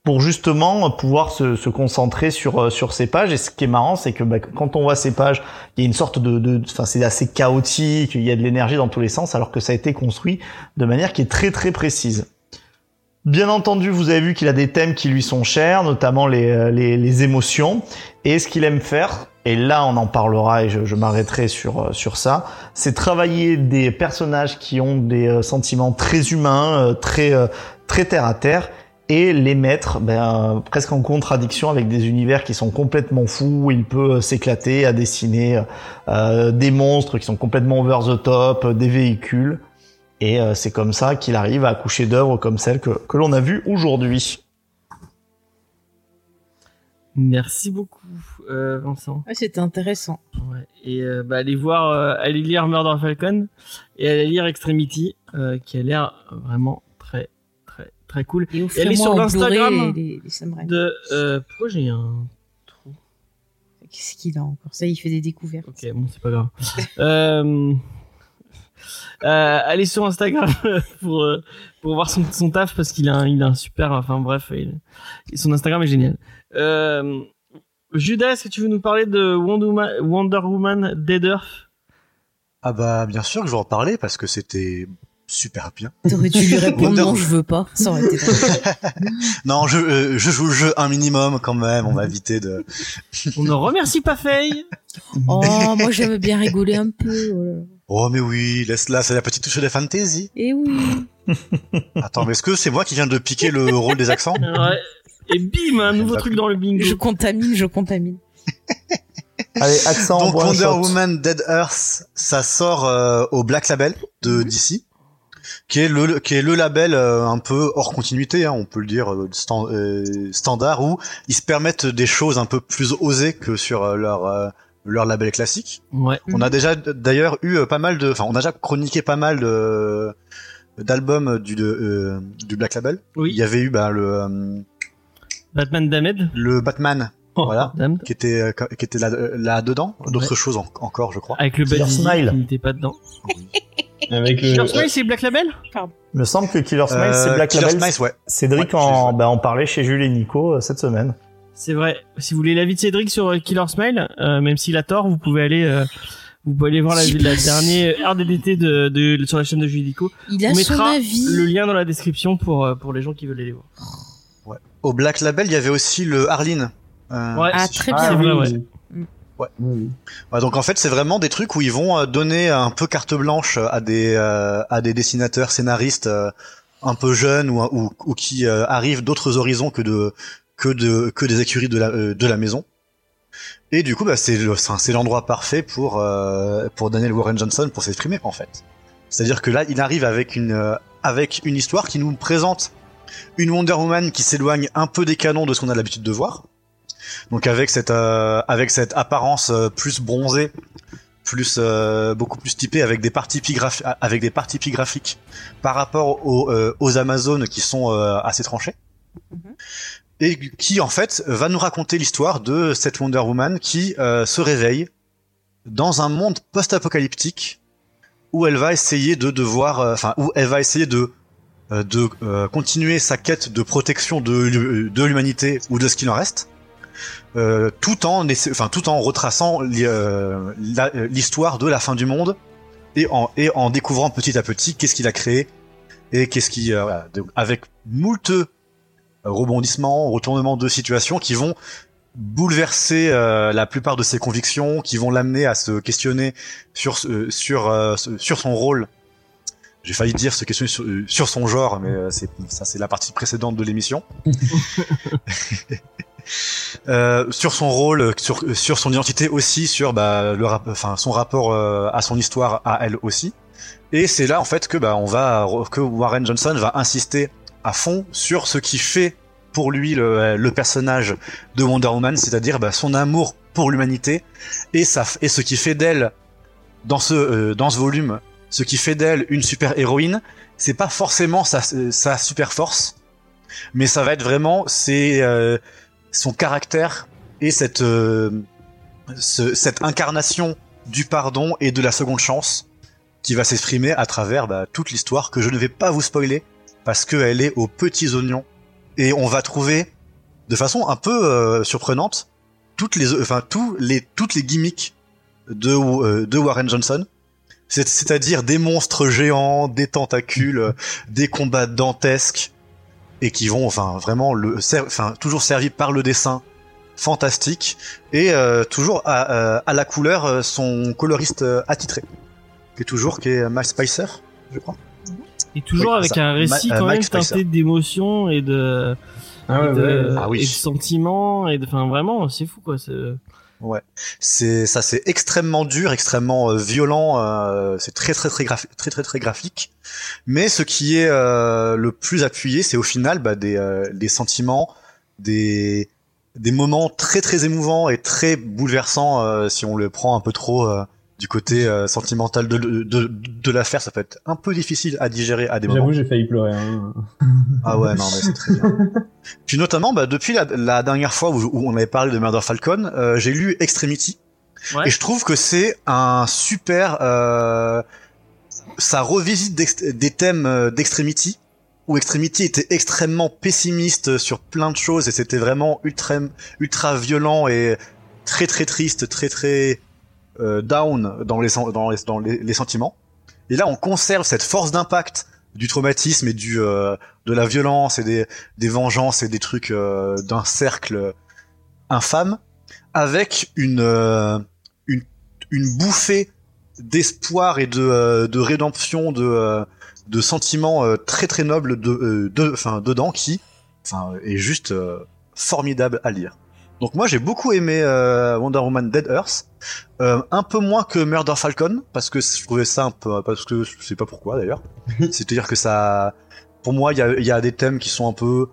pour justement pouvoir se, se concentrer sur euh, sur ces pages. Et ce qui est marrant, c'est que bah, quand on voit ces pages, il y a une sorte de, enfin c'est assez chaotique, il y a de l'énergie dans tous les sens, alors que ça a été construit de manière qui est très très précise. Bien entendu, vous avez vu qu'il a des thèmes qui lui sont chers, notamment les, euh, les, les émotions. Et ce qu'il aime faire, et là on en parlera et je, je m'arrêterai sur, euh, sur ça, c'est travailler des personnages qui ont des sentiments très humains, très, très terre à terre, et les mettre ben, euh, presque en contradiction avec des univers qui sont complètement fous. où Il peut euh, s'éclater à dessiner euh, des monstres qui sont complètement over the top, euh, des véhicules. Et euh, c'est comme ça qu'il arrive à accoucher d'œuvres comme celle que, que l'on a vue aujourd'hui. Merci beaucoup, euh, Vincent. Ouais, c'était intéressant. Ouais. Et euh, bah, allez voir, euh, allez lire Murder Falcon et allez lire Extremity, euh, qui a l'air vraiment très, cool. Et elle est sur l'Instagram. De euh, pourquoi j'ai un trou Qu'est-ce qu'il a encore? Ça, il fait des découvertes. Ok, bon, c'est pas grave. euh, euh, allez sur Instagram pour euh, pour voir son, son taf parce qu'il a un, il a un super. Enfin bref, il- son Instagram est génial. Euh, Judas, est-ce que tu veux nous parler de Wonder Woman, Wonder Woman Dead Earth? Ah bah bien sûr que je vais en parler parce que c'était super bien. T'aurais dû lui répondre non, je veux pas. Ça aurait été Non, je, euh, je joue le jeu un minimum quand même, on va éviter de... On ne remercie pas Faye. Oh, moi j'aime bien rigoler un peu. oh. Oh mais oui, laisse-la, c'est la petite touche de fantasy. Eh oui. Attends, mais est-ce que c'est moi qui viens de piquer le rôle des accents? Ouais. Et bim, un nouveau truc dans le bingo. Je contamine, je contamine. Allez, accent, Donc Wonder shot. Woman Dead Earth, ça sort euh, au Black Label de DC, qui est le qui est le label euh, un peu hors continuité, hein, on peut le dire euh, euh, standard, où ils se permettent des choses un peu plus osées que sur euh, leur euh, leur label classique. Ouais. On a déjà d'ailleurs eu pas mal de, enfin, on a déjà chroniqué pas mal de d'albums du de, euh, du Black Label. Il Oui. y avait eu bah, le euh, Batman Damned. le Batman, voilà, Damned. qui était euh, qui était là, là dedans. D'autres choses en- encore, je crois. Avec le Killer Smile. qui n'était pas dedans. Avec Killer le, Smile, c'est Black Label? Il me semble que Killer Smile, Euh, c'est Black Killer Label. Smile, ouais. Cédric Ouais, en, bah, en parlait chez Jules et Nico euh, cette semaine. C'est vrai. Si vous voulez l'avis de Cédric sur euh, Killer Smile, euh, même s'il a tort, vous pouvez aller, euh, vous pouvez aller voir la, la dernière RDDT de, de, sur la chaîne de Judico. Il a On son mettra avis. le lien dans la description pour euh, pour les gens qui veulent aller voir. Au Black Label, il y avait aussi le Harleen. Euh, Ouais. Ah, très bien. c'est vrai, ouais. Ouais. Ouais, donc en fait, c'est vraiment des trucs où ils vont euh, donner un peu carte blanche à des euh, à des dessinateurs, scénaristes euh, un peu jeunes ou ou, ou qui euh, arrivent d'autres horizons que de que de que des écuries de la euh, de la maison. Et du coup, bah, c'est le- c'est l'endroit parfait pour euh, pour Daniel Warren Johnson pour s'exprimer en fait. C'est-à-dire que là, il arrive avec une euh, avec une histoire qui nous présente une Wonder Woman qui s'éloigne un peu des canons de ce qu'on a l'habitude de voir. Donc avec cette euh, avec cette apparence euh, plus bronzée, plus euh, beaucoup plus typée avec des parties avec des parties graphiques par rapport aux, euh, aux Amazones qui sont euh, assez tranchées. Mhm. Et qui en fait va nous raconter l'histoire de cette Wonder Woman qui euh, se réveille dans un monde post-apocalyptique où elle va essayer de devoir, enfin où elle va essayer de euh, de euh, continuer sa quête de protection de, de l'humanité ou de ce qu'il en reste, euh, tout en enfin tout en retraçant euh, euh, l'histoire de la fin du monde et en et en découvrant petit à petit qu'est-ce qu'il a créé et qu'est-ce qui avec moult rebondissements, retournements de situation qui vont bouleverser la plupart de ses convictions, qui vont l'amener à se questionner sur sur sur son rôle. J'ai failli dire se questionner sur, son genre, mais ça c'est la partie précédente de l'émission. Euh, sur son rôle, sur sur son identité aussi, sur bah le rap- enfin son rapport euh, à son histoire à elle aussi. Et c'est là en fait que bah on va que Warren Johnson va insister à fond sur ce qui fait pour lui le, le personnage de Wonder Woman, c'est-à-dire bah, son amour pour l'humanité et ça et ce qui fait d'elle dans ce euh, dans ce volume, ce qui fait d'elle une super héroïne, c'est pas forcément sa sa super force, mais ça va être vraiment c'est euh, son caractère et cette euh, ce- cette incarnation du pardon et de la seconde chance qui va s'exprimer à travers bah, toute l'histoire que je ne vais pas vous spoiler parce qu'elle est aux petits oignons. Et on va trouver de façon un peu euh, surprenante toutes les enfin tous les toutes les gimmicks de euh, de Warren Johnson. C'est- c'est-à-dire des monstres géants des tentacules des combats dantesques et qui vont enfin vraiment le ser- enfin toujours servis par le dessin fantastique et euh, toujours à, euh, à la couleur euh, son coloriste euh, attitré qui est toujours qui est Mike Spicer je crois Et toujours Oui, avec ça. un récit Ma- quand même Mike Spicer. teinté d'émotions et de, Ah et ouais, de, ouais. Ah oui. et de sentiments et de, enfin vraiment, c'est fou quoi. C'est- c'est ça c'est extrêmement dur extrêmement euh, violent euh, c'est très très très graphi- très très très graphique. Mais ce qui est euh, le plus appuyé c'est au final bah, des euh, des sentiments des des moments très très émouvants et très bouleversants euh, si on le prend un peu trop du côté euh, sentimental de, de, de, de l'affaire ça peut être un peu difficile à digérer à des moments J'avoue, j'ai failli pleurer. Hein. ah ouais, non, mais c'est très bien. Puis notamment, bah, depuis la, la dernière fois où, où on avait parlé de Murder Falcon, euh, j'ai lu Extremity. Ouais. Et je trouve que c'est un super... Euh, ça revisite des thèmes euh, d'Extremity, où Extremity était extrêmement pessimiste sur plein de choses, et c'était vraiment ultra, ultra violent et très très triste, très très down dans les, dans, les, dans les, les sentiments. Et là, on conserve cette force d'impact du traumatisme et du euh, de la violence et des, des vengeances et des trucs euh, d'un cercle infâme avec une euh, une, une bouffée d'espoir et de, euh, de rédemption de euh, de sentiments euh, très très nobles de euh, de enfin dedans qui enfin est juste euh, formidable à lire. Donc moi j'ai beaucoup aimé euh, Wonder Woman Dead Earth, euh, un peu moins que Murder Falcon parce que je trouvais ça un peu parce que je sais pas pourquoi d'ailleurs. C'est-à-dire que ça, pour moi, il y a, il y a des thèmes qui sont un peu,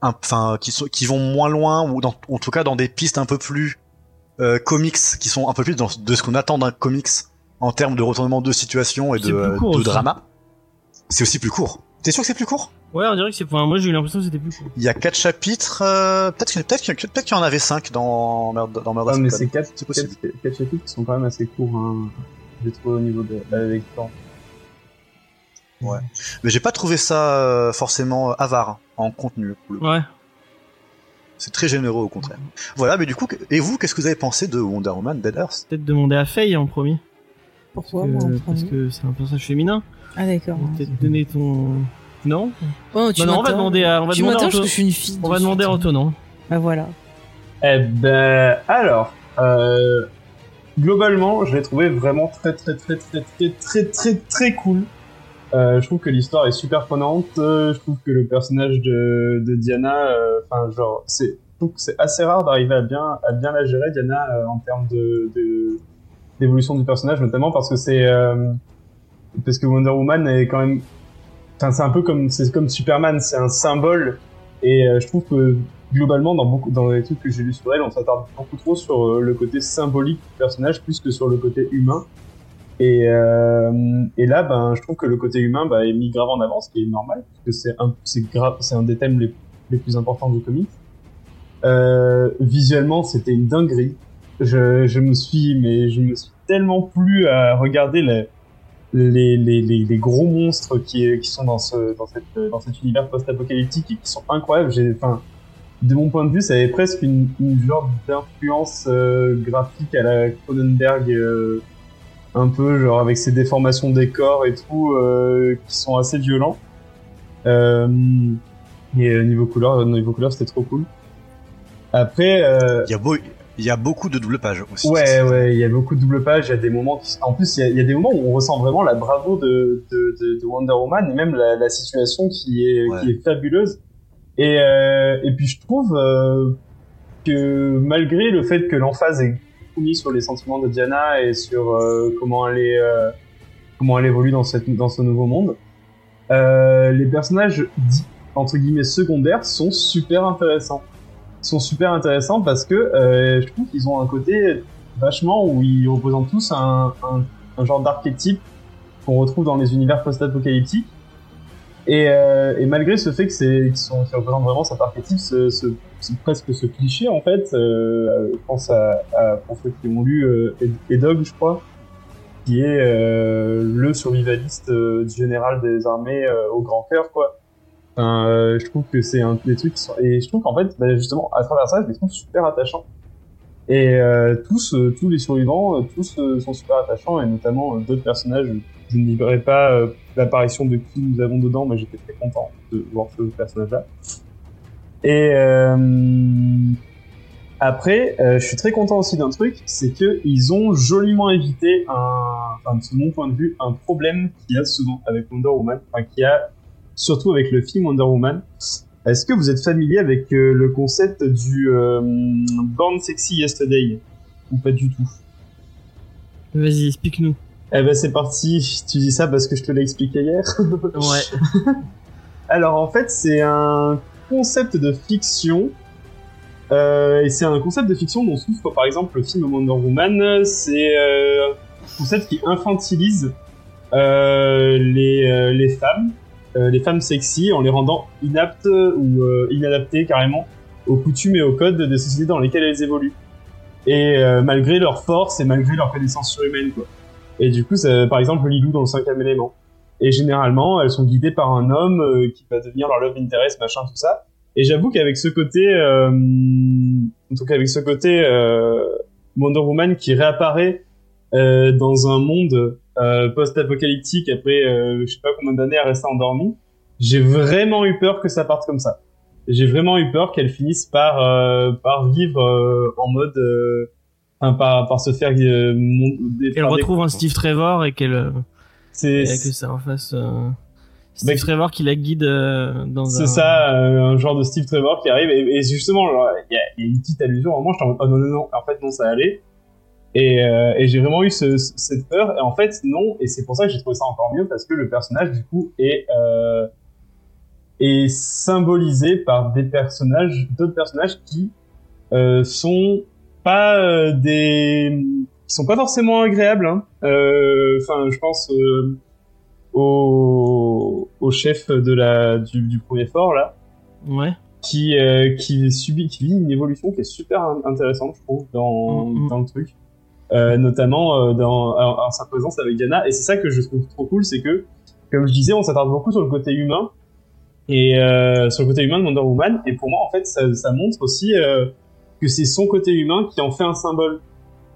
enfin, qui sont, qui vont moins loin ou dans, en tout cas dans des pistes un peu plus euh, comics qui sont un peu plus dans, de ce qu'on attend d'un comics en termes de retournement de situation et de, court de drama. C'est aussi plus court. T'es sûr que c'est plus court? Ouais, on dirait que c'est. Enfin, moi j'ai eu l'impression que c'était plus court. Il y a quatre chapitres. euh, peut-être qu'il peut-être qu'il y, en avait cinq dans Murder, dans Murder Ah, mais c'est quatre, C'est possible. quatre, quatre chapitres qui sont quand même assez courts, hein. J'ai trouvé au niveau de la lecture. Mais j'ai pas trouvé ça euh, forcément avare en contenu. pour le coup. Ouais. C'est très généreux au contraire. Voilà, mais du coup, et vous, qu'est-ce que vous avez pensé de Wonder Woman Dead Earth? Peut-être demander à Faye en premier. Pourquoi que- moi en parce que c'est un personnage féminin. Ah d'accord. Peut-être donner ton. Non Oh, tu Bah non, on va demander à. On va Tu demander à m'attends parce Anto- que je suis une fille. On va de demander à. Anto, non Bah voilà. Eh ben, alors, euh, globalement, je l'ai trouvé vraiment très, très, très, très, très, très, très, très cool. Euh, je trouve que l'histoire est super prenante. euh, je trouve que le personnage de, de Diana, euh, enfin, genre, c'est, je trouve que c'est assez rare d'arriver à bien, à bien la gérer, Diana, euh, en termes de, de, d'évolution du personnage, notamment parce que c'est, euh, parce que Wonder Woman est quand même, enfin, c'est un peu comme, c'est comme Superman, c'est un symbole. Et euh, je trouve que globalement, dans beaucoup, dans les trucs que j'ai lus sur elle, on s'attarde beaucoup trop sur euh, le côté symbolique du personnage plus que sur le côté humain. Et, euh, et là, ben, je trouve que le côté humain bah, est mis grave en avant, ce qui est normal, parce que c'est un, c'est grave, c'est un des thèmes les, les plus importants du comic. Euh, visuellement, c'était une dinguerie. Je, je me suis, mais je me suis tellement plu à regarder les, les, les, les, gros monstres qui, qui sont dans ce, dans cette, dans cet univers post-apocalyptique et qui sont incroyables. Enfin, de mon point de vue, ça avait presque une, une genre d'influence euh, graphique à la Cronenberg, euh, un peu genre avec ses déformations des corps et tout, euh, qui sont assez violents. Euh, et euh, niveau couleur, niveau couleur, c'était trop cool. Après, euh, il y a beaucoup de double pages aussi. Ouais, ouais, il y a beaucoup de double pages, il y a des moments qui... En plus, il y a, il y a des moments où on ressent vraiment la bravo de, de, de, de Wonder Woman et même la, la situation qui est, Ouais. qui est fabuleuse. Et, euh, et puis je trouve euh, que malgré le fait que l'emphase est mise sur les sentiments de Diana et sur euh, comment elle est, comment elle évolue dans cette dans ce nouveau monde, les personnages dits entre guillemets secondaires sont super intéressants. Sont super intéressants parce que euh, je trouve qu'ils ont un côté vachement où ils représentent tous un, un, un genre d'archétype qu'on retrouve dans les univers post-apocalyptiques. Et, euh, et malgré ce fait que c'est qu'ils sont qu'ils représentent vraiment cet archétype, ce, ce, ce- presque ce cliché en fait, euh, je pense à, à pour ceux qui ont lu euh, Ed- Edog, je crois, qui est euh, le survivaliste euh, du général des armées au grand cœur, quoi. Euh, je trouve que c'est un des trucs et je trouve qu'en fait, bah, justement, à travers ça, je les trouve super attachants. Et euh, tous, euh, tous les survivants, tous sont super attachants, et notamment d'autres personnages. Je ne livrerai pas l'apparition de qui nous avons dedans, mais j'étais très content de voir ce personnage-là. Et après, je suis très content aussi d'un truc, c'est que ils ont joliment évité un, enfin, de mon point de vue, un problème qu'il y a souvent avec Wonder Woman, enfin, qu'il y a surtout avec le film Wonder Woman. Est-ce que vous êtes familier avec euh, le concept du euh, Born Sexy Yesterday? Ou pas du tout? Vas-y, explique-nous. Eh ben c'est parti. Tu dis ça parce que je te l'ai expliqué hier. Ouais. Alors en fait, c'est un concept de fiction. Euh, et c'est un concept de fiction dont souffre par exemple le film Wonder Woman. C'est euh, un concept qui infantilise les, les femmes, les femmes sexy, en les rendant inaptes ou euh, inadaptées carrément aux coutumes et aux codes des sociétés dans lesquelles elles évoluent. Et euh, malgré leur force et malgré leur connaissance surhumaine, quoi. Et du coup, c'est par exemple Lilou dans le cinquième élément. Et généralement, elles sont guidées par un homme euh, qui va devenir leur love interest, machin, tout ça. Et j'avoue qu'avec ce côté, euh, en tout cas avec ce côté euh, Wonder Woman qui réapparaît euh, dans un monde euh, post-apocalyptique après euh, je sais pas combien d'années à rester endormie, j'ai vraiment eu peur que ça parte comme ça. J'ai vraiment eu peur qu'elle finisse par euh, par vivre euh, en mode euh, enfin, par par se faire euh, Qu'elle retrouve un Steve Trevor et qu'elle. euh, c'est que ça en fasse. euh, Steve Bah, Trevor qui la guide euh, dans un. C'est ça, euh, un genre de Steve Trevor qui arrive et, et justement, il y, y a une petite allusion. Un moment, j'étais en mode, oh non non non, en fait non, ça allait. Et, euh, et j'ai vraiment eu ce, ce- cette peur. Et en fait, non. Et c'est pour ça que j'ai trouvé ça encore mieux parce que le personnage du coup est euh, est symbolisé par des personnages, d'autres personnages qui euh, sont pas euh, des qui sont pas forcément agréables. hein. Enfin, je pense au, au chef de la du, du premier fort là, Ouais. qui euh, qui subit, qui vit une évolution qui est super in- intéressante, je trouve, dans Mhm. dans le truc, euh, notamment euh, dans en, en sa présence avec Diana. Et c'est ça que je trouve trop cool, c'est que comme je disais, on s'attarde beaucoup sur le côté humain et euh, sur le côté humain de Wonder Woman. Et pour moi, en fait, ça, ça montre aussi euh, que c'est son côté humain qui en fait un symbole.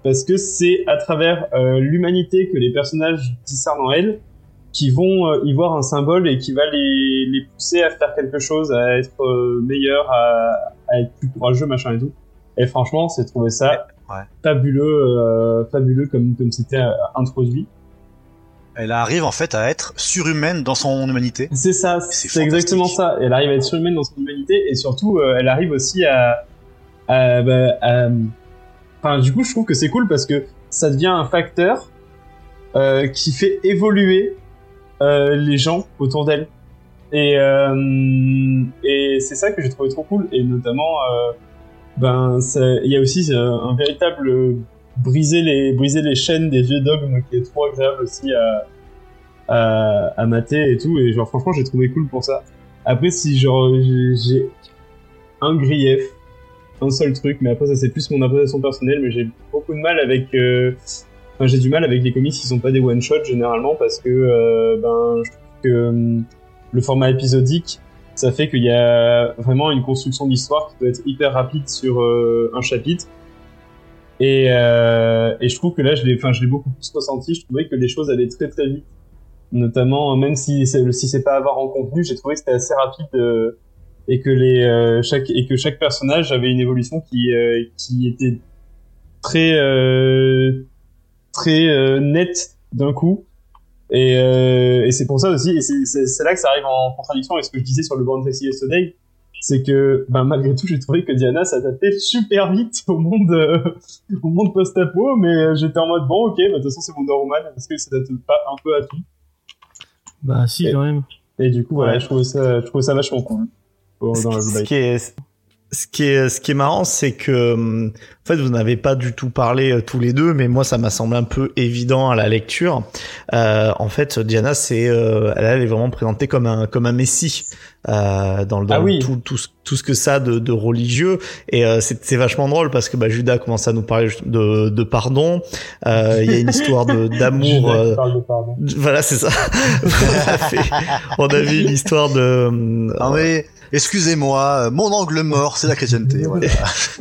Parce que c'est à travers euh, l'humanité que les personnages discernent en elle qui vont y voir un symbole et qui va les, les pousser à faire quelque chose, à être meilleur, à, à être plus courageux, machin et tout. Et franchement, c'est trouvé ça Ouais. fabuleux, euh, fabuleux comme comme c'était euh, introduit. Elle arrive en fait à être surhumaine dans son humanité. C'est ça, C'est exactement ça. Elle arrive à être surhumaine dans son humanité et surtout, euh, elle arrive aussi à, à, bah, à- Enfin, du coup, je trouve que c'est cool parce que ça devient un facteur euh, qui fait évoluer euh, les gens autour d'elle. Et, et c'est ça que j'ai trouvé trop cool. Et notamment, ben, il y a aussi euh, un véritable euh, briser les briser les chaînes des vieux dogmes qui est trop agréable aussi à à, mater et tout. Et genre, franchement, j'ai trouvé cool pour ça. Après, si genre j'ai- un grief, un seul truc, mais après ça c'est plus mon appréciation personnelle, mais j'ai beaucoup de mal avec. euh, j'ai du mal avec les comics qui sont pas des one shot généralement parce que ben je trouve que hum, le format épisodique ça fait qu'il y a vraiment une construction d'histoire qui doit être hyper rapide sur euh, un chapitre. Et, euh, et je trouve que là, je l'ai, beaucoup plus ressenti. Je trouvais que les choses allaient très très vite. Notamment, même si c'est, si pas avoir en contenu, j'ai trouvé que c'était assez rapide euh, et que chaque personnage avait une évolution qui qui était très très nette d'un coup. Et, euh, et c'est pour ça aussi, et c'est, c'est, c'est là que ça arrive en contradiction avec ce que je disais sur le Born Sexy Yesterday, c'est que ben, malgré tout j'ai trouvé que Diana s'adaptait super vite au monde euh, au monde post-apo mais euh, j'étais en mode bon ok bah, de toute façon c'est Wonder Woman est-ce que ça s'adapte pas un peu à tout? Bah si Et- quand même. et du coup voilà Ouais. je trouvais ça je trouvais ça vachement cool pour- dans ce qui est ce qui est ce qui est marrant c'est que hum, en fait vous n'avez pas du tout parlé euh, tous les deux mais moi ça m'a semblé un peu évident à la lecture. Euh, en fait Diana c'est euh, elle, elle est vraiment présentée comme un comme un messie euh, dans, le- dans Ah oui. tout, tout, ce- tout ce que ça a de, de religieux. Et euh, c'est c'est vachement drôle parce que bah, Judas commence à nous parler de, de pardon. Euh, il y a une histoire de d'amour euh, voilà c'est ça. On a fait on a vu une histoire de hum, Non mais excusez-moi, euh, mon angle mort, c'est la chrétienté. Voilà.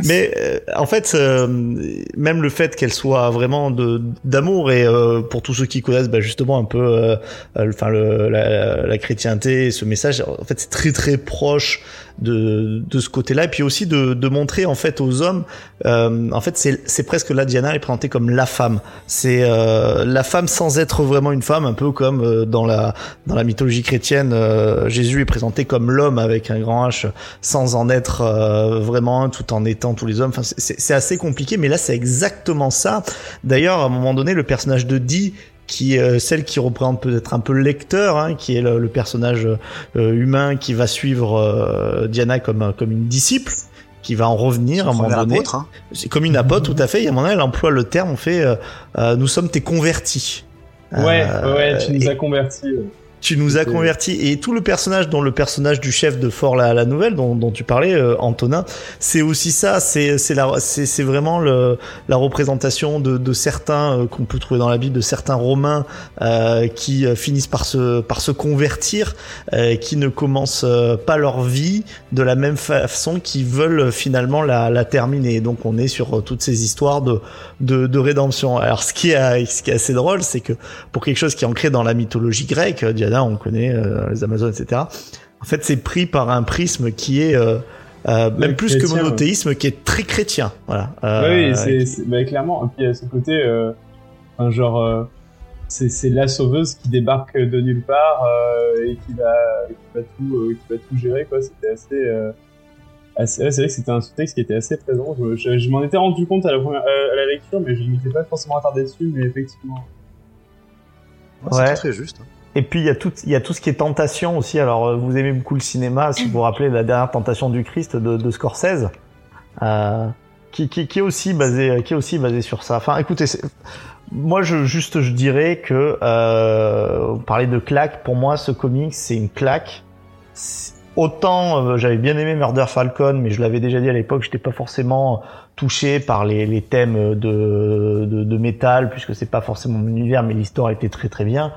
Mais euh, en fait, euh, même le fait qu'elle soit vraiment de d'amour et euh, pour tous ceux qui connaissent bah, justement un peu, euh, euh, enfin le, la, la chrétienté, et ce message, en fait, c'est très très proche de de ce côté-là et puis aussi de de montrer en fait aux hommes, euh, en fait, c'est c'est presque là Diana est présentée comme la femme. C'est euh, la femme sans être vraiment une femme, un peu comme euh, dans la dans la mythologie chrétienne, euh, Jésus est présenté comme l'homme avec un grand H sans en être euh, vraiment tout en étant tous les hommes. Enfin, c'est- assez compliqué, mais là c'est exactement ça. D'ailleurs, à un moment donné, le personnage de Dee qui est euh, celle qui représente peut-être un peu le lecteur, hein, qui est le, le personnage euh, humain qui va suivre euh, Diana comme comme une disciple, qui va en revenir à un moment donné. apôtre, hein. C'est comme une apôtre, tout à fait. Et à un moment donné, elle emploie le terme, on fait, euh, euh, nous sommes tes convertis. ouais Euh, ouais tu nous et- as convertis. Tu nous as convertis. Et tout le personnage dont le personnage du chef de Fort la, la nouvelle dont, dont tu parlais euh, Antonin c'est aussi ça. C'est c'est vraiment le la représentation de, de certains euh, qu'on peut trouver dans la Bible de certains romains euh, qui euh, finissent par se par se convertir euh, qui ne commencent euh, pas leur vie de la même fa- façon qu'ils veulent finalement la, la terminer. Donc on est sur toutes ces histoires de de, de rédemption. Alors ce qui est ce qui est assez drôle c'est que pour quelque chose qui est ancré dans la mythologie grecque, On connaît euh, les Amazones, etc. En fait, c'est pris par un prisme qui est euh, euh, même plus que monothéisme, qui est très chrétien. Voilà. Euh, oui, c'est, c'est- bah, clairement. Et puis, à ce côté, euh, un genre, euh, c'est, c'est la sauveuse qui débarque de nulle part euh, et qui va, qui va tout, euh, qui va tout gérer, quoi. C'était assez, euh, assez, ouais, c'est vrai que c'était un sous-texte qui était assez présent. Je, je- je m'en étais rendu compte à la première, euh, à la lecture, mais je ne m'étais pas forcément attardé dessus, mais effectivement. Ouais, Ouais. C'est très juste. hein. Et puis il y a tout, il y a tout ce qui est tentation aussi. Alors euh, vous aimez beaucoup le cinéma, si vous vous rappelez la dernière tentation du Christ de, de Scorsese. Euh, qui, qui, qui est aussi basé, qui est aussi basé sur ça. Enfin, écoutez, moi, je juste, je dirais que euh, parler de claque, pour moi, ce comics, c'est une claque. Autant euh, j'avais bien aimé Murder Falcon, mais je l'avais déjà dit à l'époque, j'étais pas forcément touché par les, les thèmes de, de, de métal, puisque c'est pas forcément mon univers, mais l'histoire était très très bien.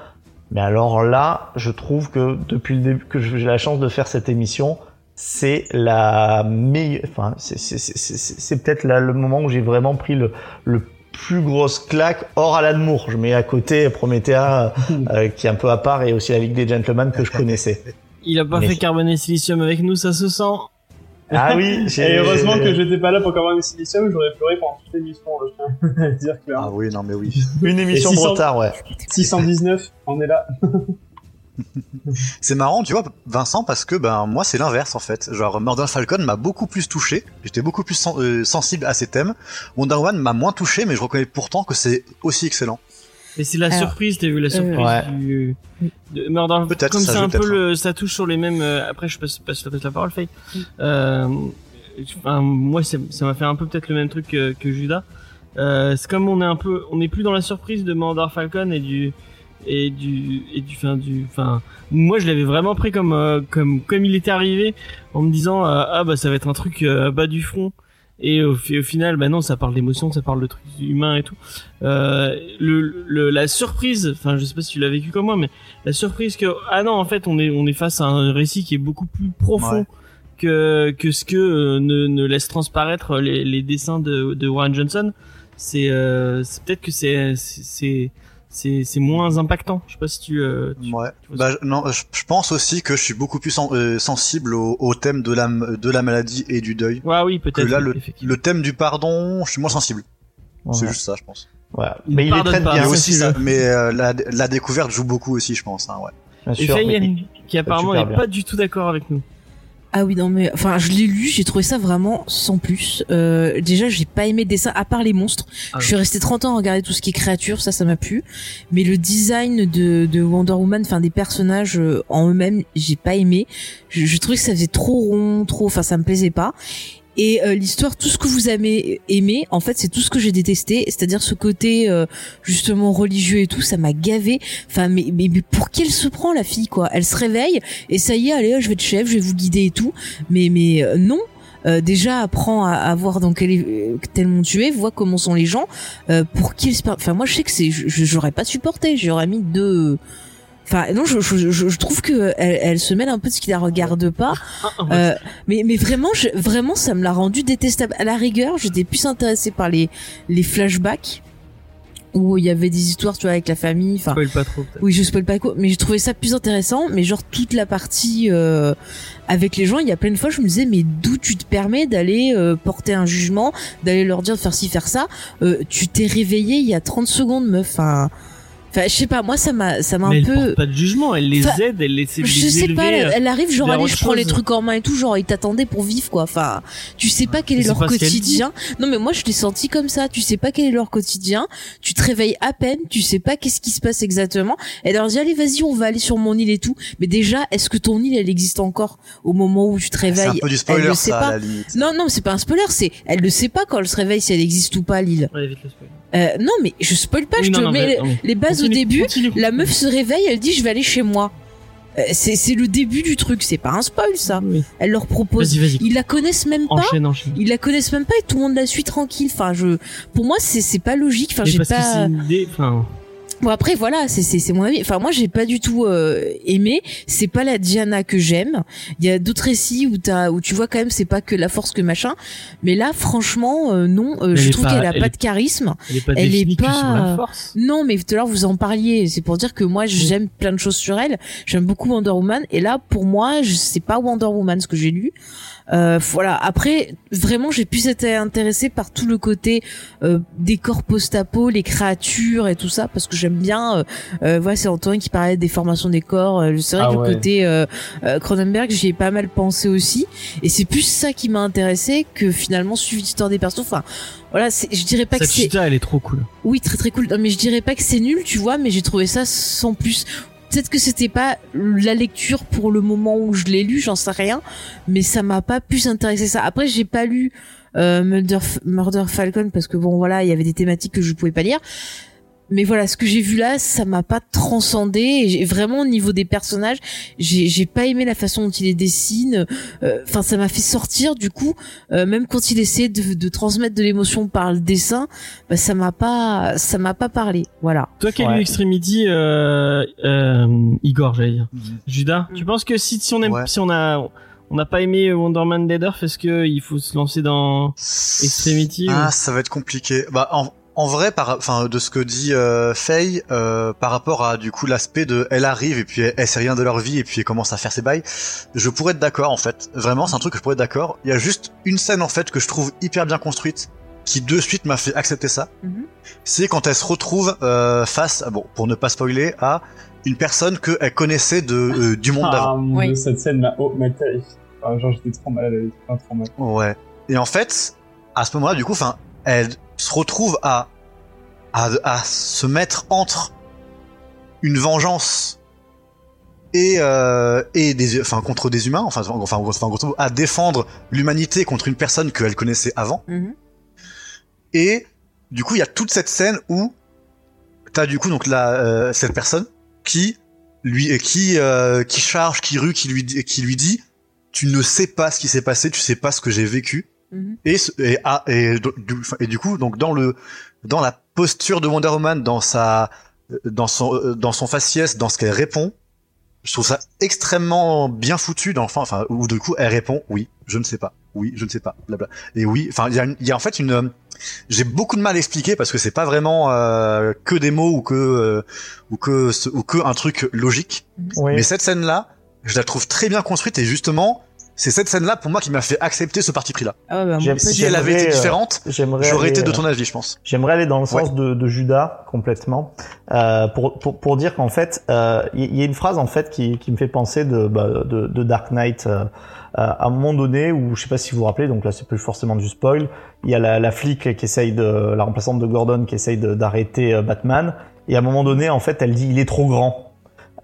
Mais alors là, je trouve que depuis le début que j'ai la chance de faire cette émission, c'est la meilleure, enfin, c'est, c'est, c'est, c'est, c'est peut-être là le moment où j'ai vraiment pris le, le plus grosse claque hors Alan Moore. Je mets à côté Promethea, euh, qui est un peu à part, et aussi la Ligue des Gentlemen que je connaissais. Il a pas Mais- fait Carbone et Silicium avec nous, ça se sent. Ah oui, j'ai... Et heureusement que j'étais pas là pour Carbone et Silicium, j'aurais pleuré pendant toute l'émission, je tiens à le dire Ah clairement. oui, non mais oui. Une émission Et de 600 retard, ouais. 619, on est là. C'est marrant, tu vois, Vincent, parce que ben moi c'est l'inverse en fait. Genre Murder Falcon m'a beaucoup plus touché. J'étais beaucoup plus sen- euh, sensible à ces thèmes. Wonder Woman m'a moins touché, mais je reconnais pourtant que c'est aussi excellent. Mais c'est la Alors, surprise, t'as vu la surprise Ouais. du de Murder Peut-être, comme ça c'est un peu le ça touche sur les mêmes euh, après je passe passe, passe la parole Faye. Euh, enfin, moi ça m'a fait un peu peut-être le même truc que, que Judas. Euh, c'est comme on est un peu on est plus dans la surprise de Murder Falcon et du et du et du fin du enfin moi je l'avais vraiment pris comme euh, comme comme il était arrivé en me disant euh, ah bah ça va être un truc euh, bas du front et au, fi- au final bah non ça parle d'émotion ça parle de trucs humains et tout euh, le, le la surprise enfin je sais pas si tu l'as vécu comme moi mais la surprise que ah non en fait on est on est face à un récit qui est beaucoup plus profond Ouais. que que ce que euh, ne, ne laisse transparaître les, les dessins de, de Warren Johnson c'est euh, peut-être que c'est c'est c'est c'est moins impactant je sais pas si tu, euh, tu- Ouais. tu Bah, je- non, je, je pense aussi que je suis beaucoup plus sen- euh, sensible au, au thème de la de la maladie et du deuil. ouais oui Que peut-être là, le, thème du pardon, je suis moins sensible. C'est juste ça, je pense. Il Mais il pardonne traite Mais bien. aussi ça, mais euh, la, la découverte joue beaucoup aussi, je pense. Hein, ouais. Bien et sûr. Elle, qui apparemment est bien. pas du tout d'accord avec nous Ah oui non mais enfin je l'ai lu j'ai trouvé ça vraiment sans plus. Euh, déjà j'ai pas aimé le dessin à part les monstres. Ah je suis resté 30 ans à regarder tout ce qui est créatures ça ça m'a plu. Mais le design de, de Wonder Woman enfin des personnages euh, en eux-mêmes j'ai pas aimé. Je, je trouvais que ça faisait trop rond trop enfin ça me plaisait pas et euh, l'histoire tout ce que vous avez aimé en fait c'est tout ce que j'ai détesté. C'est-à-dire ce côté euh, justement religieux et tout ça m'a gavé. Enfin mais, mais mais pour qui elle se prend la fille quoi? Elle se réveille et ça y est allez je vais être chef je vais vous guider et tout. Mais mais euh, non. Euh, déjà apprends à, à voir dans quel euh, tel monde tu es vois comment sont les gens. Euh, pour qui elle se enfin moi je sais que c'est j'aurais pas supporté. J'aurais mis deux enfin non je, je, je, je trouve que elle, elle se mêle un peu de ce qui la regarde pas. Ah, ah, euh, mais mais vraiment je, vraiment ça me l'a rendu détestable. À la rigueur j'étais plus intéressée par les les flashbacks où il y avait des histoires tu vois avec la famille enfin spoil pas trop oui, je spoil pas quoi, mais j'ai trouvé ça plus intéressant. Mais genre toute la partie euh, avec les gens, il y a plein de fois, je me disais mais d'où tu te permets d'aller euh, porter un jugement, d'aller leur dire de faire ci faire ça? Euh, Tu t'es réveillé il y a 30 secondes, meuf. Enfin, enfin, je sais pas, moi ça m'a ça m'a un elle peu. porte pas de jugement elle les Enfin, aide elle les, les Je sais pas, elle, euh, elle arrive genre allez, je prends les trucs en main et tout, genre ils t'attendaient pour vivre quoi. Enfin, tu sais pas quel Mais est leur quotidien. Non mais moi je l'ai senti comme ça. Tu sais pas quel est leur quotidien. Tu te réveilles à peine. Tu sais pas qu'est-ce qui se passe exactement. Elle leur dit allez vas-y on va aller sur mon île et tout. Mais déjà est-ce que ton île elle existe encore au moment où tu te C'est un réveilles? peu du Elle spoiler, le sait ça, pas. à la limite. Non non c'est pas un spoiler. C'est elle le sait pas quand elle se réveille si elle existe ou pas l'île. ouais. Euh, non mais je spoil pas. Oui, je non, te non, mets mais- les, non. les bases au début. continue. La meuf se réveille. Elle dit je vais aller chez moi. Euh, C'est le début du truc. C'est pas un spoil ça. Oui. Elle leur propose ils la connaissent même pas. Enchaîne, enchaîne. Ils la connaissent même pas et tout le monde la suit tranquille. Enfin, je, pour moi, c'est pas logique. Enfin, j'ai pas. enfin, Bon après, voilà, c'est c'est c'est mon avis. Enfin, moi, j'ai pas du tout euh, aimé. C'est pas la Diana que j'aime. Il y a d'autres récits où t'as où tu vois quand même c'est pas que la force que machin. Mais là, franchement, euh, non. euh, je trouve qu'elle a pas de charisme. elle est pas Elle est pas- la force. Non, mais tout à l'heure vous en parliez. C'est pour dire que moi j'aime plein de choses sur elle. J'aime beaucoup Wonder Woman. Et là, pour moi, je sais pas Wonder Woman ce que j'ai lu. Euh, voilà. Après, vraiment, j'ai plus été intéressée par tout le côté euh, décor post-apo, les créatures et tout ça, parce que j'aime bien. Euh, euh, voilà, c'est Antoine qui parlait des formations des corps. Euh, c'est vrai Ah que ouais. le côté euh, euh, Cronenberg, j'y ai pas mal pensé aussi. Et c'est plus ça qui m'a intéressé que finalement suivre l'histoire des persos. Enfin, voilà, c'est- je dirais pas que c'est elle est trop cool. oui, très très cool. Non, mais je dirais pas que c'est nul, tu vois, mais j'ai trouvé ça sans plus. Peut-être que c'était pas la lecture pour le moment où je l'ai lu, j'en sais rien, mais ça m'a pas plus intéressé ça. Après, j'ai pas lu euh, Murder, Falcon parce que bon voilà, il y avait des thématiques que je pouvais pas lire. Mais voilà, ce que j'ai vu là, ça m'a pas transcendé. Et j'ai- vraiment au niveau des personnages, j'ai j'ai pas aimé la façon dont il les dessine. Euh, Enfin, ça m'a fait sortir. Du coup, euh, même quand il essayait de, de transmettre de l'émotion par le dessin, bah, ça m'a pas, ça m'a pas parlé. Voilà. Toi qui as Ouais. lu Extremity, euh, euh, Igor, j'allais dire. Judas, Mm. tu penses que si, si on aime, Ouais. si on a, on n'a pas aimé Wonder Man Dead Earth, est-ce que il faut se lancer dans Extremity Ah, ou- ça va être compliqué. Bah, en, en vrai, par, enfin, de ce que dit euh, Faye, euh, par rapport à du coup l'aspect de, elle arrive et puis elle, elle sait rien de leur vie et puis elle commence à faire ses bails, je pourrais être d'accord en fait. Vraiment, c'est un truc que je pourrais être d'accord. Il y a juste une scène en fait que je trouve hyper bien construite, qui de suite m'a fait accepter ça. Mhm. C'est quand elle se retrouve euh, face, à- bon, pour ne pas spoiler, à une personne que elle connaissait de euh, du monde d'avant. Ah mon Oui. dieu, cette scène m'a oh, m'a terrifié. Enfin, genre j'étais trop malade trop mal. Ouais. Et en fait, à ce moment-là, du coup, enfin, elle se retrouve à, à à se mettre entre une vengeance et euh, et des enfin contre des humains, enfin enfin en gros- enfin, à défendre l'humanité contre une personne qu'elle connaissait avant. Mhm. Et du coup, il y a toute cette scène où t'as du coup donc la euh, cette personne qui lui qui euh, qui charge, qui rue, qui lui dit- qui lui dit tu ne sais pas ce qui s'est passé, tu sais pas ce que j'ai vécu. Mhm. Et, ce- et, ah, et, du, et du coup, donc dans le dans la posture de Wonder Woman, dans sa dans son euh, dans son faciès, dans ce qu'elle répond, je trouve ça extrêmement bien foutu dans enfin enfin où du coup elle répond oui, je ne sais pas, oui, je ne sais pas, blabla. Et oui, enfin il y a y a en fait une euh, j'ai beaucoup de mal à expliquer parce que c'est pas vraiment euh, que des mots ou que euh, ou que ce- ou que un truc logique. Oui. Mais cette scène là, je la trouve très bien construite et justement c'est cette scène là pour moi qui m'a fait accepter ce parti pris là. Ah ouais, bah, Si elle avait été J'aimerais, euh, différente, j'aurais aller, été de euh, ton avis, je pense. J'aimerais aller dans le sens de, de Judas complètement euh, pour, pour pour dire qu'en fait euh, il y, a une phrase en fait qui, qui me fait penser de bah, de, de Dark Knight euh, à un moment donné où je sais pas si vous vous rappelez donc là c'est plus forcément du spoil il y a la, la flic qui essaye de la remplaçante de Gordon qui essaye d'arrêter euh, Batman et à un moment donné en fait elle dit il est trop grand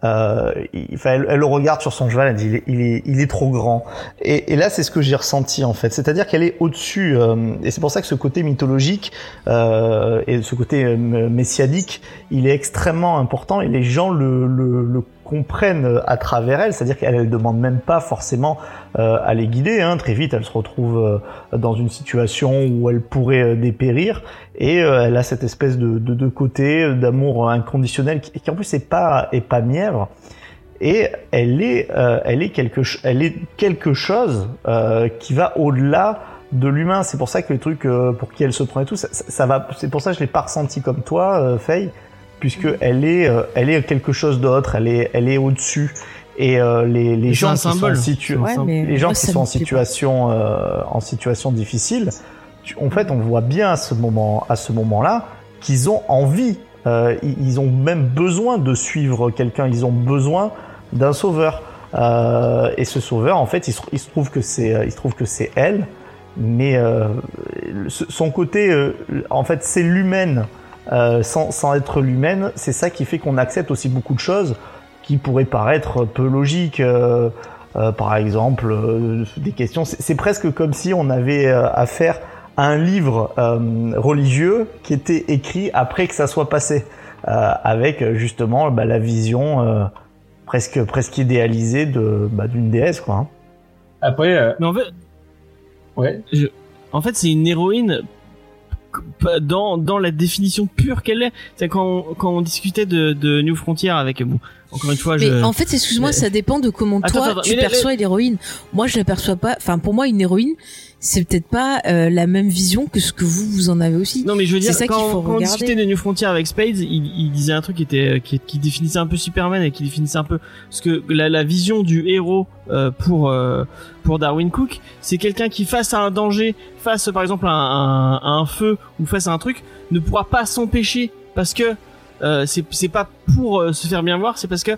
euh, il, elle, le regarde sur son cheval, elle dit il est, il est, il est trop grand. Et, et là, c'est ce que j'ai ressenti en fait. C'est-à-dire qu'elle est au-dessus, euh, et c'est pour ça que ce côté mythologique euh, et ce côté euh, messianique, il est extrêmement important et les gens le, le, le comprennent à travers elle. C'est-à-dire qu'elle ne demande même pas forcément euh, à les guider. Hein. Très vite, elle se retrouve euh, dans une situation où elle pourrait euh, dépérir et euh, elle a cette espèce de, de, côté euh, d'amour inconditionnel qui, en plus est pas est pas mièvre et elle est euh, elle est quelque elle est quelque chose euh, qui va au-delà de l'humain c'est pour ça que les trucs euh, pour qui elle se prend et tout ça, ça- va c'est pour ça que je l'ai pas ressenti comme toi euh, Faye puisque elle est euh, elle est quelque chose d'autre elle est elle est au-dessus. Et euh, les, gens qui symbole. sont situ- Ouais, Ouais, mais les gens moi, qui ça sont en situation euh, en situation difficile tu- en fait on voit bien à ce moment à ce moment-là qu'ils ont envie euh, ils ont même besoin de suivre quelqu'un ils ont besoin d'un sauveur. Euh, et ce sauveur en fait il se, il se trouve que c'est il se trouve que c'est elle mais euh, son côté euh, en fait c'est l'humaine euh, sans, sans être l'humaine c'est ça qui fait qu'on accepte aussi beaucoup de choses qui pourraient paraître peu logiques euh, euh, par exemple euh, des questions c'est presque comme si on avait euh, affaire à un livre euh, religieux qui était écrit après que ça soit passé euh, avec justement bah, la vision euh, presque presque idéalisée de bah, d'une déesse quoi hein. Après, euh, Mais en fait, ouais. en fait, c'est une héroïne dans dans la définition pure qu'elle est. C'est quand quand on discutait de, de New Frontier avec bon, encore une fois, Mais je en fait, excuse-moi, Mais- ça dépend de comment Attends, toi attends, tu mais perçois l'héroïne. Moi, je la perçois pas. Enfin, pour moi, une héroïne, c'est peut-être pas euh, la même vision que ce que vous vous en avez aussi. Non mais je veux dire ça quand, qu'il faut quand on discutait de New Frontier avec Spades, il, il disait un truc qui était qui, qui définissait un peu Superman et qui définissait un peu ce que la, la vision du héros euh, pour euh, pour Darwin Cook, c'est quelqu'un qui face à un danger, face par exemple à un, à un feu ou face à un truc, ne pourra pas s'empêcher parce que euh, c'est c'est pas pour euh, se faire bien voir, c'est parce que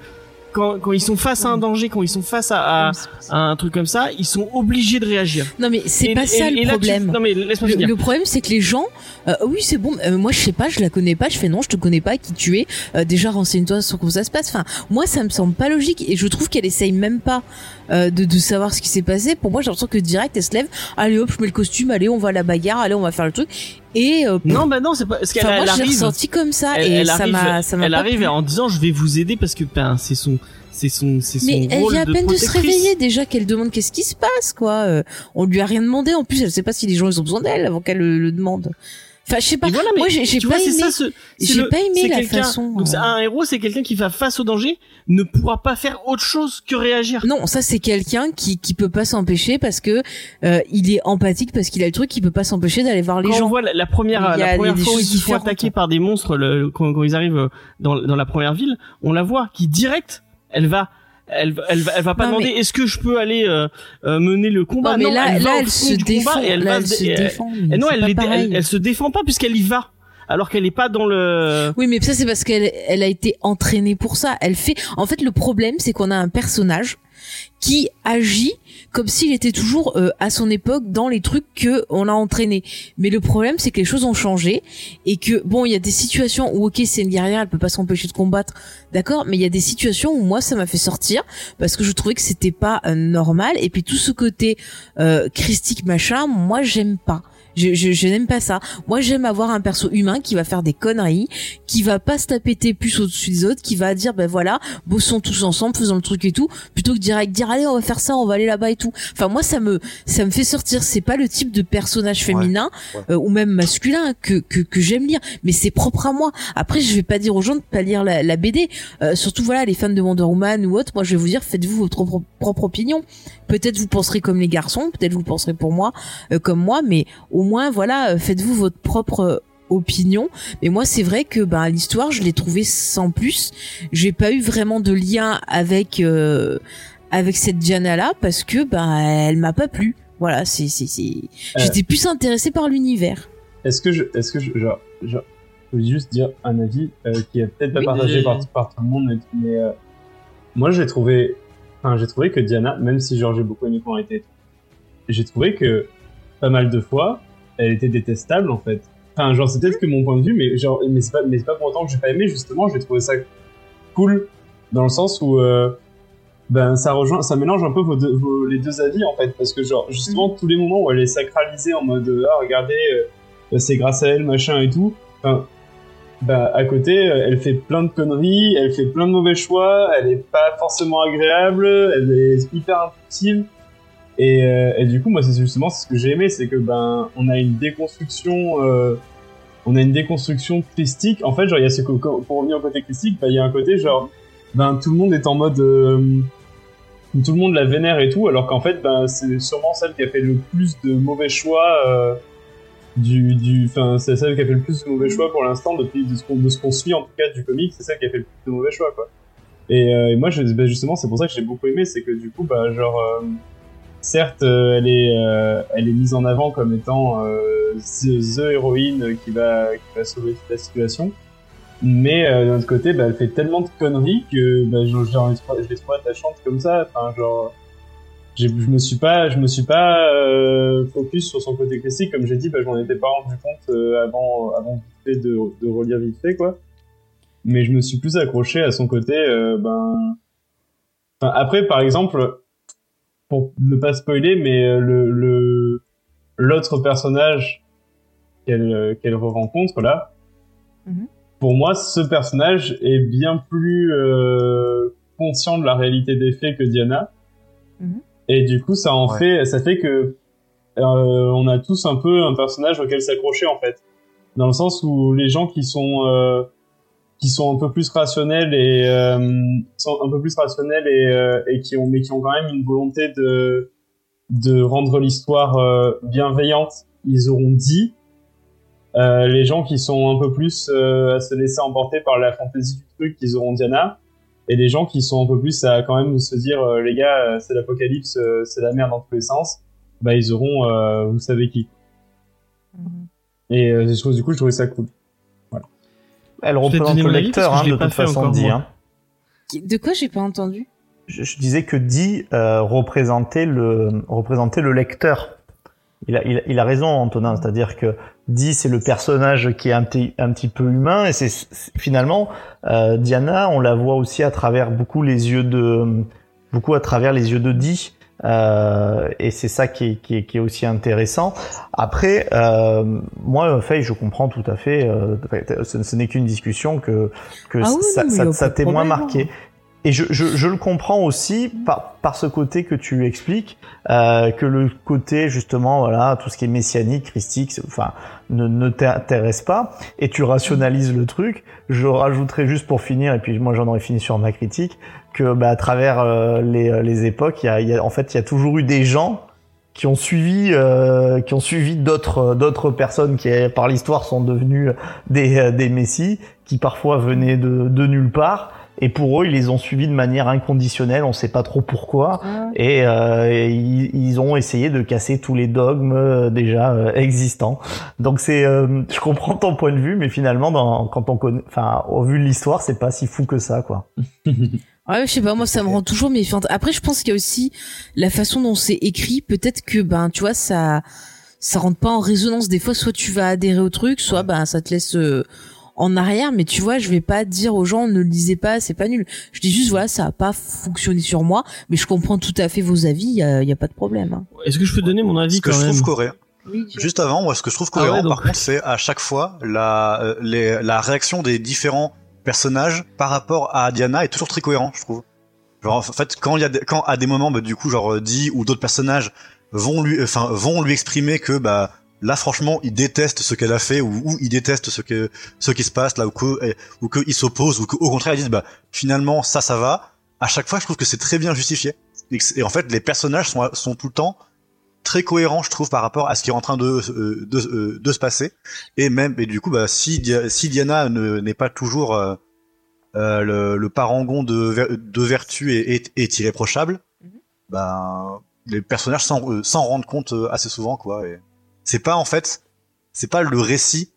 quand, quand ils sont face à un danger, quand ils sont face à, à, à un truc comme ça, ils sont obligés de réagir. Non mais c'est pas et- ça et le tu- problème. Non mais laisse-moi Le, le problème, c'est que les gens, euh, oui, c'est bon. euh, moi, je sais pas, je la connais pas. Je fais non, je te connais pas. Qui tu es euh, Déjà, renseigne-toi sur comment ça se passe. Enfin, moi, ça me semble pas logique et je trouve qu'elle essaye même pas euh, de, de savoir ce qui s'est passé. Pour moi, j'ai l'impression que direct, elle se lève. Allez hop, je mets le costume. Allez, on va à la bagarre. Allez, on va faire le truc. Et euh, Non bah non, c'est pas parce qu'elle enfin, elle moi, je l'ai arrive. ressenti comme ça elle, et elle ça arrive, m'a, ça m'a elle arrive plu. en disant je vais vous aider parce que ben c'est son c'est son c'est son Mais elle rôle vient à peine de se réveiller déjà qu'elle demande qu'est-ce qui se passe quoi. Euh, on lui a rien demandé en plus elle sait pas si les gens ils ont besoin d'elle avant qu'elle le, le demande. Enfin je sais pas. Voilà, Moi j'ai pas aimé. ça, ce- le- pas aimé la façon, Donc euh. un héros, c'est quelqu'un qui va face au danger, ne pourra pas faire autre chose que réagir. Non, ça c'est quelqu'un qui qui peut pas s'empêcher parce que euh, il est empathique parce qu'il a le truc, il peut pas s'empêcher d'aller voir les quand on gens. voit la, la première, la première fois où ils différentes. attaquer par des monstres, le, quand, quand ils arrivent dans, dans la première ville, on la voit qui direct, elle va, elle, elle elle va pas Non, demander est-ce que je peux aller euh, euh, mener le combat? Non mais là elle là elle se défend, et elle là va elle se se dé- défend. Et non, elle, elle, elle se défend pas puisqu'elle y va, alors qu'elle est pas dans le. Oui, mais ça c'est parce qu'elle elle a été entraînée pour ça. Elle fait. En fait, le problème c'est qu'on a un personnage qui agit comme s'il était toujours euh, à son époque dans les trucs que on a entraînés. Mais le problème c'est que les choses ont changé et que bon, il y a des situations où ok c'est une guerrière, elle peut pas s'empêcher de combattre, d'accord. Mais il y a des situations où moi ça m'a fait sortir parce que je trouvais que c'était pas euh, normal. Et puis tout ce côté euh, christique machin, moi j'aime pas. Je, je, je n'aime pas ça. Moi, j'aime avoir un perso humain qui va faire des conneries, qui va pas se taper tes puces au-dessus des autres, qui va dire ben voilà, bossons tous ensemble, faisons le truc et tout, plutôt que direct dire allez on va faire ça, on va aller là-bas et tout. Enfin moi ça me ça me fait sortir. C'est pas le type de personnage féminin ouais. euh, ou même masculin que que, que j'aime lire, mais c'est propre à moi. Après je vais pas dire aux gens de pas lire la, la BD. Euh, surtout voilà les fans de Wonder Woman ou autre. Moi je vais vous dire faites-vous votre propre opinion. Peut-être vous penserez comme les garçons, peut-être vous penserez pour moi euh, comme moi, mais au moins voilà euh, faites-vous votre propre euh, opinion. Mais moi c'est vrai que bah l'histoire je l'ai trouvée sans plus. J'ai pas eu vraiment de lien avec euh, avec cette Diana là parce que bah elle m'a pas plu. Voilà c'est c'est c'est j'étais plus intéressée par l'univers. Est-ce que je, est-ce que je, genre, genre, je veux juste dire un avis euh, qui est peut-être pas Oui. partagé par, par tout le monde, mais, mais, euh, moi j'ai trouvé, enfin j'ai trouvé que Diana, même si genre j'ai beaucoup aimé quand elle était, j'ai trouvé que pas mal de fois, elle était détestable en fait. Enfin genre c'est peut-être que mon point de vue, mais genre mais c'est pas, mais c'est pas pour autant que j'ai pas aimé justement, j'ai trouvé ça cool dans le sens où euh, ben ça rejoint, ça mélange un peu vos deux- vos- les deux avis en fait, parce que genre justement tous les moments où elle est sacralisée en mode ah regardez euh, c'est grâce à elle machin et tout, enfin, bah à côté euh, elle fait plein de conneries, elle fait plein de mauvais choix, elle est pas forcément agréable, elle est hyper impulsive. Et, euh, et du coup, moi, c'est justement ce que j'ai aimé, c'est que ben, on a une déconstruction, euh, on a une déconstruction christique. En fait, genre, il y a ce pour revenir au côté christique, bah, il y a un côté genre, ben, tout le monde est en mode, euh, tout le monde la vénère et tout, alors qu'en fait, ben, c'est sûrement celle qui a fait le plus de mauvais choix. Du, du, c'est celle qui a fait le plus de mauvais choix pour l'instant depuis de ce qu'on, suit en tout cas du comic, c'est celle qui a fait le plus de mauvais choix, quoi. Et, euh, et moi, je, bah, justement, c'est pour ça que j'ai beaucoup aimé, c'est que du coup, bah, genre, euh, certes, euh, elle est, euh, elle est mise en avant comme étant euh, the, the héroïne qui va, qui va sauver toute la situation. Mais d'un autre côté, bah, elle fait tellement de conneries que bah, genre, je l'ai trouvée attachante comme ça. Enfin, genre, je me suis pas, je me suis pas euh, focus sur son côté classique, comme j'ai dit, bah, je m'en étais pas rendu compte euh, avant, avant de, de relire vite fait, quoi. Mais je me suis plus accroché à son côté, euh, ben. Enfin, après, par exemple, pour ne pas spoiler, mais euh, le le l'autre personnage qu'elle euh, qu'elle rencontre là, Mhm. pour moi, ce personnage est bien plus euh, conscient de la réalité des faits que Diana. Mhm. Et du coup, ça en Ouais. fait, ça fait que euh, on a tous un peu un personnage auquel s'accrocher en fait, dans le sens où les gens qui sont euh, qui sont un peu plus rationnels et euh, sont un peu plus rationnels et, et qui ont mais qui ont quand même une volonté de de rendre l'histoire bienveillante, ils auront dit. Les gens qui sont un peu plus à se laisser emporter par la fantaisie du truc, ils auront Diana. Et les gens qui sont un peu plus à quand même se dire, euh, les gars, euh, c'est l'apocalypse, euh, c'est la merde dans tous les sens, bah ils auront, euh, vous savez qui. Et euh, je trouve, du coup, je trouvais ça cool. Elle vais te représente le lecteur, hein, de toute façon, dit. Hein. De quoi j'ai pas entendu? Je, je disais que euh, représentait le représentait le lecteur. Il a, il, a- il a raison, Antonin. C'est-à-dire que Dee, c'est le personnage qui est un petit, un petit peu humain, et c'est finalement euh, Diana, on la voit aussi à travers beaucoup les yeux de beaucoup à travers les yeux de Dee. Euh, et c'est ça qui est, qui, est, qui est aussi intéressant. Après, euh, moi, Faye, je comprends tout à fait. Euh, ce, ce n'est qu'une discussion que que Ah oui, ça, ça, ça t'est moins marqué. Et je, je, je le comprends aussi par, par ce côté que tu expliques, euh, que le côté justement, voilà, tout ce qui est messianique, christique, enfin, ne, ne t'intéresse pas, et tu rationalises le truc. Je rajouterai juste pour finir, et puis moi j'en aurais fini sur ma critique, que bah, à travers euh, les, les époques, il y a, y a- en fait, il y a toujours eu des gens qui ont suivi, euh, qui ont suivi d'autres d'autres personnes qui par l'histoire sont devenues des, euh, des messies, qui parfois venaient de, de nulle part. Et pour eux, ils les ont suivis de manière inconditionnelle, on sait pas trop pourquoi. Et, euh, et ils, ils ont essayé de casser tous les dogmes euh, déjà euh, existants. Donc c'est, euh, je comprends ton point de vue, mais finalement, dans, quand on connaît, enfin, au vu de l'histoire, c'est pas si fou que ça, quoi. Ouais, je sais pas, moi ça me rend toujours méfiante. Après, je pense qu'il y a aussi la façon dont c'est écrit. Peut-être que ben, tu vois, ça, ça rentre pas en résonance. Des fois, soit tu vas adhérer au truc, soit ben ça te laisse euh, en arrière. Mais tu vois, je vais pas dire aux gens ne le lisez pas, c'est pas nul. Je dis juste voilà, ça a pas fonctionné sur moi, mais je comprends tout à fait vos avis. Il y a, y a pas de problème. Hein. Est-ce que je peux donner mon avis Ce que quand je même? trouve. Oui, tu- Juste avant, moi, ce que je trouve Ah ouais, cohérent, donc- par contre, c'est à chaque fois la, euh, les, la réaction des différents personnages par rapport à Diana est toujours très cohérent, je trouve. Genre, en fait, quand il y a, des- quand à des moments, bah, du coup, genre euh, Dee ou d'autres personnages vont lui, enfin, vont lui exprimer que, bah, là, franchement, il déteste ce qu'elle a fait ou, ou il déteste ce que, ce qui se passe là ou que, ou qu'il s'oppose ou qu'au contraire, ils disent, bah, finalement, ça, ça va. À chaque fois, je trouve que c'est très bien justifié. Et, que en fait, les personnages sont, sont tout le temps très cohérent, je trouve, par rapport à ce qui est en train de euh, de, euh, de se passer. Et même, et du coup, bah, si, si Diana ne- n'est pas toujours euh, euh, le, le parangon de, de vertu et est, est irréprochable, ben les personnages s'en rendent compte assez souvent, quoi. Et c'est pas en fait, c'est pas le récit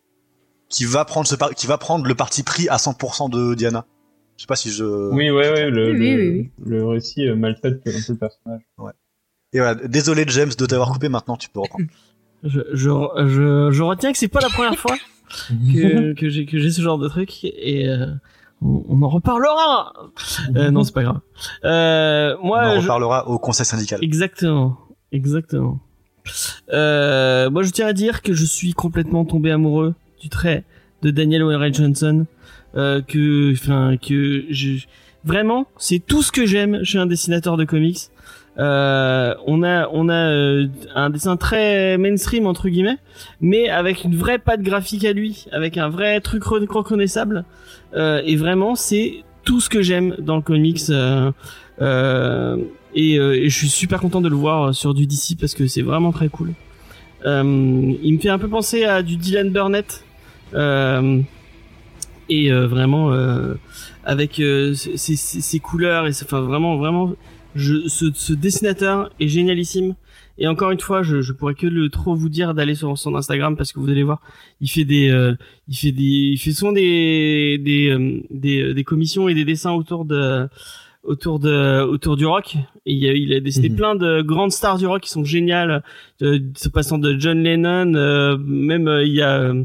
qui va prendre ce par- qui va prendre le parti pris à 100% de Diana. Je sais pas si je. Oui, ouais, ouais, le, Oui, oui, le, oui, le récit euh, maltraite un peu le personnage. Et voilà, désolé James de t'avoir coupé. Maintenant, tu peux reprendre. je, je, je, je retiens que c'est pas la première fois que, que j'ai que j'ai ce genre de truc et euh, on, on en reparlera. Euh, non, c'est pas grave. Euh, On en je- reparlera au conseil syndical. Exactement, exactement. Euh, moi, je tiens à dire que je suis complètement tombé amoureux du trait de Daniel Wellray Johnson. Euh, que, enfin, que je, vraiment, c'est tout ce que j'aime chez un dessinateur de comics. Euh, on a, on a euh, un dessin très mainstream entre guillemets, mais avec une vraie patte graphique à lui, avec un vrai truc re- reconnaissable. Euh, et vraiment, c'est tout ce que j'aime dans le comics. Euh, euh, et, euh, et je suis super content de le voir sur du DC parce que c'est vraiment très cool. Euh, il me fait un peu penser à du Dylan Burnett. Euh, et euh, vraiment euh, avec euh, ces, ces- ces couleurs et enfin vraiment vraiment je, ce, ce dessinateur est génialissime et encore une fois je, je pourrais que le trop vous dire d'aller sur son Instagram parce que vous allez voir il fait des euh, il fait des il fait souvent des des euh, des, des commissions et des dessins autour de autour de autour du rock. Et il a, il a dessiné Mhm. plein de grandes stars du rock qui sont géniales euh, se passant de John Lennon euh, même euh, il y a euh,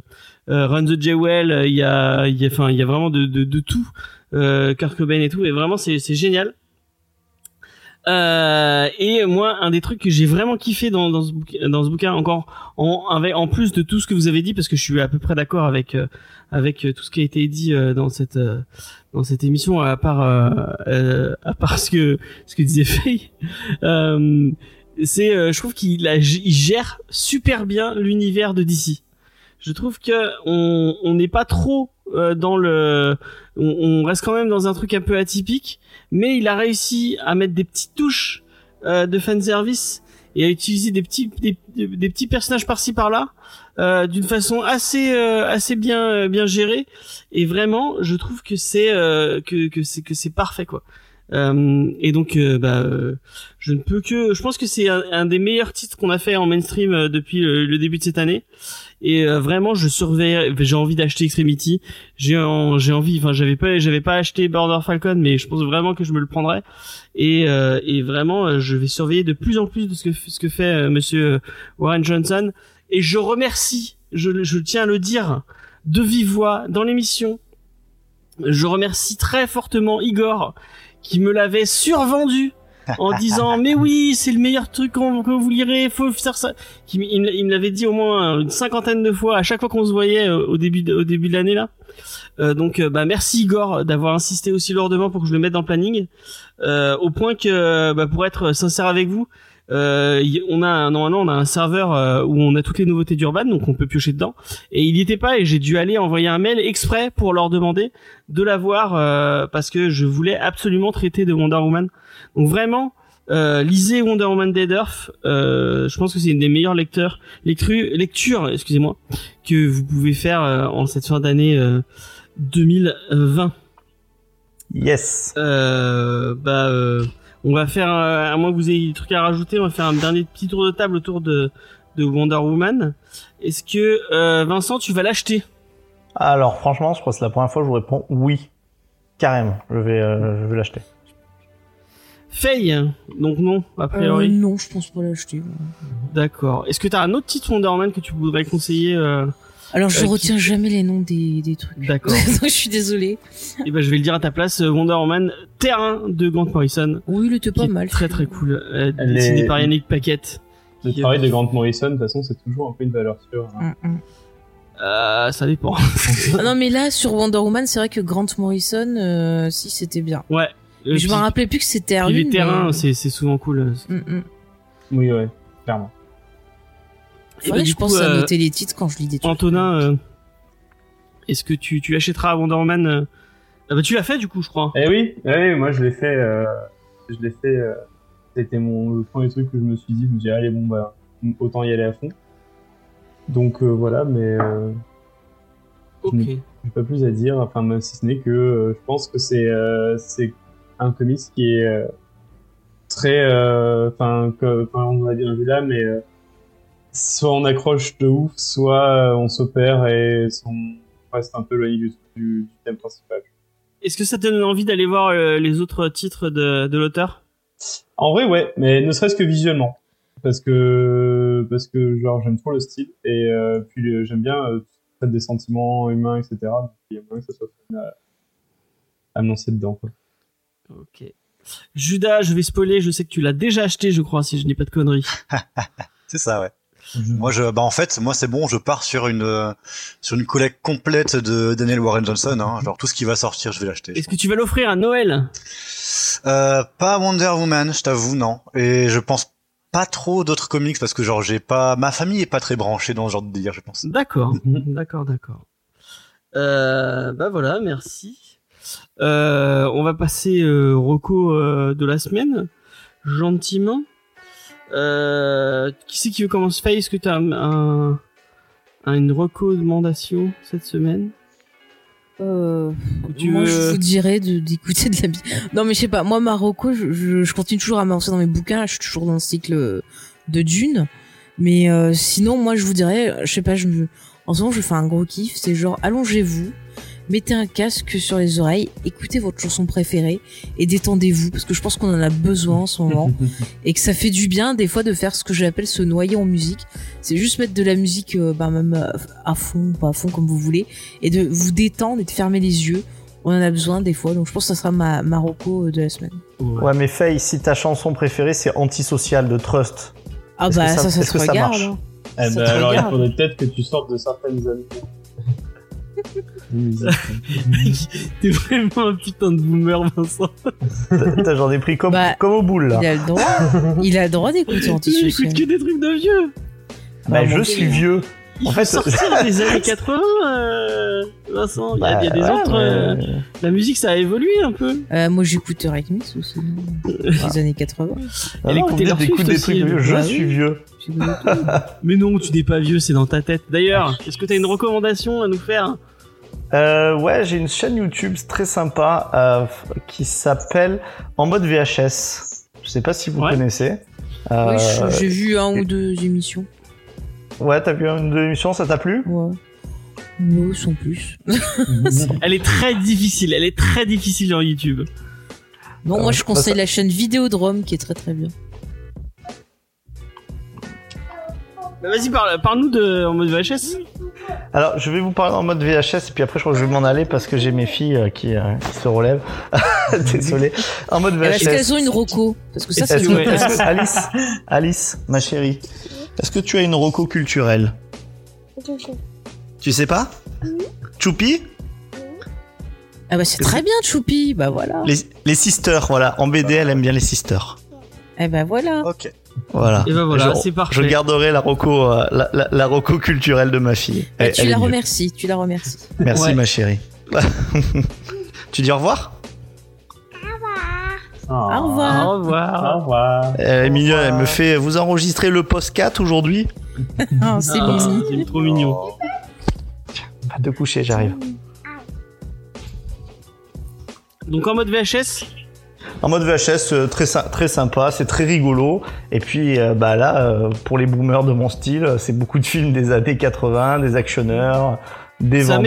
euh, Run the Jewel il y a il y a enfin il y a vraiment de de, de tout euh, Kurt Cobain et tout. Et vraiment c'est c'est génial. Euh, et moi, un des trucs que j'ai vraiment kiffé dans, dans, ce, bouquin, dans ce bouquin, encore en, avec, en plus de tout ce que vous avez dit, parce que je suis à peu près d'accord avec euh, avec euh, tout ce qui a été dit euh, dans cette euh, dans cette émission, à part à part ce que ce que disait Faye, c'est je trouve qu'il gère super bien l'univers de DC. Je trouve que on on n'est pas trop dans le on, on reste quand même dans un truc un peu atypique mais il a réussi à mettre des petites touches de fanservice et à utiliser des petits des- des petits personnages par-ci par-là euh, d'une façon assez euh, assez bien euh, bien gérée et vraiment je trouve que c'est euh, que que c'est que c'est parfait quoi Euh, et donc, bah, je ne peux que, je pense que c'est un, des meilleurs titres qu'on a fait en mainstream depuis le, début de cette année. Et vraiment, je surveille. J'ai envie d'acheter Extremity. J'ai, j'ai envie. Enfin, j'avais pas, j'avais pas acheté Border Falcon, mais je pense vraiment que je me le prendrai. Et, et vraiment, je vais surveiller de plus en plus de ce que ce que fait Monsieur Warren Johnson. Et je remercie, je, je tiens à le dire de vive voix dans l'émission. Je remercie très fortement Igor qui me l'avait survendu en disant mais oui c'est le meilleur truc qu'on- que vous lirez faut faire ça il, me- il me l'avait dit au moins une cinquantaine de fois à chaque fois qu'on se voyait euh, au début de, au début de l'année là Euh, donc euh, bah merci Igor d'avoir insisté aussi lourdement pour que je le mette dans le planning euh, au point que bah, pour être sincère avec vous euh, on a normalement on a un serveur euh, où on a toutes les nouveautés d'Urban donc on peut piocher dedans. Et il y était pas et j'ai dû aller envoyer un mail exprès pour leur demander de l'avoir euh, parce que je voulais absolument traiter de Wonder Woman. Donc vraiment euh, lisez Wonder Woman Dead Earth. Euh, je pense que c'est une des meilleures lecteurs lectures lectures excusez-moi que vous pouvez faire euh, en cette fin d'année euh, 2020 Yes. euh, bah, euh, on va faire, euh, à moins que vous ayez des trucs à rajouter, on va faire un dernier petit tour de table autour de, de Wonder Woman. Est-ce que euh, Vincent, tu vas l'acheter? Alors franchement, je crois que c'est la première fois que je vous réponds oui. Carrément, je vais, euh, je vais l'acheter. Faye, donc non, a Euh, priori. non, je pense pas l'acheter. D'accord. Est-ce que t'as un autre titre Wonder Woman que tu voudrais conseiller euh... Alors, je Euh, qui- retiens jamais les noms des, des trucs. D'accord. Je suis désolée. Et ben je vais le dire à ta place, euh, Wonder Woman Terrain de Grant Morrison. Oui, il était pas mal. Très très cool. Euh, Elle dessiné est- par Yannick Paquette. Le travail de Grant Morrison, de toute façon, c'est toujours un peu une valeur sûre. hein. Mm, mm. Euh, ça dépend. Ah non, mais là, sur Wonder Woman, c'est vrai que Grant Morrison, euh, si, c'était bien. ouais. Euh, je me rappelais plus que c'était Erwin. les terrains, mais- c'est c'est souvent cool. Mm, mm. Oui, ouais, clairement. Et bah, je pense coup, à euh, noter les titres quand je lis des trucs. Antonin, euh, est-ce que tu, tu achèteras Wonder Woman euh, ah bah, Tu l'as fait du coup, je crois. Eh oui, eh oui, moi je l'ai fait. Euh, je l'ai fait. euh, C'était mon le premier truc que je me suis dit. Je me suis dit, allez, bon, bah, autant y aller à fond. Donc euh, voilà, mais euh, Ok. j'ai pas plus à dire. Enfin, même si ce n'est que euh, je pense que c'est euh, c'est un comics qui est euh, très. Enfin, on va dire vu là, mais euh, soit on accroche de ouf, soit euh, on s'opère et on reste un peu éloigné du, du, du thème principal. Est-ce que ça te donne envie d'aller voir euh, les autres titres de, de l'auteur? En vrai, ouais, mais ne serait-ce que visuellement. Parce que, parce que genre, j'aime trop le style, et euh, puis euh, j'aime bien euh, des sentiments humains, etc. Donc, il y a moyen que ça soit fun à, à me lancer dedans, quoi. Ok. Judas, je vais spoiler, je sais que tu l'as déjà acheté, je crois, si je n'ai pas de conneries. C'est ça, ouais. Moi, je, bah en fait, moi c'est bon, je pars sur une euh, sur une collecte complète de Daniel Warren Johnson. Hein, genre tout ce qui va sortir, je vais l'acheter. Est-ce que tu vas l'offrir à Noël? Euh, pas Wonder Woman, je t'avoue, non. Et je pense pas trop d'autres comics parce que genre j'ai pas, ma famille est pas très branchée dans ce genre de délire, je pense. D'accord, d'accord, d'accord. Euh, bah voilà, merci. Euh, on va passer euh, Rocco de la semaine, gentiment. Euh, qui c'est qui veut commencer? Faye, Est-ce que tu as un, un- un- une recommandation cette semaine? Euh, tu moi, veux- je vous dirais de d'écouter de la musique. Non, mais je sais pas. Moi, Marocco, je, je, je continue toujours à m'avancer dans mes bouquins. Je suis toujours dans le cycle de Dune. Mais euh, sinon, moi, je vous dirais, je sais pas, je me... en ce moment, je fais un gros kiff. C'est genre, allongez-vous, mettez un casque sur les oreilles, écoutez votre chanson préférée et détendez-vous parce que je pense qu'on en a besoin en ce moment et que ça fait du bien des fois de faire ce que j'appelle se noyer en musique. C'est juste mettre de la musique, euh, bah, même euh, à fond, pas à fond comme vous voulez, et de vous détendre et de fermer les yeux. On en a besoin des fois, donc je pense que ça sera ma Marocco euh, de la semaine. Ouais, mais Faye, si ta chanson préférée c'est Antisocial de Trust, Ah bah que ça- ça, ça, se que ça marche hein. Eh ben, alors, il faudrait peut-être que tu sortes de certaines années. T'es vraiment un putain de boomer, Vincent. J'en ai pris comme, Bah, comme au boule là. Il a le droit. Il a le droit d'écouter Tu antisocial. écoutes que des trucs de vieux. Bah, Ah, je suis vieux. Il En fait, sortir des années 80, euh, Vincent. Il y a, il y a des Bah, ouais, autres. euh, La musique, ça a évolué un peu. Euh, moi j'écoute Remix aussi. Les années 80. Ah Elle écoutait leur des trucs vieux. Je bah suis oui. vieux. Mais non, tu n'es pas vieux, c'est dans ta tête. D'ailleurs, est-ce que tu as une recommandation à nous faire? Euh, ouais, j'ai une chaîne YouTube très sympa euh, qui s'appelle En mode VHS. Je sais pas si vous Ouais. connaissez. Euh, j'ai vu un ou deux émissions. ouais, t'as vu une deux émissions, ça t'a plu? Ouais. Non, sans plus. Elle est très difficile, elle est très difficile sur YouTube. Non, moi je conseille ça- la chaîne Vidéodrome qui est très très bien. Bah, Vas-y, parle, parle-nous de en mode VHS. Alors, je vais vous parler en mode VHS et puis après, je crois que je vais m'en aller parce que j'ai mes filles euh, qui, euh, qui se relèvent. Désolé. En mode ben, Est-ce qu'elles VHS. ont une roco Parce que ça, c'est une que-. Alice, Alice, ma chérie, est-ce que tu as une roco culturelle? Tu sais pas? Choupi? Ah bah c'est très bien, Choupi. Bah voilà. les, les sisters, voilà. En BD, elle aime bien les sisters. Eh ben voilà. Ok. Voilà. Et ben voilà, Je- c'est parfait. Je garderai la roco, euh, la, la, la roco culturelle de ma fille. Bah, Elle- tu elle la remercies, tu la remercies. Merci Ouais. ma chérie. tu dis au revoir? Au Au revoir. Au revoir. Au revoir. Elle est mignonne, elle me fait. Vous enregistrez le post-4 aujourd'hui? Ah, c'est Ah, mignon. c'est trop mignon. Pas de coucher, j'arrive. Donc en mode VHS, En mode VHS, euh, très, très sympa, c'est très rigolo. Et puis euh, bah là, euh, pour les boomers de mon style, c'est beaucoup de films des années 80, des actionneurs, des Van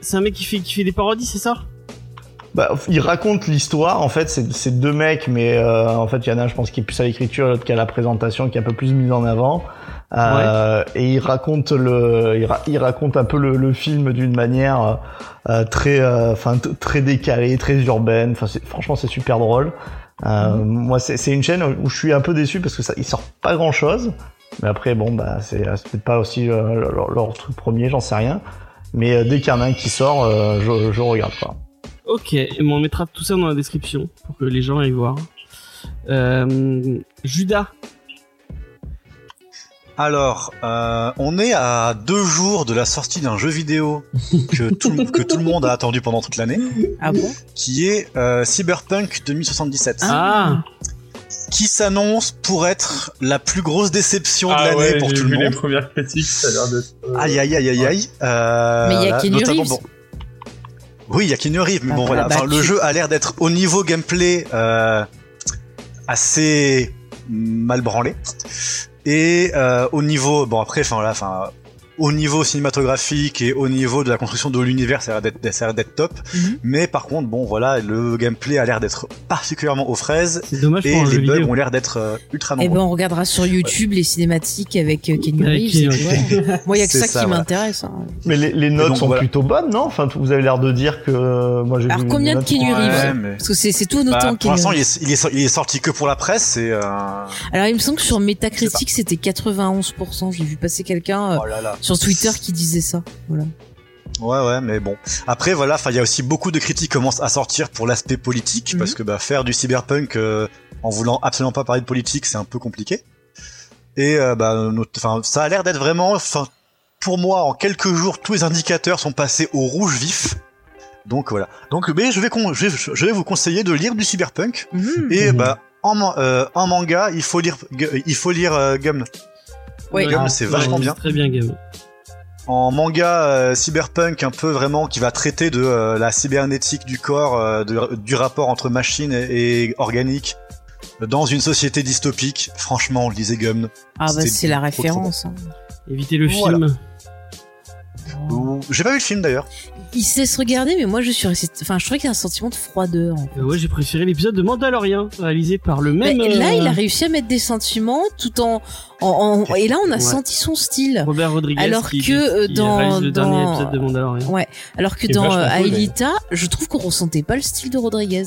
c'est un mec qui fait, qui fait des parodies, c'est ça? Bah, il raconte l'histoire. En fait, c'est deux mecs, mais euh, en fait, il y en a un, je pense, qui est plus à l'écriture, l'autre qui à la présentation, qui est un peu plus mise en avant. Euh, Et il raconte le, il, ra- il raconte un peu le, le film d'une manière euh, très, euh, enfin, t- très décalée, très urbaine. Enfin, franchement, c'est super drôle. Euh, Moi, c'est une chaîne où je suis un peu déçu parce que ça, il sort pas grand chose. Mais après, bon, bah, c'est peut-être pas aussi leur, leur truc premier, j'en sais rien. Mais dès qu'il y en a un qui sort, je, je regarde quoi. Ok, et on mettra tout ça dans la description pour que les gens aillent voir. Judas, Alors, euh, on est à deux jours de la sortie d'un jeu vidéo que tout, que tout le monde a attendu pendant toute l'année, Ah bon? Qui est euh, Cyberpunk 2077, ah, qui s'annonce pour être la plus grosse déception de Ah l'année ouais, pour tout le vu les monde. premières critiques, ça a l'air d'être. euh, Aïe aïe aïe aïe aïe. Euh, Mais il y a Keanu Reeves. bon. Oui, il y a Keanu Reeves, mais Ah, bon voilà, voilà. Enfin, bah, le jeu a l'air d'être au niveau gameplay euh, assez mal branlé. Et euh, au niveau, bon après, enfin là, enfin au niveau cinématographique et au niveau de la construction de l'univers, ça a l'air d'être, ça a l'air d'être top. Mhm. Mais par contre, bon voilà, le gameplay a l'air d'être particulièrement aux fraises c'est dommage et pour les bugs vidéo. ont l'air d'être euh, ultra Eh nombreux. ben on regardera sur YouTube les cinématiques avec euh, Kenny Reeves. Et voilà. Moi, il y a que ça, ça, qui voilà. m'intéresse. hein. Mais les, les notes donc, sont voilà. plutôt bonnes, non? Enfin, vous avez l'air de dire que euh, moi j'ai Alors, combien de qui- Reeves Ouais, mais- Parce que c'est tout Bah, autant pour l'instant, il Reeves. est, il, est, sorti- il est sorti que pour la presse et. Euh... Alors il me semble que sur Metacritic c'était 91%. J'ai vu passer quelqu'un Oh là là. Sur Twitter qui disait ça. Voilà. Ouais ouais mais bon. Après voilà, enfin il y a aussi beaucoup de critiques qui commencent à sortir pour l'aspect politique Mhm. parce que bah faire du cyberpunk euh, en voulant absolument pas parler de politique, c'est un peu compliqué. Et euh, bah notre- enfin ça a l'air d'être vraiment enfin pour moi en quelques jours tous les indicateurs sont passés au rouge vif. Donc voilà. Donc mais je vais con- je vais, je vais vous conseiller de lire du cyberpunk Mhm. et Mhm. bah en, euh, en manga, il faut lire il faut lire euh, Gum. Ouais. Gum, c'est vachement bien. Très bien, Game. en manga euh, cyberpunk un peu vraiment qui va traiter de euh, la cybernétique du corps, euh, de- du rapport entre machine et, et organique dans une société dystopique. Franchement, lisez Gum. Ah bah c'est la référence. hein. Évitez le Voilà. film. Ou- J'ai pas vu le film d'ailleurs. Il sait se regarder, mais moi je suis restée. Enfin, je trouvais qu'il y a un sentiment de froideur. en fait. Euh, ouais, j'ai préféré l'épisode de Mandalorian, réalisé par le même. Mais là, euh, il a réussi à mettre des sentiments tout en. en, en- et là, on a Ouais. senti son style. Robert Rodriguez. Alors qui, que, euh, qui dans- le dernier épisode de Mandalorian. Ouais. Alors que dans cool, Aelita, je trouve qu'on ressentait pas le style de Rodriguez.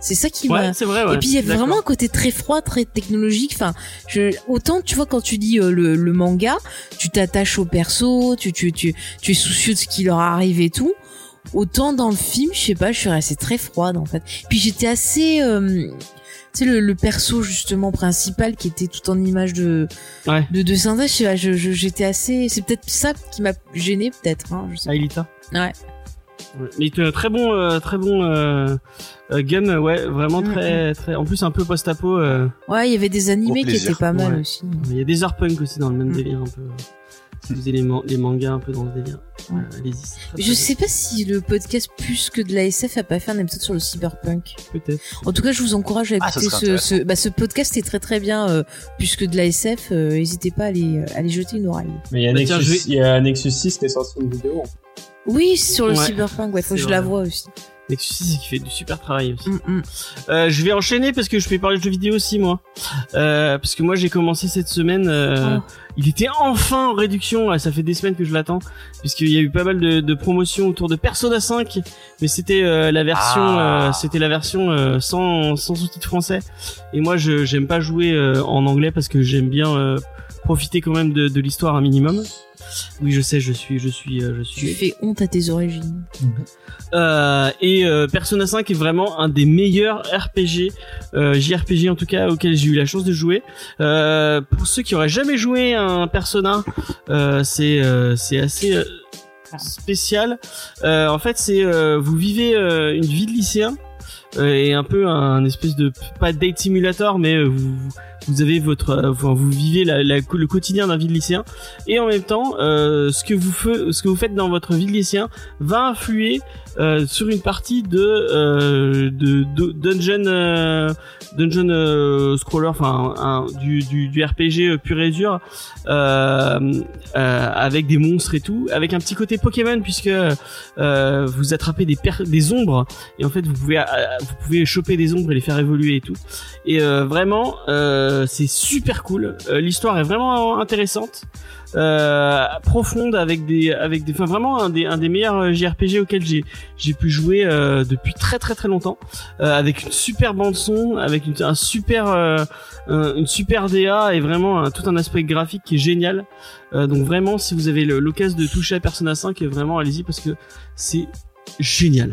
C'est ça qui m'a. Ouais, c'est vrai. Ouais, et puis il y a d'accord. vraiment un côté très froid, très technologique. Enfin, je, autant tu vois quand tu dis euh, le, le manga, tu t'attaches au perso, tu, tu, tu, tu es soucieux de ce qui leur arrive et tout. Autant dans le film, je sais pas, je suis restée très froide en fait. Puis j'étais assez, euh, tu sais le, le perso justement principal qui était tout en image de Ouais. de, de synthèse. Je j'étais assez. C'est peut-être ça qui m'a gêné peut-être. Hein, je sais. Aelita. Ouais. Ouais. Mais euh, très bon, euh, très bon euh, euh, gun, ouais, vraiment Mm, très, très. En plus un peu post-apo. euh, Ouais, il y avait des animés qui étaient pas mal Ouais. aussi. Il y a des punk aussi dans le même Mm. délire un peu. Si vous avez les, man- les mangas un peu dans le délire, Ouais. euh, Je bien. sais pas si le podcast plus que de la SF a pas fait un épisode sur le cyberpunk. Peut-être. En tout cas, je vous encourage à Ah, écouter ce, ce, bah, ce podcast est très très bien, euh, plus que de la SF. euh, N'hésitez pas à aller, à aller jeter une oreille. Mais il y a Bah, tiens, Nexus, je vais- il y a Nexus 6 qui est sorti une vidéo. Oui, sur le Ouais, cyberpunk, ouais, faut que c'est je la vrai. vois aussi. Nexus 6 qui fait du super travail aussi. Mm, mm. Euh, je vais enchaîner parce que je vais parler de jeux vidéo aussi moi. Euh, parce que moi j'ai commencé cette semaine. euh, Oh. Il était enfin en réduction. là, Ça fait des semaines que je l'attends puisqu'il y a eu pas mal de, de promotions autour de Persona 5, mais c'était euh, la version, Ah. euh, c'était la version euh, sans sans sous-titres français. Et moi je j'aime pas jouer euh, en anglais parce que j'aime bien euh, profiter quand même de, de l'histoire un minimum. Oui, je sais, je suis, je suis, euh, je suis. Tu fais honte à tes origines. Euh, et euh, Persona 5 est vraiment un des meilleurs RPG, euh, JRPG en tout cas, auquel j'ai eu la chance de jouer. Pour ceux qui auraient jamais joué un Persona, c'est c'est assez spécial. En fait, c'est vous vivez une vie de lycéen et un peu un espèce de pas de date simulator, mais vous vous avez votre, euh, enfin, vous vivez le quotidien d'un vie de lycéen et en même temps, euh, ce que vous faites dans votre vie de lycéen va influer euh, sur une partie de de, dungeon dungeon scroller enfin du, du du RPG pur et dur avec des monstres et tout avec un petit côté Pokémon puisque vous attrapez des des ombres et en fait vous pouvez vous pouvez choper des ombres et les faire évoluer et tout. Et vraiment c'est super cool. Euh, l'histoire est vraiment intéressante euh, profonde avec des avec des enfin vraiment un des un des meilleurs euh, JRPG auxquels j'ai j'ai pu jouer euh, depuis très très très longtemps euh, avec une super bande son avec une, un super euh, un- une super DA et vraiment un- tout un aspect graphique qui est génial. Euh, donc vraiment si vous avez l'occasion de toucher à Persona 5 vraiment allez-y parce que c'est génial.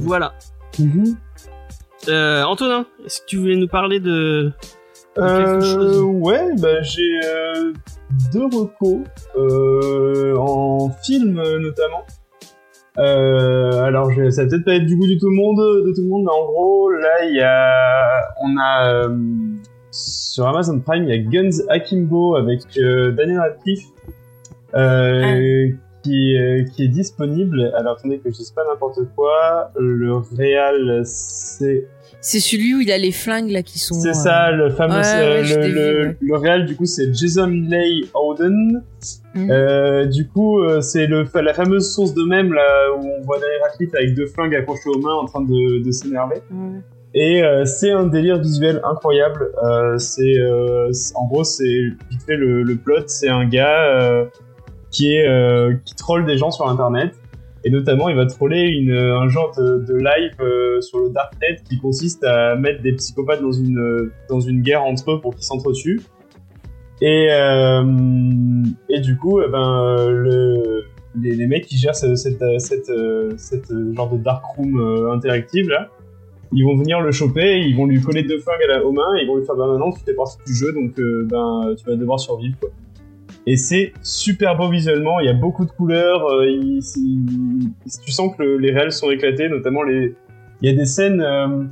Voilà. Mhm. Euh, Antonin est-ce que tu voulais nous parler de quelque Euh, chose. ouais, bah j'ai euh, deux recos euh, en film notamment. Euh, alors je, ça va peut-être pas être du goût de tout le monde, de tout le monde, mais en gros là il y a, on a euh, sur Amazon Prime il y a Guns Akimbo avec euh, Daniel Radcliffe euh, qui, est- qui est disponible. Alors attendez que je dise pas n'importe quoi. Le réal c'est C'est celui où il a les flingues là qui sont. c'est euh, ça, le fameux, ouais, euh, ouais, le, le, le réal du coup c'est Jason Leigh Howden. Mhm. Euh, du coup euh, c'est le la fameuse source de même là où on voit Daniel Radcliffe avec deux flingues accrochées aux mains en train de, de s'énerver. Et euh, c'est un délire visuel incroyable. Euh, c'est euh, en gros c'est vite fait le, le plot, c'est un gars euh, qui est euh, qui troll des gens sur internet. Et notamment, il va troller une, un genre de, live euh, sur le darknet qui consiste à mettre des psychopathes dans une euh, dans une guerre entre eux pour qu'ils s'entretuent. Et euh, et du coup, eh ben euh, le les, les mecs qui gèrent ce- cette cette euh, cette euh, genre de dark room euh, interactive là, ils vont venir le choper, ils vont lui coller deux flingues aux mains, et ils vont lui faire ben maintenant tu fais partie du jeu donc euh, ben tu vas devoir survivre quoi. Et c'est super beau visuellement, il y a beaucoup de couleurs, euh, il- c'est- il- tu sens que le- les réels sont éclatés, notamment les il y a des scènes euh,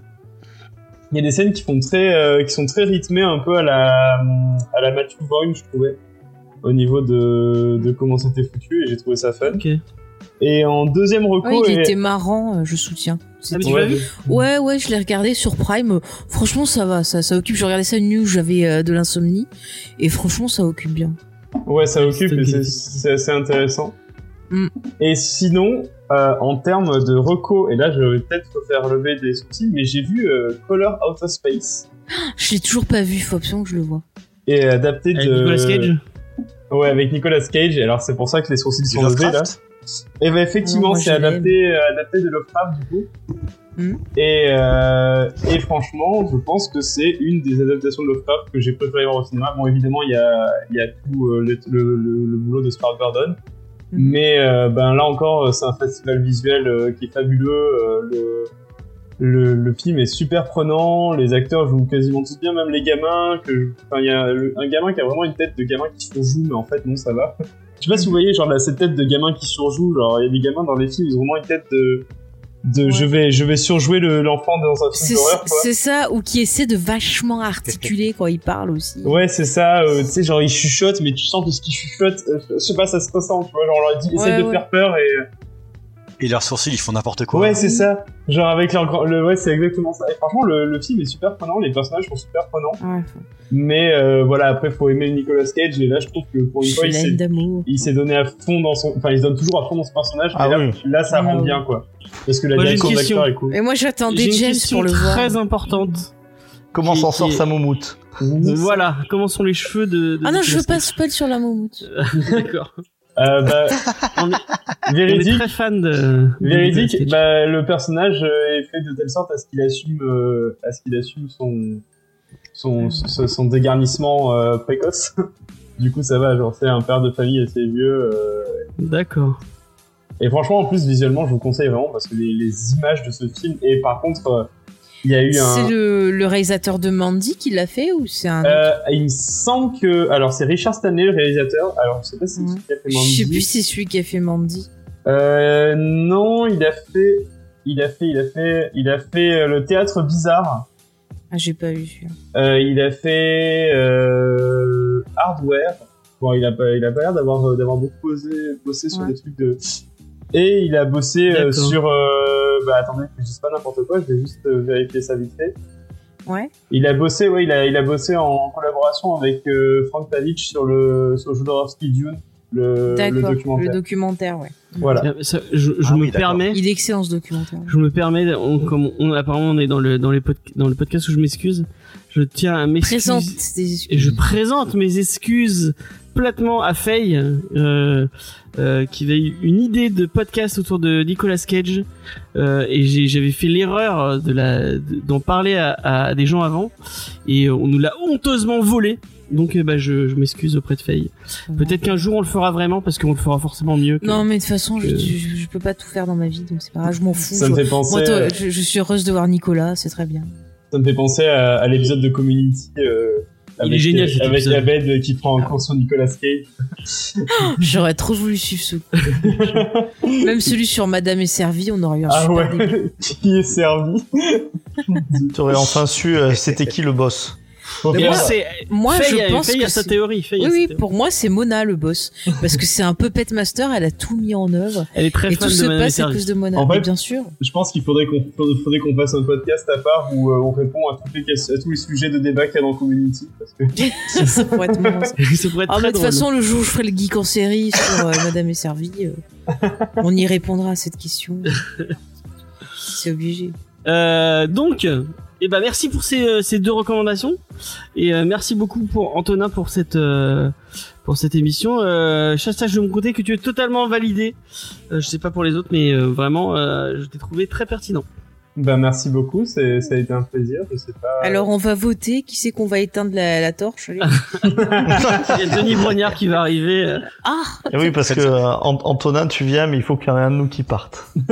il y a des scènes qui font très euh, qui sont très rythmées un peu à la à la Matthew Vaughn je trouvais au niveau de, de comment c'était foutu et j'ai trouvé ça fun. Et en deuxième reco Ouais, il et- était marrant, je soutiens. Ah, mais C'était- tu l'as vu? Ouais, ouais, je l'ai regardé sur Prime. Franchement, ça va, ça, ça occupe. Je regardais ça une nuit où j'avais euh, de l'insomnie. Et franchement, ça occupe bien. Ouais, ça occupe C'est et c'est- assez intéressant. Mm. Et sinon, euh, en termes de reco, et là je vais peut-être faire lever des sourcils, mais j'ai vu euh, Color Out of Space Je l'ai toujours pas vu, faut absolument que je le vois. et adapté avec de Nicolas Cage Ouais, avec Nicolas Cage. Et alors c'est pour ça que les sourcils sont levés là. Et ben effectivement, c'est adapté, euh, adapté de Lovecraft du coup. Mm. Et, euh, et franchement, je pense que c'est une des adaptations de Lovecraft que j'ai préféré voir au cinéma. Bon, évidemment, il y a, il y a tout euh, le, le, le- le boulot de Spark Gordon. Mm. Mais euh, ben là encore, c'est un festival visuel qui est fabuleux. le, film est super prenant. Les acteurs jouent quasiment tous bien, même les gamins. Que, enfin, il y a un gamin qui a vraiment une tête de gamin qui surjoue, mais en fait, non, ça va. Je sais pas si vous voyez, genre, là, cette tête de gamin qui surjoue. Genre, il y a des gamins dans les films, ils ont vraiment une tête de, de je vais je vais surjouer le- l'enfant dans un film d'horreur c'est ça, ou qui essaie de vachement articuler quand il parle aussi. Ouais, c'est ça, euh, tu sais, genre il chuchote, mais tu sens que ce qu'il chuchote, euh, je sais pas, ça se ressent, tu vois, genre on leur dit, essaie Ouais, de ouais. faire peur et... Et leurs sourcils, ils font n'importe quoi. Ouais, c'est ça, genre avec leur grand... Le... Ouais, c'est exactement ça. Et franchement, le, le film est super prenant, les personnages sont super prenants, Ouais, mais euh, voilà, après, faut aimer Nicolas Cage, et là, je trouve que pour une je fois, il s'est donné à fond dans son... Enfin, il se donne toujours à fond dans son personnage, Ah et là, oui. là, ça Ah rend oui. bien, quoi. Parce que la Moi, direction question. d'acteur est cool. Et moi j'attendais James pour le voir. très importante. Comment s'en sort sa moumoute Voilà, comment sont les cheveux de, de Ah non, je veux pas spoil sur la moumoute. D'accord. Euh, bah, On est, on est véridique, très fan de. Véridique, bah, le personnage euh, est fait de telle sorte à ce qu'il assume, euh, à ce qu'il assume son, son, son, son dégarnissement euh, précoce. du coup, ça va, genre, c'est un père de famille assez vieux. D'accord. et franchement, en plus, visuellement, je vous conseille vraiment parce que les, les images de ce film, et par contre, il y a eu C'est le, le réalisateur de Mandy qui l'a fait ou c'est un Euh, il me semble que. Alors, c'est Richard Stanley, le réalisateur. Alors, je sais pas si c'est Ouais. celui qui a fait Je Mandy. sais plus si c'est celui qui a fait Mandy. Euh, non, il a fait. Il a fait, il a fait, il a fait euh, le théâtre bizarre. Ah, j'ai pas vu. Euh, il a fait hardware. Bon, il a pas, il a pas l'air d'avoir d'avoir beaucoup bossé, bossé sur des trucs de. Et il a bossé euh, sur. euh, bah attendez, je dise pas n'importe quoi. Je vais juste euh, vérifier ça vite fait. Ouais. Il a bossé, ouais, il a, il a bossé en collaboration avec euh, Frank Pavich sur le sur Jodorowsky Dune, le, documentaire. Le documentaire, ouais. Voilà. Ça, je je Ah me oui, permets. Il est excellent ce documentaire. Je me permets, on, comme on, apparemment on est dans le dans les dans le podcast où je m'excuse, je tiens à Présente m'excuser. tes Et excuses. je présente mes excuses platement à Faye, euh, euh, qui avait eu une idée de podcast autour de Nicolas Cage, euh, et j'avais fait l'erreur de la d'en parler à, à des gens avant, et on nous l'a honteusement volé. Donc bah, je, je m'excuse auprès de Faye. Peut-être qu'un jour on le fera vraiment parce qu'on le fera forcément mieux. Que... Non, mais de toute façon, je, que- je, je peux pas tout faire dans ma vie, donc c'est pas grave, je m'en fous. Ça Je- me fait penser. Moi, toi, je, je suis heureuse de voir Nicolas, c'est très bien. Ça me fait penser à, à l'épisode de Community. Euh, Il est génial, cet Avec épisode. Abed qui prend en cours sur Nicolas Cage. J'aurais trop voulu suivre ce coup. Même celui sur Madame est servie, on aurait eu un Ah super ouais, qui est servi. Tu aurais enfin su euh, c'était qui le boss? Mais moi, alors, c'est Moi, Faye, je pense Faye que a sa c'est- théorie. Faye a Oui, sa oui, théorie. pour moi, c'est Mona le boss. Parce que c'est un puppet master, elle a tout mis en œuvre. Elle est très Et fan tout de se passe à cause de Mona. En fait- bien sûr. je pense qu'il faudrait qu'on faudrait qu'on fasse un podcast à part où euh, on répond à, toutes les à tous les sujets de débat qu'il y a dans Community. Parce que ça pourrait être marrant, ça. ça pourrait être Ah, très de toute façon, le jour où je ferai le geek en série sur euh, Madame est servie, euh, on y répondra à cette question. C'est obligé. Euh, donc, eh ben merci pour ces, euh, deux recommandations et euh, merci beaucoup pour Antonin pour cette euh, émission. Euh, sache de mon côté que tu es totalement validé. Je sais pas pour les autres, mais vraiment, je t'ai trouvé très pertinent. Bah merci beaucoup, ça a été un plaisir. Je sais pas. Alors, on va voter. Qui c'est qu'on va éteindre la, la torche. Il y a Denis Brognard qui va arriver. euh. Ah Et oui, parce que euh, Ant- Antonin, tu viens, mais il faut qu'il y en ait un de nous qui parte.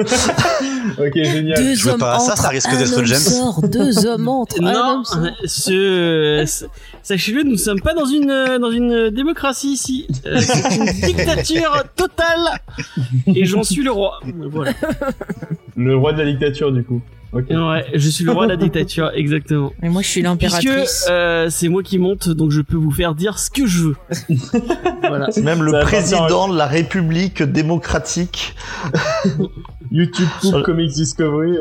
ok génial. Deux je veux hommes pas, ça, entrent, ça risque un d'être homme James. sort, deux hommes entrent, Non, homme sort. ce, sachez-le, nous ne sommes pas dans une euh, dans une démocratie ici. Euh, C'est une dictature totale et j'en suis le roi. Voilà. Le roi de la dictature du coup. Ok. Ouais, je suis le roi de la dictature, exactement. Et moi, je suis Puisque l'impératrice. euh, c'est moi qui monte, donc je peux vous faire dire ce que je veux. voilà. C'est même le président de la République démocratique. YouTube Sur- Comics Discovery.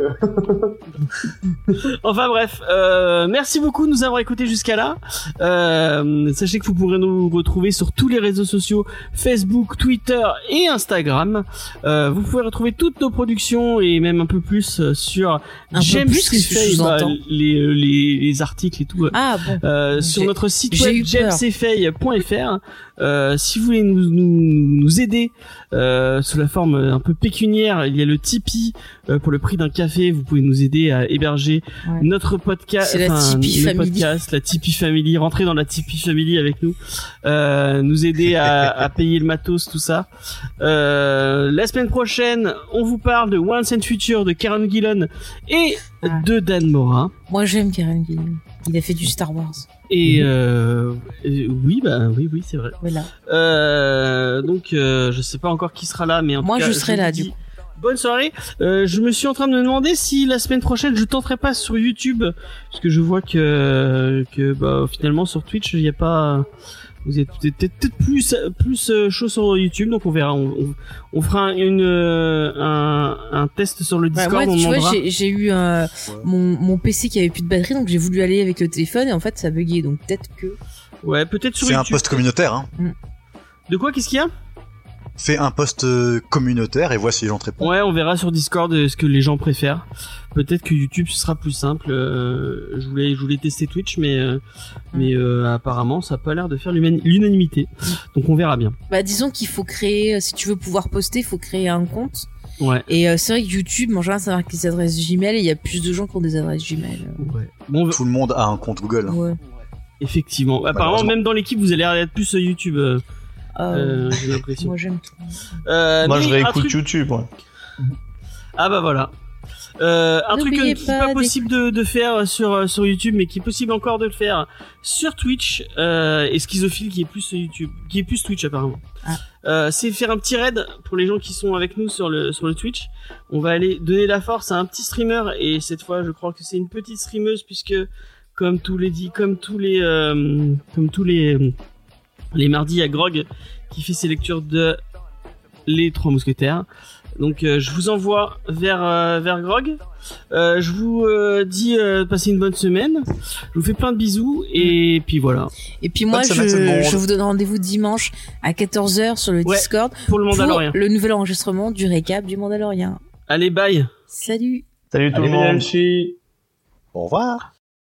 Enfin bref, euh, merci beaucoup de nous avoir écoutés jusqu'à là. Euh, sachez que vous pourrez nous retrouver sur tous les réseaux sociaux Facebook, Twitter et Instagram. Euh, vous pouvez retrouver toutes nos productions et même un peu plus euh, sur Un peu plus, qu'est-ce que je bah, les, les, les articles et tout. euh, Ah bon. Euh, sur notre site web jamesfay.fr. Euh, si vous voulez nous, nous, nous aider euh, sous la forme un peu pécuniaire, il y a le Tipeee euh, pour le prix d'un café. Vous pouvez nous aider à héberger Ouais. notre podcast, C'est la Tipeee le Family. podcast, la Tipeee Family. Rentrez dans la Tipeee Family avec nous, euh, nous aider à, à payer le matos, tout ça. Euh, la semaine prochaine, on vous parle de Once and Future de Karen Gillan et Ah. de Dan Morin. Moi, j'aime Karen Gillan. Il a fait du Star Wars. Et euh, euh, oui, bah oui, oui, c'est vrai. Voilà. Euh, donc, euh, je sais pas encore qui sera là, mais en Moi, tout cas, je serai là, dis- du coup. Bonne soirée. Euh, je me suis en train de me demander si la semaine prochaine je tenterai pas sur YouTube, parce que je vois que que bah, finalement sur Twitch il n'y a pas. Vous êtes peut-être plus plus euh, chaud sur YouTube, donc on verra. On, on, on fera une euh, un, un test sur le Discord. moi, on tu vois, j'ai j'ai eu euh, mon, mon PC qui avait plus de batterie, donc j'ai voulu aller avec le téléphone et en fait ça buguait. Donc peut-être que. Ouais, peut-être sur C'est un YouTube. post communautaire, hein. De quoi Qu'est-ce qu'il y a? Fais un post euh, communautaire et vois si les gens te répondent. Ouais, on verra sur Discord euh, ce que les gens préfèrent. Peut-être que YouTube ce sera plus simple. euh, je voulais, je voulais tester Twitch, mais euh, mais euh, apparemment ça a pas l'air de faire l'unanimité. Donc on verra bien. Bah disons qu'il faut créer, si tu veux pouvoir poster, il faut créer un compte. Ouais. Et euh, c'est vrai que YouTube, en général, ça marque les adresses Gmail et il y a plus de gens qui ont des adresses Gmail. Ouais. Bon, Tout le monde a un compte Google. Ouais. effectivement. Apparemment, même dans l'équipe, vous allez être plus sur YouTube. euh, euh, J'ai l'impression. moi j'aime tout. Euh, Moi, je réécoute truc- YouTube, ouais. Ah bah voilà. Euh, un truc euh, qui est pas possible de, de faire sur euh, sur YouTube, mais qui est possible encore de le faire sur Twitch euh, et Schizophile qui est plus sur YouTube, qui est plus Twitch apparemment. Ah. Euh, c'est faire un petit raid pour les gens qui sont avec nous sur le sur le Twitch. On va aller donner la force à un petit streamer et cette fois je crois que c'est une petite streameuse puisque comme tous les dit comme tous les euh, comme tous les les mardis il y a Grog qui fait ses lectures de les trois mousquetaires. Donc euh, je vous envoie vers euh, vers Grog. Euh, je vous euh, dis euh, passez une bonne semaine. Je vous fais plein de bisous et puis voilà. Et puis moi, je, vous donne rendez-vous dimanche à 14h sur le Ouais, Discord Pour le pour Mandalorien. le nouvel enregistrement du récap du Mandalorien. Allez bye. Salut Salut tout Allez, le monde. Au revoir.